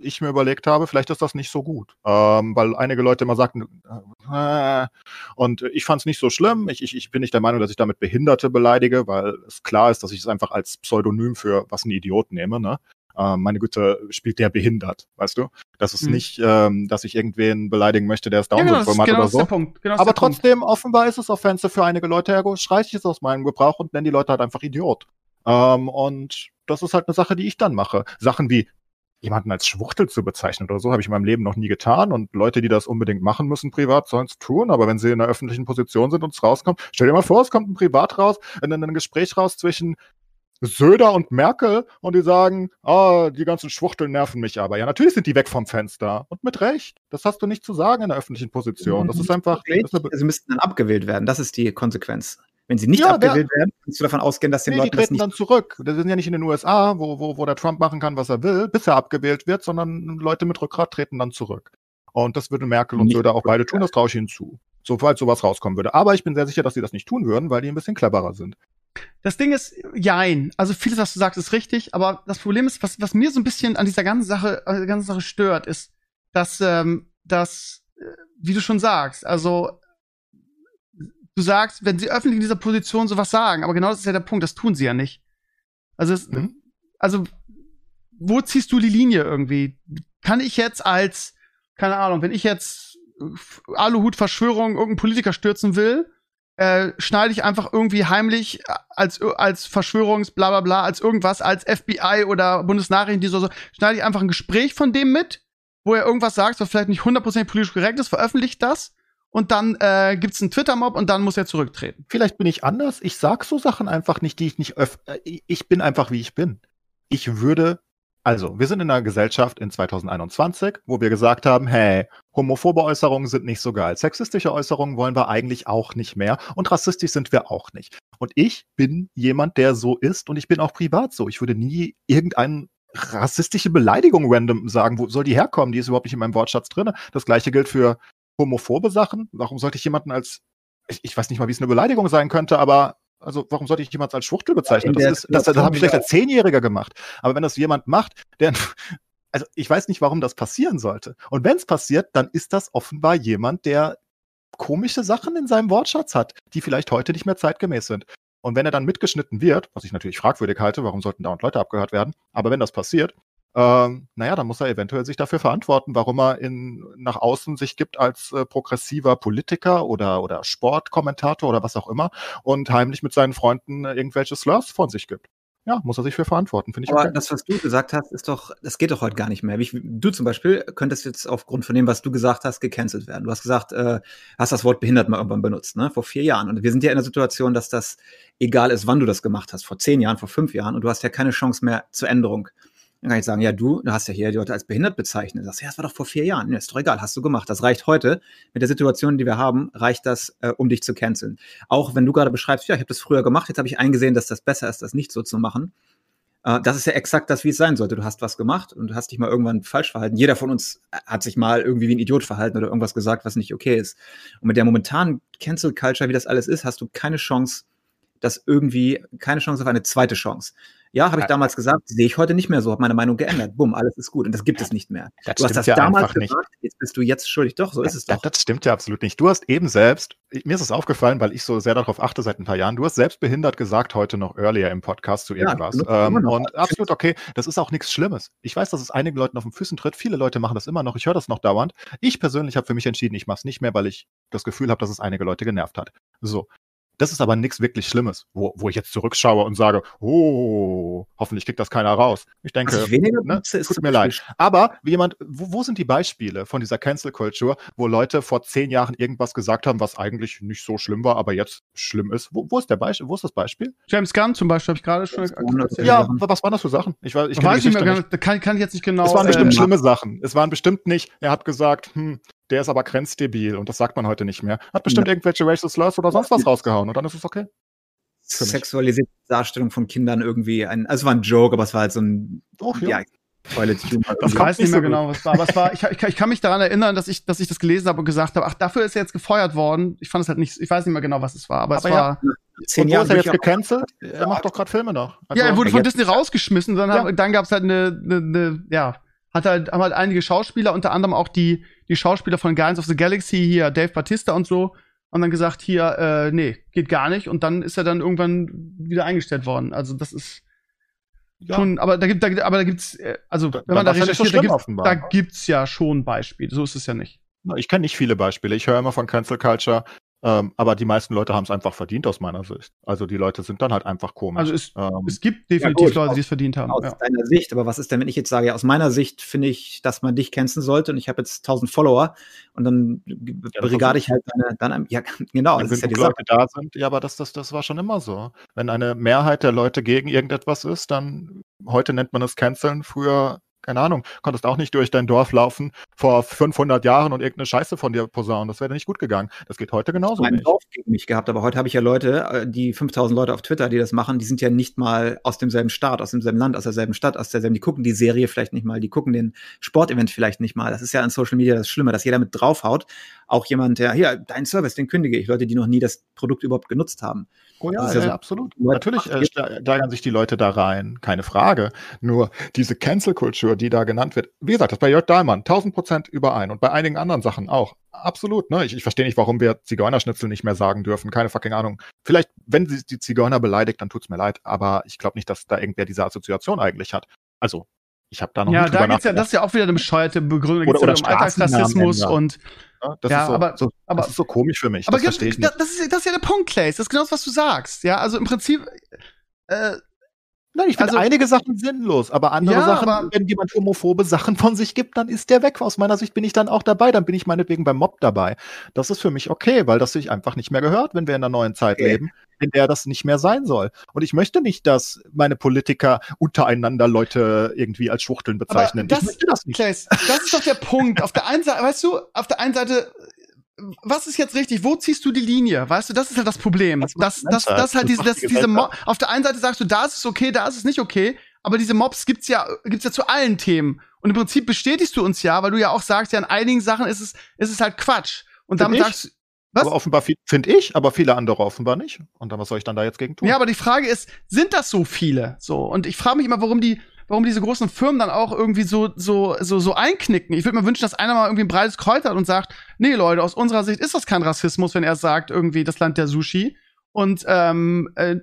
ich mir überlegt habe, vielleicht ist das nicht so gut. Ähm, weil einige Leute immer sagten, äh, und ich fand es nicht so schlimm. Ich, ich, ich bin nicht der Meinung, dass ich damit Behinderte beleidige, weil es klar ist, dass ich es einfach als Pseudonym für was ein Idiot nehme. Ne? Ähm, meine Güte, spielt der behindert, weißt du? Das ist Mhm. nicht, ähm, dass ich irgendwen beleidigen möchte, der es Ja, genau, Down-Syndrom hat genau oder so. Genau Aber der Punkt. trotzdem, offenbar ist es offensive für einige Leute, ergo streiche ich es aus meinem Gebrauch und nenne die Leute halt einfach Idiot. Ähm, und das ist halt eine Sache, die ich dann mache. Sachen wie jemanden als Schwuchtel zu bezeichnen oder so, habe ich in meinem Leben noch nie getan. Und Leute, die das unbedingt machen müssen, privat, sollen es tun. Aber wenn sie in einer öffentlichen Position sind und es rauskommt, stell dir mal vor, es kommt ein Privat raus, in ein Gespräch raus zwischen Söder und Merkel und die sagen, ah, die ganzen Schwuchteln nerven mich aber. Ja, natürlich sind die weg vom Fenster. Und mit Recht. Das hast du nicht zu sagen in einer öffentlichen Position. Das ist einfach. Das ist Sie müssten dann abgewählt werden. Das ist die Konsequenz. Wenn sie nicht Ja, abgewählt werden, kannst du davon ausgehen, dass den Nee, die Leuten das treten nicht. dann zurück. Das sind ja nicht in den USA, wo, wo, wo der Trump machen kann, was er will, bis er abgewählt wird, sondern Leute mit Rückgrat treten dann zurück. Und das würde Merkel und Nicht Söder auch beide tun, das traue ich ihnen zu. Sobald sowas rauskommen würde. Aber ich bin sehr sicher, dass sie das nicht tun würden, weil die ein bisschen cleverer sind. Das Ding ist, jein. Also vieles, was du sagst, ist richtig, aber das Problem ist, was, was mir so ein bisschen an dieser ganzen Sache, an der ganzen Sache stört, ist, dass, ähm, dass, äh, wie du schon sagst, also du sagst, wenn sie öffentlich in dieser Position sowas sagen, aber genau das ist ja der Punkt, das tun sie ja nicht. Also, es, Mhm. also wo ziehst du die Linie irgendwie? Kann ich jetzt als, keine Ahnung, wenn ich jetzt äh, Aluhut Verschwörung irgendeinen Politiker stürzen will, äh, schneide ich einfach irgendwie heimlich als als Verschwörungs bla bla bla als irgendwas als FBI oder Bundesnachrichtendienst oder so schneide ich einfach ein Gespräch von dem mit, wo er irgendwas sagt, was vielleicht nicht 100% politisch korrekt ist, veröffentlicht das und dann äh, gibt's einen Twitter Mob und dann muss er zurücktreten. Vielleicht bin ich anders. Ich sag so Sachen einfach nicht, die ich nicht öff äh, Ich bin einfach, wie ich bin. Ich würde, also, wir sind in einer Gesellschaft in 2021, wo wir gesagt haben, hey, homophobe Äußerungen sind nicht so geil. Sexistische Äußerungen wollen wir eigentlich auch nicht mehr. Und rassistisch sind wir auch nicht. Und ich bin jemand, der so ist und ich bin auch privat so. Ich würde nie irgendeine rassistische Beleidigung random sagen. Wo soll die herkommen? Die ist überhaupt nicht in meinem Wortschatz drin. Das gleiche gilt für homophobe Sachen. Warum sollte ich jemanden als ich, ich weiß nicht mal, wie es eine Beleidigung sein könnte, aber also warum sollte ich jemanden als Schwuchtel bezeichnen? der das ist, das, das habe ich vielleicht als Zehnjähriger gemacht. Aber wenn das jemand macht, der, also ich weiß nicht, warum das passieren sollte. Und wenn es passiert, dann ist das offenbar jemand, der komische Sachen in seinem Wortschatz hat, die vielleicht heute nicht mehr zeitgemäß sind. Und wenn er dann mitgeschnitten wird, was ich natürlich fragwürdig halte, warum sollten dauernd Leute abgehört werden, aber wenn das passiert, ähm, naja, dann muss er eventuell sich dafür verantworten, warum er in, nach außen sich gibt als äh, progressiver Politiker oder, oder Sportkommentator oder was auch immer und heimlich mit seinen Freunden irgendwelche Slurs von sich gibt. Ja, muss er sich für verantworten, finde ich Aber okay. das, was du gesagt hast, ist doch, das geht doch heute gar nicht mehr. Wie, ich- du zum Beispiel könntest jetzt aufgrund von dem, was du gesagt hast, gecancelt werden. Du hast gesagt, äh, hast das Wort behindert mal irgendwann benutzt, ne? Vor vier Jahren. Und wir sind ja in der Situation, dass das egal ist, wann du das gemacht hast. Vor zehn Jahren, vor fünf Jahren. Und du hast ja keine Chance mehr zur Änderung. Dann kann ich sagen, ja, du, du hast ja hier die Leute als behindert bezeichnet. Sagst, ja, das war doch vor vier Jahren. Ja, ist doch egal, hast du gemacht. Das reicht heute. Mit der Situation, die wir haben, reicht das, äh, um dich zu canceln. Auch wenn du gerade beschreibst, ja, ich habe das früher gemacht, jetzt habe ich eingesehen, dass das besser ist, das nicht so zu machen. Äh, Das ist ja exakt das, wie es sein sollte. Du hast was gemacht und du hast dich mal irgendwann falsch verhalten. Jeder von uns hat sich mal irgendwie wie ein Idiot verhalten oder irgendwas gesagt, was nicht okay ist. Und mit der momentanen Cancel Culture, wie das alles ist, hast du keine Chance, das irgendwie, keine Chance auf eine zweite Chance. Ja, habe ich Ja. damals gesagt, sehe ich heute nicht mehr so, habe meine Meinung geändert. Bumm, alles ist gut. Und das gibt es nicht mehr. Das Du hast das ja damals einfach nicht. gesagt, jetzt bist du jetzt schuldig. Doch, so ist es Ja, doch. das stimmt ja absolut nicht. Du hast eben selbst, mir ist es aufgefallen, weil ich so sehr darauf achte seit ein paar Jahren, du hast selbst behindert gesagt heute noch earlier im Podcast zu Ja, irgendwas. immer ähm, und absolut okay, das ist auch nichts Schlimmes. Ich weiß, dass es einigen Leuten auf den Füßen tritt. Viele Leute machen das immer noch. Ich höre das noch dauernd. Ich persönlich habe für mich entschieden, ich mache es nicht mehr, weil ich das Gefühl habe, dass es einige Leute genervt hat. So. Das ist aber nichts wirklich Schlimmes, wo, wo ich jetzt zurückschaue und sage, oh, hoffentlich kriegt das keiner raus. Ich denke, weniger ne, tut mir leid. Aber wie jemand, wo, wo sind die Beispiele von dieser Cancel Culture, wo Leute vor zehn Jahren irgendwas gesagt haben, was eigentlich nicht so schlimm war, aber jetzt schlimm ist? Wo, wo ist der Beispiel? Wo ist das Beispiel? James Gunn zum Beispiel habe ich gerade schon. Ja, Sachen. was waren das für Sachen? Ich weiß, ich weiß nicht mehr, genau, da kann, kann ich jetzt nicht genau. Es waren bestimmt äh, schlimme Sachen. Es waren bestimmt nicht, er hat gesagt, hm, der ist aber grenzdebil und das sagt man heute nicht mehr. Hat bestimmt Ja. irgendwelche Racial Slurs oder sonst was rausgehauen und dann ist es okay. Sexualisierte Darstellung von Kindern irgendwie ein, also es war ein Joke, aber es war halt so ein, Oh, ja, Toilet Humor. Das Ich weiß nicht mehr so genau, was es war, aber es war, ich, ich, ich kann mich daran erinnern, dass ich, dass ich das gelesen habe und gesagt habe, ach, dafür ist er jetzt gefeuert worden. Ich fand es halt nicht, ich weiß nicht mehr genau, was es war, aber, Aber es ja, war, Zehn Jahre ist er jetzt gecancelt? Er macht doch gerade Filme noch. Also, ja, er wurde von Disney rausgeschmissen, dann, Ja. dann gab es halt eine, eine, eine, ja, hat halt, haben halt einige Schauspieler, unter anderem auch die, die Schauspieler von Guardians of the Galaxy, hier Dave Batista und so, und dann gesagt, hier, äh, nee, geht gar nicht. Und dann ist er dann irgendwann wieder eingestellt worden. Also das ist ja. schon, aber da gibt, da, gibt- aber da gibt's, äh, also Da- wenn man da nicht so recherchiert, da, gibt, da ne? gibt's ja schon Beispiele. So ist es ja nicht. Ich kenne nicht viele Beispiele. Ich höre immer von Cancel Culture, ähm, aber die meisten Leute haben es einfach verdient aus meiner Sicht. Also die Leute sind dann halt einfach komisch. Also es, ähm, es gibt definitiv gut, Leute, die es verdient haben. aus Ja. deiner Sicht, aber was ist denn, wenn ich jetzt sage, ja, aus meiner Sicht finde ich, dass man dich canceln sollte und ich habe jetzt 1000 Follower und dann das brigade ich halt deine, dann, ja, genau, wenn das ist ja die genug Sache. Leute da sind, ja, aber das, das, das war schon immer so. Wenn eine Mehrheit der Leute gegen irgendetwas ist, dann heute nennt man es Canceln, früher, keine Ahnung, konntest auch nicht durch dein Dorf laufen vor 500 Jahren und irgendeine Scheiße von dir posaunen. Das wäre nicht gut gegangen. Das geht heute genauso Mein nicht. Dorf gegen mich gehabt, aber heute habe ich ja Leute, äh, die 5000 Leute auf Twitter, die das machen, die sind ja nicht mal aus demselben Staat, aus demselben Land, aus derselben Stadt, aus derselben, die gucken die Serie vielleicht nicht mal, die gucken den Sportevent vielleicht nicht mal. Das ist ja an Social Media das Schlimme, dass jeder mit draufhaut. Auch jemand, der, hier, dein Service, den kündige ich. Leute, die noch nie das Produkt überhaupt genutzt haben. Oh ja, ja, ja so- absolut. Natürlich äh, ste- steigern sich die Leute da rein, keine Frage. Nur diese Cancel-Culture, die da genannt wird, wie gesagt, das bei Jörg Dahlmann, 1000 Prozent überein und bei einigen anderen Sachen auch. Absolut, ne? Ich, ich verstehe nicht, warum wir Zigeunerschnitzel nicht mehr sagen dürfen, keine fucking Ahnung. Vielleicht, wenn sie die Zigeuner beleidigt, dann tut's mir leid, aber ich glaube nicht, dass da irgendwer diese Assoziation eigentlich hat. Also, ich habe da noch Ja, nicht da geht's ja, das ist ja auch wieder eine bescheuerte Begründung. Oder- ja oder um Alltagsrassismus und Ne? Das, Ja, ist so, aber- so, aber- das ist so komisch für mich. aber das verstehe ich nicht. das, ist, das ist ja der Punkt, Clays. Das ist genau das, was du sagst. Ja, also im Prinzip, äh, Nein, ich finde Also- einige Sachen sinnlos, aber andere Ja, Sachen, aber- wenn jemand homophobe Sachen von sich gibt, dann ist der weg. Aus meiner Sicht bin ich dann auch dabei. Dann bin ich meinetwegen beim Mob dabei. Das ist für mich okay, weil das sich einfach nicht mehr gehört, wenn wir in einer neuen Zeit Okay. leben, in der das nicht mehr sein soll. Und ich möchte nicht, dass meine Politiker untereinander Leute irgendwie als Schwuchteln bezeichnen. das- ich möchte das nicht. Clays, das ist doch der Punkt. Auf der einen Seite, weißt du, auf der einen Seite, was ist jetzt richtig? Wo ziehst du die Linie? Weißt du, das ist halt das Problem. Das Das, das, das halt diese, das, die diese Mo Gesellschaft. auf der einen Seite sagst du, da ist es okay, da ist es nicht okay, aber diese Mobs gibt's ja, gibt's ja zu allen Themen. Und im Prinzip bestätigst du uns ja, weil du ja auch sagst, ja, in einigen Sachen ist es, ist es halt Quatsch. Und Find damit ich. sagst du, was? Aber offenbar finde ich, aber viele andere offenbar nicht. Und dann, was soll ich dann da jetzt gegen tun? Ja, aber die Frage ist, sind das so viele? So. Und ich frage mich immer, warum die, warum diese großen Firmen dann auch irgendwie so, so, so, so einknicken. Ich würde mir wünschen, dass einer mal irgendwie ein breites Kreuz hat und sagt, nee, Leute, aus unserer Sicht ist das kein Rassismus, wenn er sagt, irgendwie das Land der Sushi. Und ähm, äh,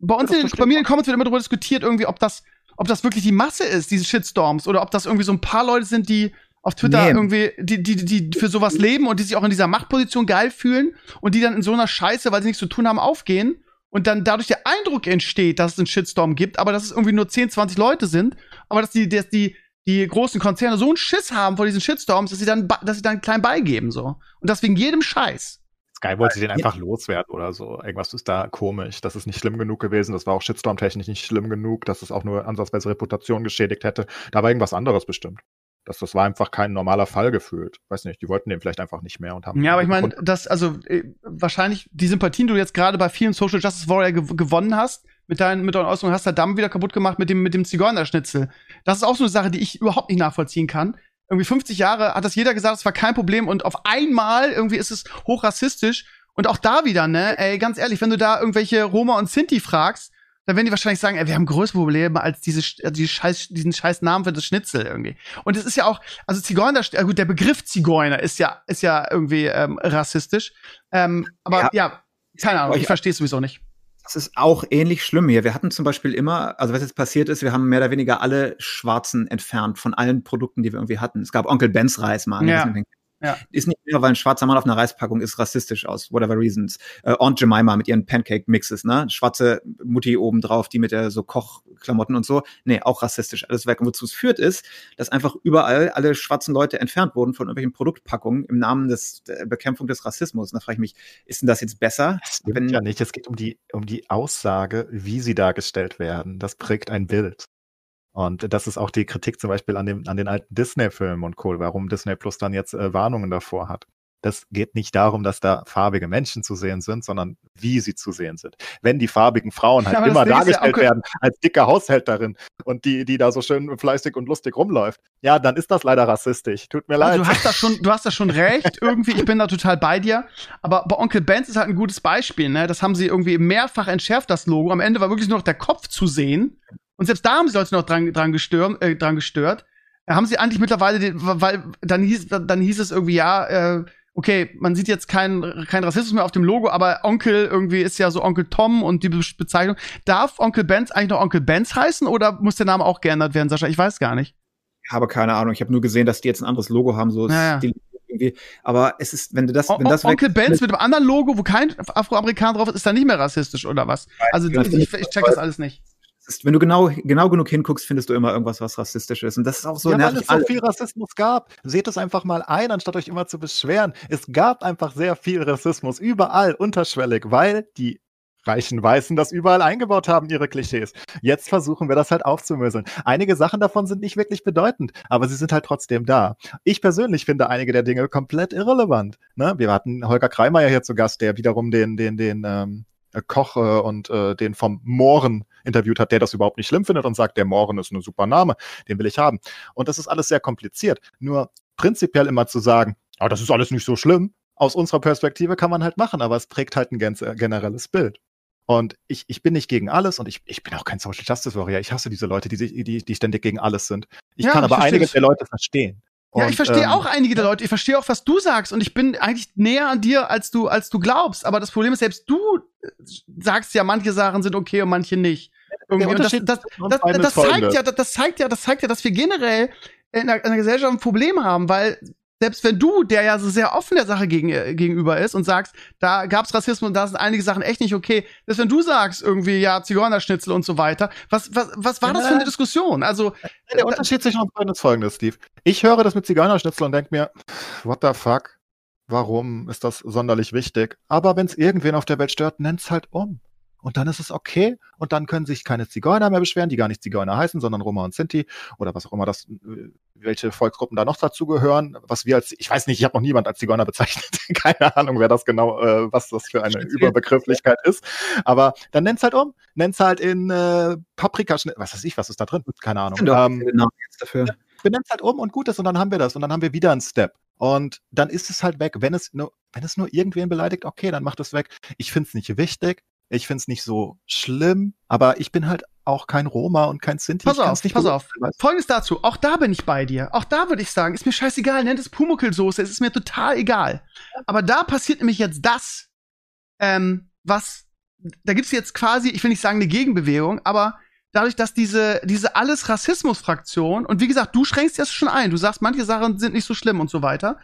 bei uns, in, bei mir in den Comments wird immer darüber diskutiert, irgendwie, ob das, ob das wirklich die Masse ist, diese Shitstorms, oder ob das irgendwie so ein paar Leute sind, die auf Twitter Nee. irgendwie, die, die, die für sowas leben und die sich auch in dieser Machtposition geil fühlen und die dann in so einer Scheiße, weil sie nichts zu tun haben, aufgehen und dann dadurch der Eindruck entsteht, dass es einen Shitstorm gibt, aber dass es irgendwie nur 10, 20 Leute sind, aber dass die, dass die, die großen Konzerne so einen Schiss haben vor diesen Shitstorms, dass sie dann, dass sie dann klein beigeben, so. Und das wegen jedem Scheiß. Sky wollte den einfach loswerden oder so. Irgendwas ist da komisch. Das ist nicht schlimm genug gewesen. Das war auch Shitstorm-technisch nicht schlimm genug, dass es auch nur ansatzweise Reputation geschädigt hätte. Da war irgendwas anderes bestimmt. Das, das war einfach kein normaler Fall gefühlt. Weiß nicht, die wollten den vielleicht einfach nicht mehr und haben. Ja, aber ich meine, das, also, äh, wahrscheinlich die Sympathien, die du jetzt gerade bei vielen Social Justice Warrior gew gewonnen hast, mit deinen, mit deinen Äußerungen, hast du Damm wieder kaputt gemacht mit dem, mit dem Zigeunerschnitzel. Das ist auch so eine Sache, die ich überhaupt nicht nachvollziehen kann. Irgendwie 50 Jahre hat das jeder gesagt, es war kein Problem und auf einmal irgendwie ist es hochrassistisch. Und auch da wieder, ne, ey, ganz ehrlich, wenn du da irgendwelche Roma und Sinti fragst, dann werden die wahrscheinlich sagen, ey, wir haben größere Probleme als diese, äh, die scheiß, diesen scheiß Namen für das Schnitzel irgendwie. Und es ist ja auch, also Zigeuner, gut, der Begriff Zigeuner ist ja, ist ja irgendwie ähm, rassistisch. Ähm, aber ja, Ja. keine Ahnung, ich ich- verstehe es sowieso nicht. Das ist auch ähnlich schlimm hier. Wir hatten zum Beispiel immer, also was jetzt passiert ist, wir haben mehr oder weniger alle Schwarzen entfernt von allen Produkten, die wir irgendwie hatten. Es gab Onkel Bens Reis mal. Ja. Ja. Ist nicht mehr, weil ein schwarzer Mann auf einer Reispackung ist rassistisch aus, whatever reasons. Äh, Aunt Jemima mit ihren Pancake-Mixes, ne? Schwarze Mutti oben drauf, die mit der so Kochklamotten und so. Nee, auch rassistisch, alles weg. Und wozu es führt ist, dass einfach überall alle schwarzen Leute entfernt wurden von irgendwelchen Produktpackungen im Namen des, der Bekämpfung des Rassismus. Und da frage ich mich, ist denn das jetzt besser? Das stimmt ja nicht. Es geht um die, um die Aussage, wie sie dargestellt werden. Das prägt ein Bild. Und das ist auch die Kritik zum Beispiel an, dem, an den alten Disney-Filmen und Co., warum Disney Plus dann jetzt äh, Warnungen davor hat. Das geht nicht darum, dass da farbige Menschen zu sehen sind, sondern wie sie zu sehen sind. Wenn die farbigen Frauen halt Ja, immer ja dargestellt auch- werden als dicke Haushälterin und die, die da so schön fleißig und lustig rumläuft, ja, dann ist das leider rassistisch. Tut mir leid. Also, du hast da schon, du hast da schon recht. Irgendwie, ich bin da total bei dir. Aber bei Onkel Benz ist halt ein gutes Beispiel, ne? Das haben sie irgendwie mehrfach entschärft, das Logo. Am Ende war wirklich nur noch der Kopf zu sehen. Und selbst da haben sie Leute noch dran, dran, gestört, äh, dran gestört. Äh, haben sie eigentlich mittlerweile, den, weil dann hieß, dann hieß es irgendwie, ja, äh, okay, man sieht jetzt keinen kein Rassismus mehr auf dem Logo, aber Onkel irgendwie ist ja so Onkel Tom und die Be Bezeichnung. Darf Onkel Benz eigentlich noch Onkel Benz heißen oder muss der Name auch geändert werden, Sascha? Ich weiß gar nicht. habe keine Ahnung. Ich habe nur gesehen, dass die jetzt ein anderes Logo haben, so Ja, ja. Irgendwie. Aber es ist, wenn du das, wenn das Onkel Benz mit einem anderen Logo, wo kein Afroamerikaner drauf ist, ist dann nicht mehr rassistisch oder was? Also ich, ich, ich check das alles nicht. Ist, wenn du genau, genau genug hinguckst, findest du immer irgendwas, was rassistisch ist. Und das ist auch so ja, weil es so alle. viel Rassismus gab. Seht es einfach mal ein, anstatt euch immer zu beschweren. Es gab einfach sehr viel Rassismus überall, unterschwellig, weil die reichen Weißen das überall eingebaut haben, ihre Klischees. Jetzt versuchen wir das halt aufzumöseln. Einige Sachen davon sind nicht wirklich bedeutend, aber sie sind halt trotzdem da. Ich persönlich finde einige der Dinge komplett irrelevant. Ne? Wir hatten Holger Kreimeier hier zu Gast, der wiederum den, den, den ähm, Koch äh, und äh, den vom Mohren interviewt hat, der das überhaupt nicht schlimm findet und sagt, der Mohren ist ein super Name, den will ich haben. Und das ist alles sehr kompliziert. Nur prinzipiell immer zu sagen, ah, das ist alles nicht so schlimm, aus unserer Perspektive kann man halt machen, aber es prägt halt ein ganz, äh, generelles Bild. Und ich, ich bin nicht gegen alles und ich, ich bin auch kein Social Justice Warrior. Ich hasse diese Leute, die, sich- die, die ständig gegen alles sind. Ich Ja, kann ich aber verstehe einige das. der Leute verstehen. Ja, Und, ich verstehe ähm, auch einige der Leute. Ich verstehe auch, was du sagst. Und ich bin eigentlich näher an dir, als du, als du glaubst. Aber das Problem ist, selbst du sagst ja, manche Sachen sind okay und manche nicht. Irgendwie. Und das, das, das, das, zeigt ja, das, zeigt ja, das zeigt ja, dass wir generell in der, in der Gesellschaft ein Problem haben, weil selbst wenn du, der ja so sehr offen der Sache gegen, äh, gegenüber ist und sagst, da gab's Rassismus und da sind einige Sachen echt nicht okay, selbst wenn du sagst, irgendwie, ja, Zigeunerschnitzel und so weiter, was, was, was war das für eine. Diskussion? Also, Der Unterschied zwischen uns beiden ist folgendes, Steve. Ich höre das mit Zigeunerschnitzel und denke mir, what the fuck? Warum ist das sonderlich wichtig? Aber wenn es irgendwen auf der Welt stört, nennt's halt um. Und dann ist es okay. Und dann können sich keine Zigeuner mehr beschweren, die gar nicht Zigeuner heißen, sondern Roma und Sinti oder was auch immer das, äh, welche Volksgruppen da noch dazugehören. Was wir als, ich weiß nicht, ich habe noch niemand als Zigeuner bezeichnet. Keine Ahnung, wer das genau, äh, was das für eine Überbegrifflichkeit ist. Aber dann nennt's halt um. Nennt's halt in äh, Paprikaschnitt. Was weiß ich, was ist da drin? Keine Ahnung. Ähm, jetzt dafür. benennt halt um und gut ist und dann haben wir das und dann haben wir wieder einen Step. Und dann ist es halt weg. Wenn es nur, wenn es nur irgendwen beleidigt, okay, dann macht es weg. Ich finde es nicht wichtig. Ich finde es nicht so schlimm, aber ich bin halt auch kein Roma und kein Sinti. Pass auf, nicht pass auf. Folgendes dazu. Auch da bin ich bei dir. Auch da würde ich sagen, ist mir scheißegal, nennt es Pumuckl-Soße, es ist mir total egal. Aber da passiert nämlich jetzt das, ähm, was, da gibt's jetzt quasi, ich will nicht sagen eine Gegenbewegung, aber dadurch, dass diese, diese alles Rassismus-Fraktion, und wie gesagt, du schränkst das schon ein, du sagst, manche Sachen sind nicht so schlimm und so weiter,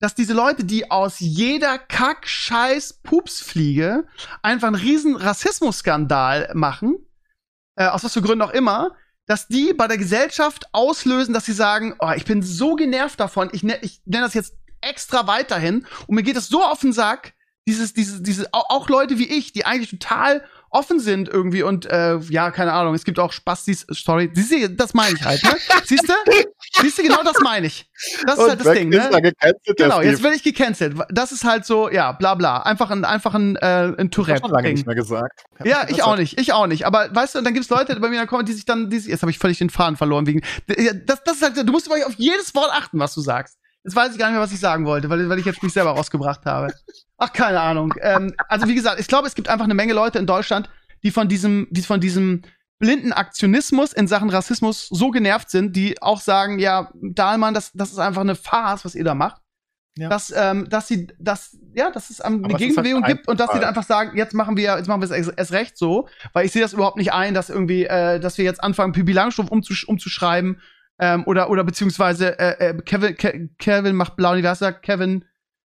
dass diese Leute, die aus jeder Kack, Scheiß, Pupsfliege einfach einen riesen Rassismusskandal machen, äh, aus was für Gründen auch immer, dass die bei der Gesellschaft auslösen, dass sie sagen, oh, ich bin so genervt davon, ich, ne, ich nenne das jetzt extra weiterhin und mir geht es so auf den Sack, dieses, dieses, diese, auch, auch Leute wie ich, die eigentlich total offen sind irgendwie und äh, ja, keine Ahnung, es gibt auch Spastis, sorry, siehst du, das meine ich halt, ne? Siehst du? Siehst du, genau das meine ich. Das ist Und halt das weg Ding, ne? der Genau, jetzt werde ich gecancelt. Das ist halt so, ja, bla bla. Einfach ein, einfach ein, äh, ein Das hab ich Tourette. schon lange Ding. nicht mehr gesagt. Hab Ja, ich auch nicht, ich auch nicht. Aber weißt du, dann gibt's Leute bei mir in der Comment, die sich dann, die, sich- jetzt habe ich völlig den Faden verloren wegen. Das, das ist halt, du musst auf jedes Wort achten, was du sagst. Jetzt weiß ich gar nicht mehr, was ich sagen wollte, weil, weil ich jetzt mich selber rausgebracht habe. Ach, keine Ahnung. Ähm, also wie gesagt, ich glaube, es gibt einfach eine Menge Leute in Deutschland, die von diesem, die von diesem blinden Aktionismus in Sachen Rassismus so genervt sind, die auch sagen, ja, Dahlmann, das, das ist einfach eine Farce, was ihr da macht. Ja. Dass, ähm, dass sie, dass, ja, dass es eine Aber es Gegenbewegung halt gibt und dass sie dann einfach sagen, jetzt machen wir, jetzt machen wir es erst- erst recht so, weil ich sehe das überhaupt nicht ein, dass irgendwie, äh, dass wir jetzt anfangen, Pipi Langstrumpf umzusch umzuschreiben ähm, oder, oder beziehungsweise äh, äh, Kevin, Ke Kevin macht blau, er? Kevin,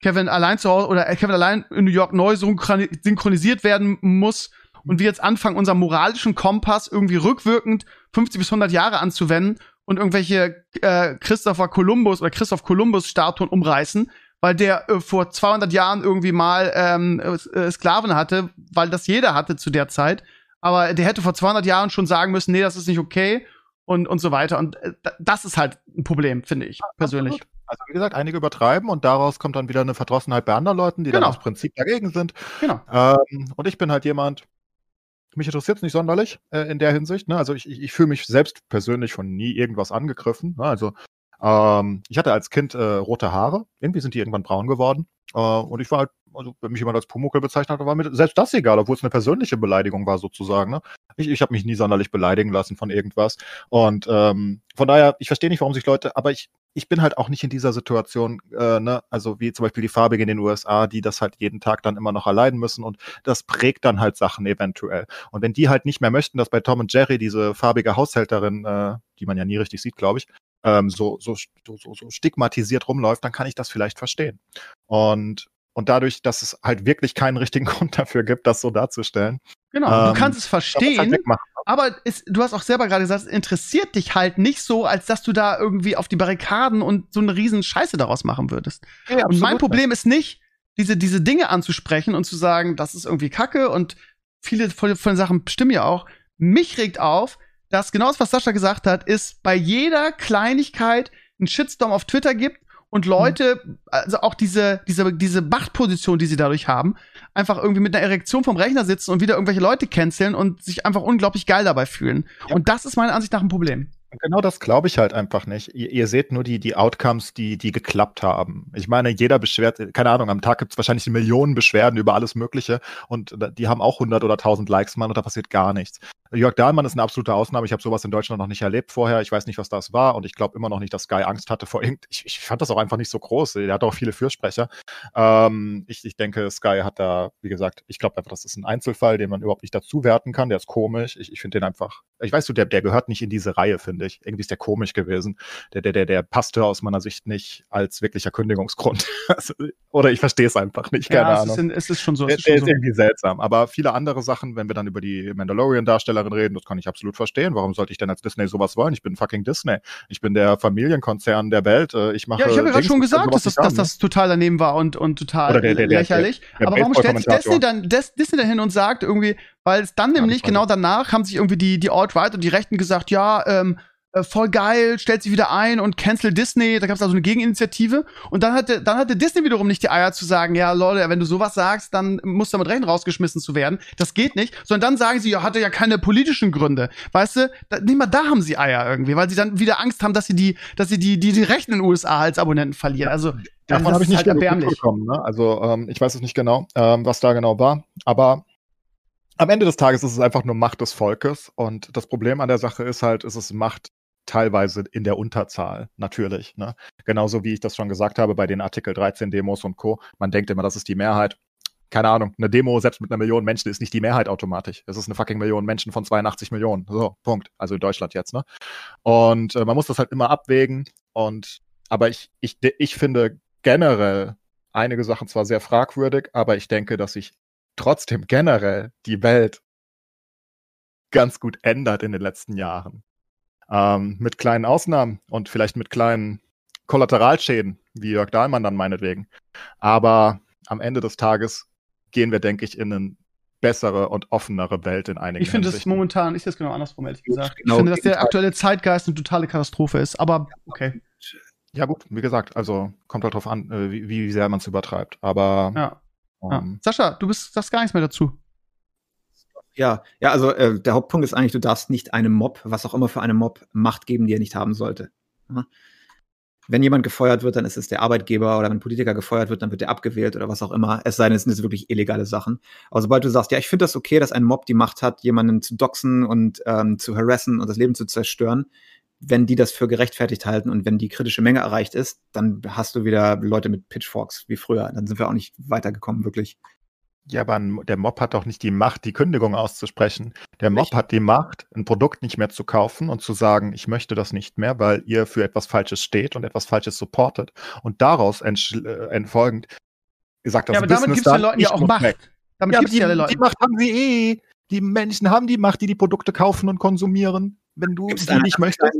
Kevin allein zu Hause oder äh, Kevin allein in New York neu synchronisiert werden muss und wir jetzt anfangen, unseren moralischen Kompass irgendwie rückwirkend 50 bis 100 Jahre anzuwenden und irgendwelche äh, Christopher Columbus oder Christoph Columbus Statuen umreißen, weil der äh, vor 200 Jahren irgendwie mal ähm, äh, Sklaven hatte, weil das jeder hatte zu der Zeit. Aber der hätte vor 200 Jahren schon sagen müssen, nee, das ist nicht okay und, und so weiter. Und äh, das ist halt ein Problem, finde ich persönlich. Absolut. Also wie gesagt, einige übertreiben und daraus kommt dann wieder eine Verdrossenheit bei anderen Leuten, die genau. dann aus Prinzip dagegen sind. Genau. Ähm, und ich bin halt jemand, mich interessiert es nicht sonderlich äh, in der Hinsicht. Ne? Also ich, ich, ich fühle mich selbst persönlich von nie irgendwas angegriffen. Ne? Also ähm, ich hatte als Kind äh, rote Haare. Irgendwie sind die irgendwann braun geworden. Äh, und ich war halt, also wenn mich jemand als Pumuckel bezeichnet hat, war mir selbst das egal, obwohl es eine persönliche Beleidigung war sozusagen. Ne? Ich, ich habe mich nie sonderlich beleidigen lassen von irgendwas. Und ähm, von daher, ich verstehe nicht, warum sich Leute, aber ich, ich bin halt auch nicht in dieser Situation, äh, ne, also wie zum Beispiel die Farbige in den USA, die das halt jeden Tag dann immer noch erleiden müssen und das prägt dann halt Sachen eventuell. Und wenn die halt nicht mehr möchten, dass bei Tom und Jerry diese farbige Haushälterin, äh, die man ja nie richtig sieht, glaube ich, ähm, so, so, so, so stigmatisiert rumläuft, dann kann ich das vielleicht verstehen. Und und dadurch, dass es halt wirklich keinen richtigen Grund dafür gibt, das so darzustellen. Genau, ähm, du kannst es verstehen, halt aber es, du hast auch selber gerade gesagt, es interessiert dich halt nicht so, als dass du da irgendwie auf die Barrikaden und so eine riesen Scheiße daraus machen würdest. Ja, und mein Problem ist nicht, diese, diese Dinge anzusprechen und zu sagen, das ist irgendwie Kacke und viele von, von den Sachen stimmen ja auch. Mich regt auf, dass genau das, was Sascha gesagt hat, ist bei jeder Kleinigkeit ein Shitstorm auf Twitter gibt und Leute, also auch diese, diese, diese Machtposition, die sie dadurch haben, einfach irgendwie mit einer Erektion vom Rechner sitzen und wieder irgendwelche Leute canceln und sich einfach unglaublich geil dabei fühlen. Ja. Und das ist meiner Ansicht nach ein Problem. Genau das glaube ich halt einfach nicht. Ihr, ihr, seht nur die, die Outcomes, die, die geklappt haben. Ich meine, jeder beschwert, keine Ahnung, am Tag gibt es wahrscheinlich Millionen Beschwerden über alles Mögliche und die haben auch 100 oder 1000 Likes, Mann, und da passiert gar nichts. Jörg Dahlmann ist eine absolute Ausnahme. Ich habe sowas in Deutschland noch nicht erlebt vorher. Ich weiß nicht, was das war und ich glaube immer noch nicht, dass Sky Angst hatte vor irgend. Ich, ich fand das auch einfach nicht so groß. Er hat auch viele Fürsprecher. Ähm, ich, ich denke, Sky hat da, wie gesagt, ich glaube einfach, das ist ein Einzelfall, den man überhaupt nicht dazu werten kann. Der ist komisch. Ich, ich finde den einfach. Ich weiß du, der, der gehört nicht in diese Reihe, finde ich. Irgendwie ist der komisch gewesen. Der, der, der, der passte aus meiner Sicht nicht als wirklicher Kündigungsgrund. Also, oder ich verstehe es einfach nicht. Keine ja, es Ahnung. Ist, es ist schon so. Es ist, schon ist so. irgendwie seltsam. Aber viele andere Sachen, wenn wir dann über die Mandalorian-Darsteller Darstellerin reden, das kann ich absolut verstehen. Warum sollte ich denn als Disney sowas wollen? Ich bin fucking Disney. Ich bin der Familienkonzern der Welt. Äh, ich mache. Ja, ich habe ja gerade schon gesagt, dass das, dass das total daneben war und, und total der, der, lächerlich. Der, Aber warum stellt sich Disney dann, Disney dahin und sagt irgendwie, weil es dann nämlich genau danach haben sich irgendwie die, die Alt-Right und die Rechten gesagt, ja, ähm, äh, voll geil, stellt sich wieder ein und cancel Disney. Da gab es also eine Gegeninitiative. Und dann hatte, dann hatte Disney wiederum nicht die Eier zu sagen, ja, Leute, wenn du sowas sagst, dann musst du damit rechnen, rausgeschmissen zu werden. Das geht nicht. Sondern dann sagen sie, ja, hatte ja keine politischen Gründe. Weißt du, da, nicht mal da haben sie Eier irgendwie, weil sie dann wieder Angst haben, dass sie die, dass sie die, die, die Rechten in den USA als Abonnenten verlieren. Also, davon habe ich nicht halt erbärmlich. Bekommen, ne? Also, ähm, ich weiß es nicht genau, ähm, was da genau war. Aber am Ende des Tages ist es einfach nur Macht des Volkes. Und das Problem an der Sache ist halt, ist es Macht teilweise in der Unterzahl, natürlich. Ne? Genauso wie ich das schon gesagt habe bei den Artikel 13 Demos und Co. Man denkt immer, das ist die Mehrheit. Keine Ahnung, eine Demo selbst mit einer Million Menschen ist nicht die Mehrheit automatisch. Es ist eine fucking Million Menschen von 82 Millionen. So, Punkt. Also in Deutschland jetzt, ne? Und äh, man muss das halt immer abwägen. Und aber ich, ich, ich finde generell einige Sachen zwar sehr fragwürdig, aber ich denke, dass sich trotzdem generell die Welt ganz gut ändert in den letzten Jahren. Ähm, mit kleinen Ausnahmen und vielleicht mit kleinen Kollateralschäden, wie Jörg Dahlmann dann meinetwegen. Aber am Ende des Tages gehen wir, denke ich, in eine bessere und offenere Welt in einigen Ich finde es momentan, ist das genau andersrum, ehrlich gesagt. Genau, ich finde, dass der aktuelle Zeitgeist eine totale Katastrophe ist, aber okay. Ja, gut, wie gesagt, also kommt halt drauf an, äh, wie, wie sehr man es übertreibt. Aber. Ja. Ähm, ja. Sascha, du bist, sagst gar nichts mehr dazu. Ja, ja, also äh, der Hauptpunkt ist eigentlich, du darfst nicht einem Mob, was auch immer für einen Mob, Macht geben, die er nicht haben sollte. Ja? Wenn jemand gefeuert wird, dann ist es der Arbeitgeber oder wenn ein Politiker gefeuert wird, dann wird er abgewählt oder was auch immer. Es sei denn, es sind wirklich illegale Sachen. Aber sobald du sagst, ja, ich finde das okay, dass ein Mob die Macht hat, jemanden zu doxen und ähm, zu harassen und das Leben zu zerstören, wenn die das für gerechtfertigt halten und wenn die kritische Menge erreicht ist, dann hast du wieder Leute mit Pitchforks wie früher. Dann sind wir auch nicht weitergekommen, wirklich. Ja, aber der Mob hat doch nicht die Macht, die Kündigung auszusprechen. Der Mob nicht? hat die Macht, ein Produkt nicht mehr zu kaufen und zu sagen, ich möchte das nicht mehr, weil ihr für etwas Falsches steht und etwas Falsches supportet. Und daraus äh, entfolgend sagt das Ja, aber Business damit gibt es den Leuten ja auch Macht. Weg. Damit ja, gibt's die, ja Leute. die Macht haben sie eh. Die Menschen haben die Macht, die die Produkte kaufen und konsumieren. Wenn du die nicht möchtest.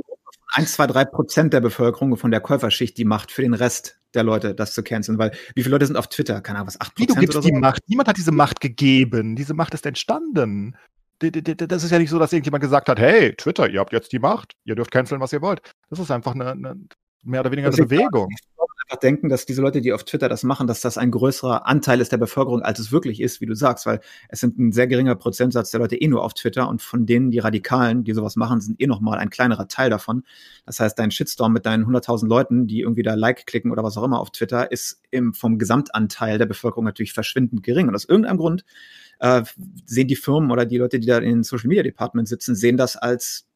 1, 2, 3 Prozent der Bevölkerung von der Käuferschicht die Macht für den Rest der Leute, das zu canceln, weil wie viele Leute sind auf Twitter? Keine Ahnung, was, 8 Wie, du gibst die so? Macht. Niemand hat diese Macht gegeben. Diese Macht ist entstanden. Das ist ja nicht so, dass irgendjemand gesagt hat, hey, Twitter, ihr habt jetzt die Macht, ihr dürft canceln, was ihr wollt. Das ist einfach eine, eine mehr oder weniger eine Bewegung einfach denken, dass diese Leute, die auf Twitter das machen, dass das ein größerer Anteil ist der Bevölkerung, als es wirklich ist, wie du sagst, weil es sind ein sehr geringer Prozentsatz der Leute eh nur auf Twitter und von denen, die Radikalen, die sowas machen, sind eh nochmal ein kleinerer Teil davon. Das heißt, dein Shitstorm mit deinen 100.000 Leuten, die irgendwie da Like klicken oder was auch immer auf Twitter, ist im, vom Gesamtanteil der Bevölkerung natürlich verschwindend gering. Und aus irgendeinem Grund äh, sehen die Firmen oder die Leute, die da in Social Media Department sitzen, sehen das als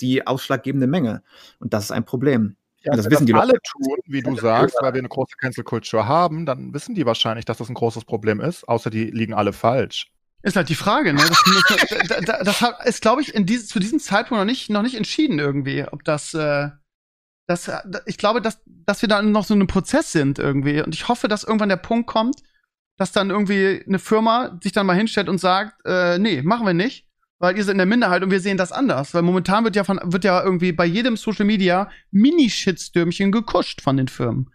die ausschlaggebende Menge. Und das ist ein Problem. Ja, das wissen das die alle Leute. tun, wie du sagst, weil wir eine große Cancel Culture haben, dann wissen die wahrscheinlich, dass das ein großes Problem ist, außer die liegen alle falsch. Ist halt die Frage, ne? Das, das, das ist, glaube ich, in diese, zu diesem Zeitpunkt noch nicht, noch nicht entschieden irgendwie, ob das, äh, das, ich glaube, dass, dass wir da noch so in einem Prozess sind irgendwie. Und ich hoffe, dass irgendwann der Punkt kommt, dass dann irgendwie eine Firma sich dann mal hinstellt und sagt, äh, nee, machen wir nicht weil ihr seid in der Minderheit und wir sehen das anders. Weil momentan wird ja von, wird ja irgendwie bei jedem Social Media Mini-Shitstürmchen gekuscht von den Firmen.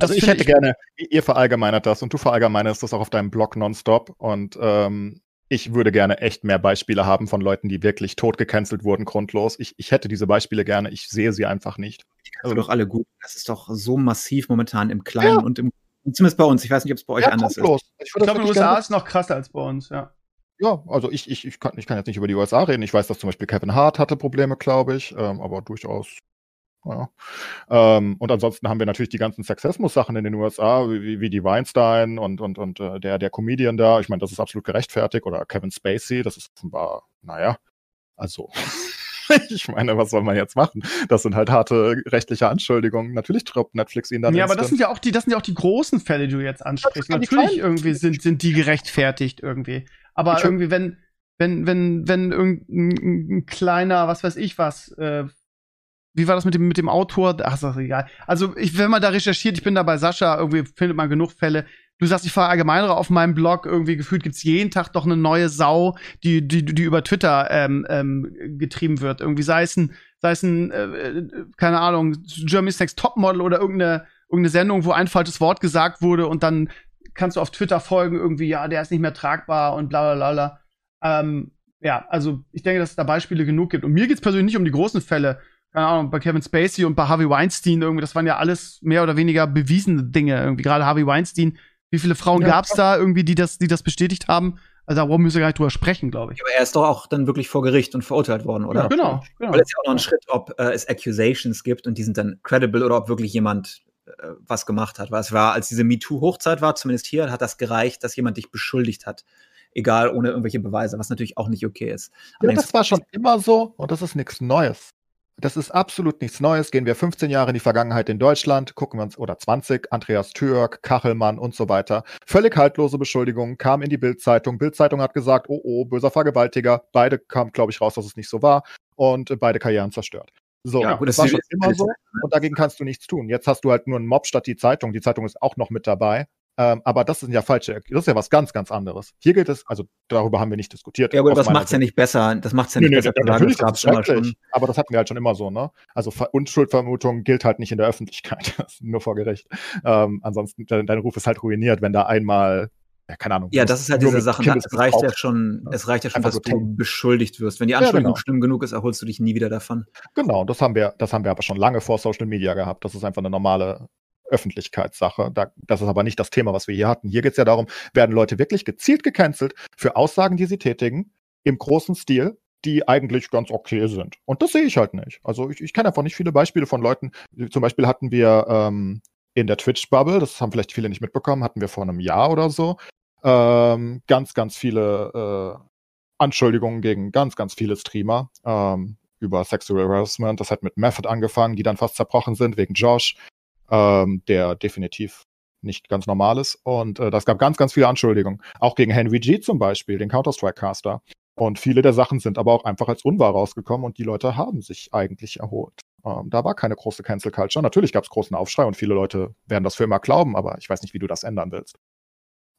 also ich hätte ich gerne, ihr verallgemeinert das und du verallgemeinerst das auch auf deinem Blog nonstop und ähm, ich würde gerne echt mehr Beispiele haben von Leuten, die wirklich tot gecancelt wurden, grundlos. Ich, ich hätte diese Beispiele gerne, ich sehe sie einfach nicht. Also doch alle gut. Das ist doch so massiv momentan im Kleinen ja. und im Zumindest bei uns. Ich weiß nicht, ob es bei euch ja, anders grundlos. ist. Ich, ich glaube, in den USA ist noch krasser als bei uns, ja. Ja, also ich, ich, ich, kann, ich kann jetzt nicht über die USA reden. Ich weiß, dass zum Beispiel Kevin Hart hatte Probleme, glaube ich, ähm, aber durchaus. Ja. Ähm, und ansonsten haben wir natürlich die ganzen Sexismus-Sachen in den USA, wie, wie die Weinstein und, und, und äh, der, der Comedian da. Ich meine, das ist absolut gerechtfertigt. Oder Kevin Spacey, das ist offenbar, naja, also. ich meine, was soll man jetzt machen? Das sind halt harte rechtliche Anschuldigungen. Natürlich troppt Netflix ihn dann. Ja, aber das sind ja auch die, das sind ja auch die großen Fälle, die du jetzt ansprichst. Natürlich irgendwie sind, sind die gerechtfertigt irgendwie. Aber ich irgendwie, wenn, wenn, wenn, wenn irgendein ein kleiner, was weiß ich was, äh, wie war das mit dem, mit dem Autor? Ach, ist doch egal. Also, ich, wenn man da recherchiert, ich bin da bei Sascha, irgendwie findet man genug Fälle. Du sagst, ich fahre allgemeiner auf meinem Blog, irgendwie gefühlt gibt's jeden Tag doch eine neue Sau, die, die, die über Twitter ähm, ähm, getrieben wird. Irgendwie sei es ein, sei es ein, äh, äh keine Ahnung, Germany's Next Topmodel oder irgendeine, irgendeine Sendung, wo ein falsches Wort gesagt wurde und dann kannst du auf Twitter folgen, irgendwie, ja, der ist nicht mehr tragbar und bla bla bla. Ähm, ja, also ich denke, dass es da Beispiele genug gibt. Und mir geht es persönlich nicht um die großen Fälle. Keine Ahnung, bei Kevin Spacey und bei Harvey Weinstein irgendwie, das waren ja alles mehr oder weniger bewiesene Dinge. Irgendwie gerade Harvey Weinstein. Wie viele Frauen ja, gab es da irgendwie, die das, die das bestätigt haben? Also da müssen wir gar nicht drüber sprechen, glaube ich. Aber er ist doch auch dann wirklich vor Gericht und verurteilt worden, oder? Ja, genau, genau. Weil es ja auch noch einen Schritt, ob äh, es Accusations gibt und die sind dann credible oder ob wirklich jemand was gemacht hat. Weil es war, als diese MeToo-Hochzeit war, zumindest hier, hat das gereicht, dass jemand dich beschuldigt hat. Egal, ohne irgendwelche Beweise, was natürlich auch nicht okay ist. Ja, das war schon immer so und das ist nichts Neues. Das ist absolut nichts Neues. Gehen wir 15 Jahre in die Vergangenheit in Deutschland, gucken wir uns, oder 20, Andreas Türk, Kachelmann und so weiter. Völlig haltlose Beschuldigungen kamen in die Bildzeitung. Bildzeitung hat gesagt, oh oh, böser Vergewaltiger. Beide kamen, glaube ich, raus, dass es nicht so war und beide Karrieren zerstört. So, ja, gut, das war schon immer so und dagegen kannst du nichts tun. Jetzt hast du halt nur einen Mob statt die Zeitung. Die Zeitung ist auch noch mit dabei. Ähm, aber das sind ja falsche, das ist ja was ganz, ganz anderes. Hier gilt es, also darüber haben wir nicht diskutiert. Ja, aber das macht es ja nicht besser. Das macht es ja nicht nee, besser. Nee, natürlich das gab's immer schon. Aber das hatten wir halt schon immer so, ne? Also Unschuldvermutung gilt halt nicht in der Öffentlichkeit, nur vor Gericht. Ähm, ansonsten, dein, dein Ruf ist halt ruiniert, wenn da einmal ja, keine Ahnung. Ja, das ist halt diese Sache. Es reicht ja schon, es reicht ja schon, dass so du beschuldigt wirst. Wenn die Anschuldigung ja, genau. schlimm genug ist, erholst du dich nie wieder davon. Genau, das haben wir, das haben wir aber schon lange vor Social Media gehabt. Das ist einfach eine normale Öffentlichkeitssache. Da, das ist aber nicht das Thema, was wir hier hatten. Hier geht es ja darum, werden Leute wirklich gezielt gecancelt für Aussagen, die sie tätigen, im großen Stil, die eigentlich ganz okay sind. Und das sehe ich halt nicht. Also ich, ich kenne einfach nicht viele Beispiele von Leuten. Zum Beispiel hatten wir ähm, in der Twitch-Bubble, das haben vielleicht viele nicht mitbekommen, hatten wir vor einem Jahr oder so, ähm, ganz, ganz viele äh, Anschuldigungen gegen ganz, ganz viele Streamer ähm, über Sexual Harassment. Das hat mit Method angefangen, die dann fast zerbrochen sind wegen Josh, ähm, der definitiv nicht ganz normal ist. Und äh, das gab ganz, ganz viele Anschuldigungen. Auch gegen Henry G zum Beispiel, den Counter-Strike-Caster. Und viele der Sachen sind aber auch einfach als unwahr rausgekommen und die Leute haben sich eigentlich erholt. Ähm, da war keine große Cancel Culture. Natürlich gab es großen Aufschrei und viele Leute werden das für immer glauben, aber ich weiß nicht, wie du das ändern willst.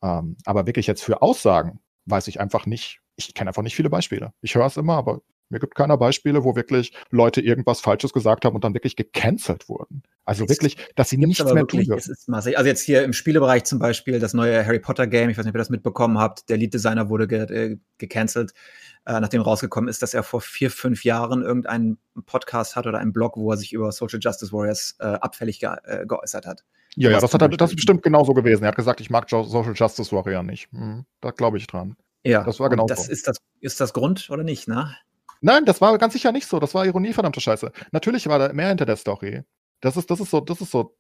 Ähm, aber wirklich jetzt für Aussagen weiß ich einfach nicht. Ich kenne einfach nicht viele Beispiele. Ich höre es immer, aber mir gibt keiner Beispiele, wo wirklich Leute irgendwas Falsches gesagt haben und dann wirklich gecancelt wurden. Also es wirklich, dass sie nichts mehr wirklich, tun dürfen. Also jetzt hier im Spielebereich zum Beispiel das neue Harry Potter Game, ich weiß nicht, ob ihr das mitbekommen habt, der Lead Designer wurde ge äh, gecancelt, äh, nachdem rausgekommen ist, dass er vor vier, fünf Jahren irgendeinen Podcast hat oder einen Blog, wo er sich über Social Justice Warriors äh, abfällig ge äh, geäußert hat. Ja, ja, das, hat er, das ist bestimmt genauso gewesen. Er hat gesagt, ich mag Social Justice Warrior nicht. Hm, da glaube ich dran. Ja, das war genau das so. Ist das, ist das Grund oder nicht, ne? Nein, das war ganz sicher nicht so. Das war Ironie, verdammte Scheiße. Natürlich war da mehr hinter der Story. Das ist, das ist so, das ist so,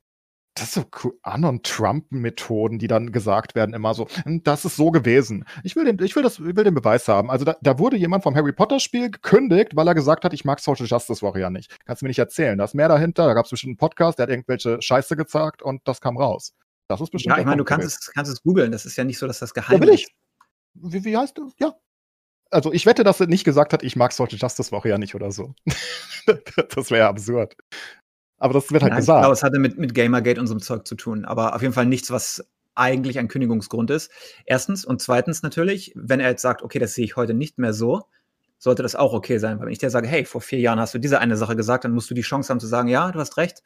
das ist so Anon-Trump-Methoden, die dann gesagt werden, immer so, hm, das ist so gewesen. Ich will den, ich will das, will den Beweis haben. Also da, da wurde jemand vom Harry Potter-Spiel gekündigt, weil er gesagt hat, ich mag Social Justice Warrior nicht. Kannst du mir nicht erzählen. Da ist mehr dahinter, da gab es bestimmt einen Podcast, der hat irgendwelche Scheiße gesagt und das kam raus. Das ist bestimmt. Ja, ich meine, du kannst es, kannst es googeln, das ist ja nicht so, dass das geheim ja, will ich. Wie, wie heißt du? Ja, also ich wette, dass er nicht gesagt hat, ich mag Social Justice ja nicht oder so. das wäre absurd. Aber das wird halt Nein, gesagt. Ich glaube, es hatte mit, mit Gamergate und so einem Zeug zu tun. Aber auf jeden Fall nichts, was eigentlich ein Kündigungsgrund ist. Erstens. Und zweitens natürlich, wenn er jetzt sagt, okay, das sehe ich heute nicht mehr so, sollte das auch okay sein. Weil wenn ich dir sage, hey, vor vier Jahren hast du diese eine Sache gesagt, dann musst du die Chance haben zu sagen, ja, du hast recht,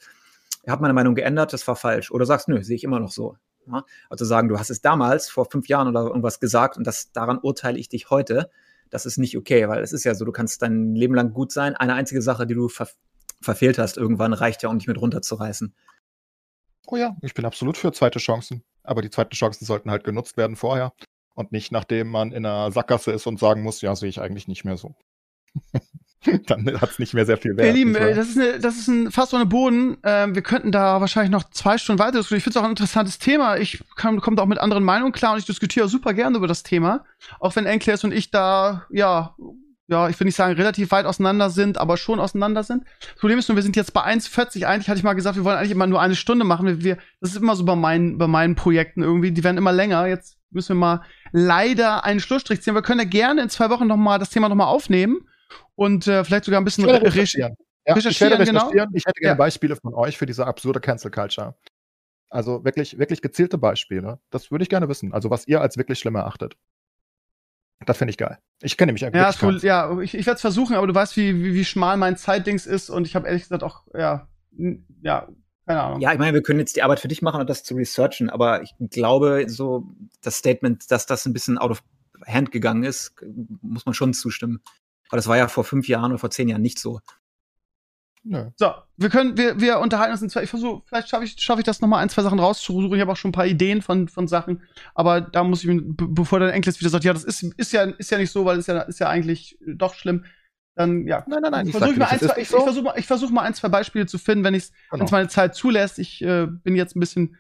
ich habe meine Meinung geändert, das war falsch. Oder sagst, nö, sehe ich immer noch so. Ja? Also sagen, du hast es damals vor fünf Jahren oder irgendwas gesagt und das, daran urteile ich dich heute das ist nicht okay, weil es ist ja so, du kannst dein Leben lang gut sein. Eine einzige Sache, die du verfehlt hast, irgendwann reicht ja, um dich mit runterzureißen. Oh ja, ich bin absolut für zweite Chancen. Aber die zweiten Chancen sollten halt genutzt werden vorher und nicht nachdem man in einer Sackgasse ist und sagen muss, ja, sehe ich eigentlich nicht mehr so. dann hat es nicht mehr sehr viel Wert. Ihr Lieben, das ist, eine, das ist ein fast ohne Boden. Ähm, wir könnten da wahrscheinlich noch zwei Stunden weiter diskutieren. Ich finde es auch ein interessantes Thema. Ich komme auch mit anderen Meinungen klar und ich diskutiere super gerne über das Thema. Auch wenn Enkles und ich da, ja, ja, ich will nicht sagen, relativ weit auseinander sind, aber schon auseinander sind. Das Problem ist nur, wir sind jetzt bei 1,40. Eigentlich hatte ich mal gesagt, wir wollen eigentlich immer nur eine Stunde machen. Wir, das ist immer so bei meinen, bei meinen Projekten irgendwie. Die werden immer länger. Jetzt müssen wir mal leider einen Schlussstrich ziehen. Wir können ja gerne in zwei Wochen noch mal das Thema noch mal aufnehmen und äh, vielleicht sogar ein bisschen re recherchieren. Ja, recherchieren, ich, genau. ich hätte gerne ja. Beispiele von euch für diese absurde Cancel Culture. Also wirklich, wirklich gezielte Beispiele. Das würde ich gerne wissen. Also was ihr als wirklich schlimm erachtet. Das finde ich geil. Ich kenne mich eigentlich. Ja, cool. ja ich, ich werde es versuchen, aber du weißt, wie, wie, wie schmal mein Zeitdings ist und ich habe ehrlich gesagt auch, ja, ja, keine Ahnung. Ja, ich meine, wir können jetzt die Arbeit für dich machen und das zu researchen, aber ich glaube, so das Statement, dass das ein bisschen out of hand gegangen ist, muss man schon zustimmen. Aber das war ja vor fünf Jahren oder vor zehn Jahren nicht so. Nö. So, wir können, wir, wir unterhalten uns in zwei. Ich versuche, vielleicht schaffe ich, schaff ich das nochmal ein, zwei Sachen rauszusuchen. Ich habe auch schon ein paar Ideen von, von Sachen. Aber da muss ich, bevor der Enkel wieder sagt, ja, das ist, ist ja, ist ja nicht so, weil es ja, ist ja eigentlich doch schlimm. Dann, ja. Nein, nein, nein. Ich, versuch mal ein, zwei, ich, so. ich versuche mal, versuch mal ein, zwei Beispiele zu finden, wenn es genau. meine Zeit zulässt. Ich äh, bin jetzt ein bisschen,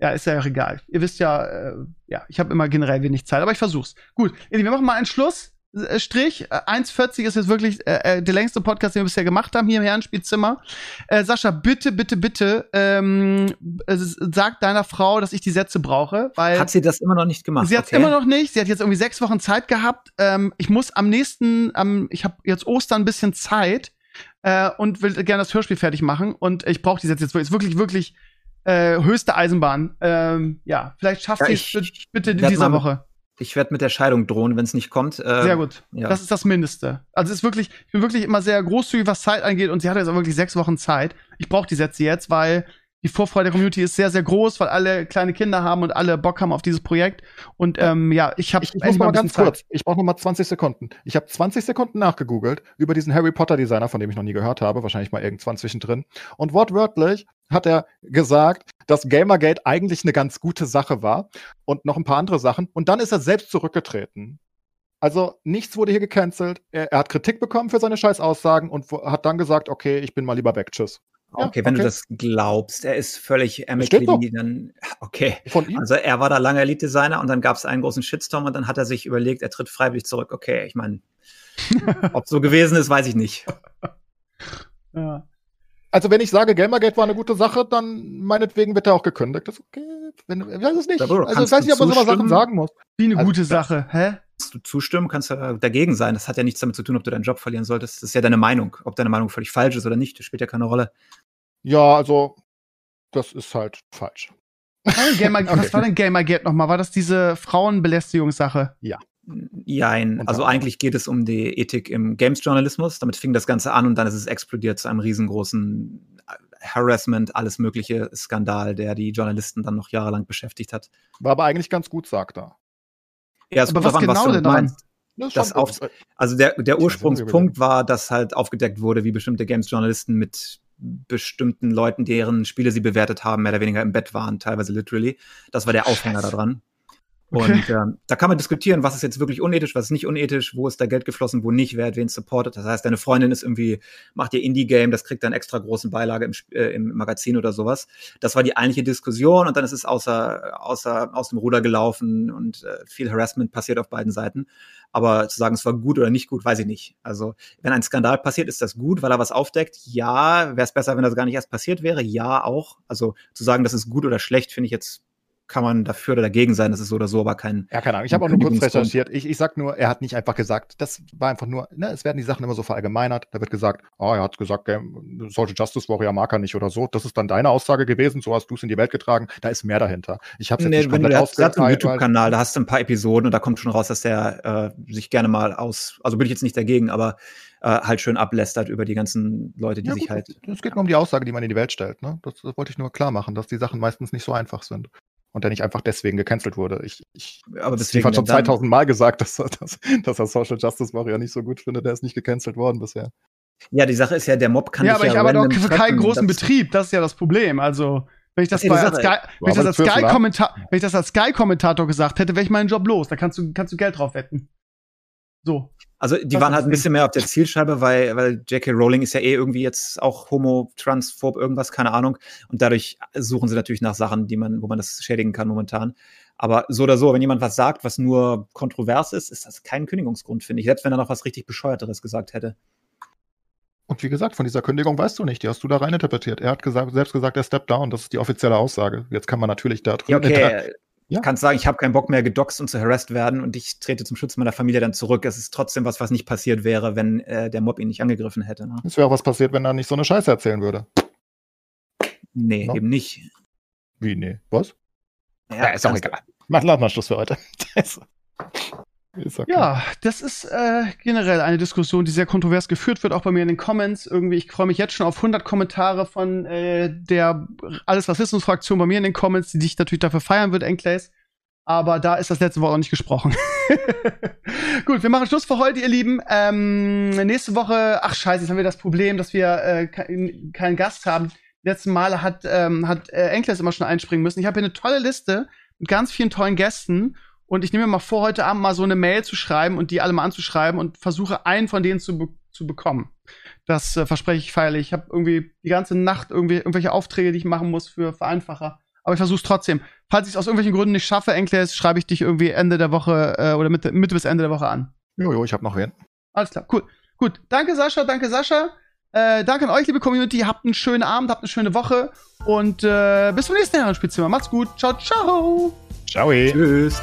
ja, ist ja auch egal. Ihr wisst ja, äh, ja, ich habe immer generell wenig Zeit, aber ich versuch's. Gut, wir machen mal einen Schluss. Äh, Strich. 1,40 ist jetzt wirklich äh, äh, der längste Podcast, den wir bisher gemacht haben hier im Herrenspielzimmer. Äh, Sascha, bitte, bitte, bitte, ähm, äh, sag deiner Frau, dass ich die Sätze brauche. Weil hat sie das immer noch nicht gemacht? Sie hat okay. immer noch nicht. Sie hat jetzt irgendwie sechs Wochen Zeit gehabt. Ähm, ich muss am nächsten, ähm, ich habe jetzt Ostern ein bisschen Zeit äh, und will gerne das Hörspiel fertig machen. Und ich brauche die Sätze jetzt wirklich, wirklich, wirklich äh, höchste Eisenbahn. Ähm, ja, vielleicht schafft ja, sie es bitte in dieser Woche. Ich werde mit der Scheidung drohen, wenn es nicht kommt. Äh, sehr gut. Ja. Das ist das Mindeste. Also es ist wirklich, ich bin wirklich immer sehr großzügig, was Zeit angeht. Und sie hatte jetzt auch wirklich sechs Wochen Zeit. Ich brauche die Sätze jetzt, weil die Vorfreude der Community ist sehr, sehr groß, weil alle kleine Kinder haben und alle Bock haben auf dieses Projekt. Und ähm, ja, ich habe. Ich, ich muss mal ganz Zeit. kurz. Ich brauche noch mal 20 Sekunden. Ich habe 20 Sekunden nachgegoogelt über diesen Harry Potter Designer, von dem ich noch nie gehört habe, wahrscheinlich mal irgendwann zwischendrin. Und wortwörtlich hat er gesagt, dass Gamergate eigentlich eine ganz gute Sache war und noch ein paar andere Sachen. Und dann ist er selbst zurückgetreten. Also nichts wurde hier gecancelt. Er, er hat Kritik bekommen für seine Scheißaussagen und hat dann gesagt, okay, ich bin mal lieber weg, tschüss. Okay, wenn okay. du das glaubst, er ist völlig amicably, dann okay. Also er war da lange Elite-Designer und dann gab es einen großen Shitstorm und dann hat er sich überlegt, er tritt freiwillig zurück. Okay, ich meine, ob so gewesen ist, weiß ich nicht. Ja. Also wenn ich sage, Gamergate war eine gute Sache, dann meinetwegen wird er auch gekündigt. Das ist okay. Wenn, ich weiß es nicht. Du Also ich weiß nicht, ob man sowas Sachen sagen muss. Wie eine Also, gute. Sache, hä? Kannst du zustimmen, kannst du dagegen sein. Das hat ja nichts damit zu tun, ob du deinen Job verlieren solltest. Das ist ja deine Meinung. Ob deine Meinung völlig falsch ist oder nicht, das spielt ja keine Rolle. Ja, also, das ist halt falsch. Was war denn Gamer, Okay. was war denn Gamergate nochmal? War das diese Frauenbelästigungssache? Jein. Und Also eigentlich geht es um die Ethik im Games-Journalismus. Damit fing das Ganze an und dann ist es explodiert zu einem riesengroßen Harassment, alles mögliche Skandal, der die Journalisten dann noch jahrelang beschäftigt hat. War aber eigentlich ganz gut, sagt er. Ja, es Aber was drauf an, genau du denn daran? meinst. Das Das auf-. Also der, der Ursprungspunkt war, dass halt aufgedeckt wurde, wie bestimmte Games-Journalisten mit bestimmten Leuten, deren Spiele sie bewertet haben, mehr oder weniger im Bett waren, teilweise literally. Das war der Aufhänger daran. Okay. Und ähm, da kann man diskutieren, was ist jetzt wirklich unethisch, was ist nicht unethisch, wo ist da Geld geflossen, wo nicht, wer hat wen supportet. Das heißt, deine Freundin ist irgendwie, macht ihr Indie-Game, das kriegt dann extra großen Beilage im, äh, im Magazin oder sowas. Das war die eigentliche Diskussion und dann ist es außer, außer, aus dem Ruder gelaufen und äh, viel Harassment passiert auf beiden Seiten. Aber zu sagen, es war gut oder nicht gut, weiß ich nicht. Also, wenn ein Skandal passiert, ist das gut, weil er was aufdeckt. Ja, wäre es besser, wenn das gar nicht erst passiert wäre. Ja, auch. Also zu sagen, das ist gut oder schlecht, finde ich jetzt, kann man dafür oder dagegen sein. Das ist so oder so, aber kein. Ja, keine Ahnung. Ich habe auch nur kurz recherchiert. Ich, ich sag nur, er hat nicht einfach gesagt, das war einfach nur, ne, es werden die Sachen immer so verallgemeinert. Da wird gesagt, oh, er hat gesagt, Game, Social Justice Warrior mag er nicht oder so. Das ist dann deine Aussage gewesen, so hast du es in die Welt getragen. Da ist mehr dahinter. Ich habe es jetzt Nee, nicht wenn du komplett der hat, einen YouTube-Kanal, da hast du ein paar Episoden und da kommt schon raus, dass der äh, sich gerne mal aus, also bin ich jetzt nicht dagegen, aber äh, halt schön ablästert über die ganzen Leute, die Ja, sich gut, halt. Es geht nur um die Aussage, die man in die Welt stellt. Ne? Das, das wollte ich nur klar machen, dass die Sachen meistens nicht so einfach sind. Und der nicht einfach deswegen gecancelt wurde. Ich, ich Aber deswegen hat schon dann- 2000 Mal gesagt, dass er, dass, dass er Social Justice Warrior nicht so gut findet. Der ist nicht gecancelt worden bisher. Ja, die Sache ist ja, der Mob kann ja, aber ja ich arbeite auch für keinen großen das- Betrieb. Das ist ja das Problem. Also, wenn ich das, ja bei, als. Sky, wenn ich das als aber Zwirbel, Sky Kommentar, wenn ich das als Sky Kommentator gesagt hätte, wäre ich meinen Job los. Da kannst du kannst du Geld drauf wetten. So. Also die Das waren halt ein bisschen mehr auf der Zielscheibe, weil, weil J.K. Rowling ist ja eh irgendwie jetzt auch homo, transphob, irgendwas, keine Ahnung. Und dadurch suchen sie natürlich nach Sachen, die man, wo man das schädigen kann momentan. Aber so oder so, wenn jemand was sagt, was nur kontrovers ist, ist das kein Kündigungsgrund, finde ich. Selbst wenn er noch was richtig Bescheuerteres gesagt hätte. Und wie gesagt, von dieser Kündigung weißt du nicht. Die hast du da rein interpretiert. Er hat gesagt, selbst gesagt, er steppt down. Das ist die offizielle Aussage. Jetzt kann man natürlich da drin. Ja, okay. Ja. Ich kann sagen, ich habe keinen Bock mehr gedoxt und zu harassed werden und ich trete zum Schutz meiner Familie dann zurück. Es ist trotzdem was, was nicht passiert wäre, wenn äh, der Mob ihn nicht angegriffen hätte. Ne? Es wäre auch was passiert, wenn er nicht so eine Scheiße erzählen würde. Nee, No. eben nicht. Wie, nee? Was? Ja, ist auch kannst- egal. Mach, lass mal Schluss für heute. Ja, das ist äh, generell eine Diskussion, die sehr kontrovers geführt wird, auch bei mir in den Comments. Irgendwie, ich freue mich jetzt schon auf 100 Kommentare von äh, der Alles Rassismus-Fraktion bei mir in den Comments, die dich natürlich dafür feiern wird, Enclays. Aber da ist das letzte Wort noch nicht gesprochen. Gut, wir machen Schluss für heute, ihr Lieben. Ähm, nächste Woche, ach scheiße, jetzt haben wir das Problem, dass wir äh, kein- keinen Gast haben. Die letzten Male hat, ähm, hat äh, Enclays immer schon einspringen müssen. Ich habe hier eine tolle Liste mit ganz vielen tollen Gästen. Und ich nehme mir mal vor, heute Abend mal so eine Mail zu schreiben und die alle mal anzuschreiben und versuche, einen von denen zu, be zu bekommen. Das äh, verspreche ich feierlich. Ich habe irgendwie die ganze Nacht irgendwie irgendwelche Aufträge, die ich machen muss für Vereinfacher. Aber ich versuche es trotzdem. Falls ich es aus irgendwelchen Gründen nicht schaffe, Enkles, schreibe ich dich irgendwie Ende der Woche äh, oder Mitte, Mitte bis Ende der Woche an. Jojo, ich habe noch wen. Alles klar, cool. Gut, danke Sascha, danke Sascha. Äh, danke an euch, liebe Community. Habt einen schönen Abend, habt eine schöne Woche und äh, bis zum nächsten Jahr im Spielzimmer. Macht's gut. Ciao, ciao. Ciao. Tschüss.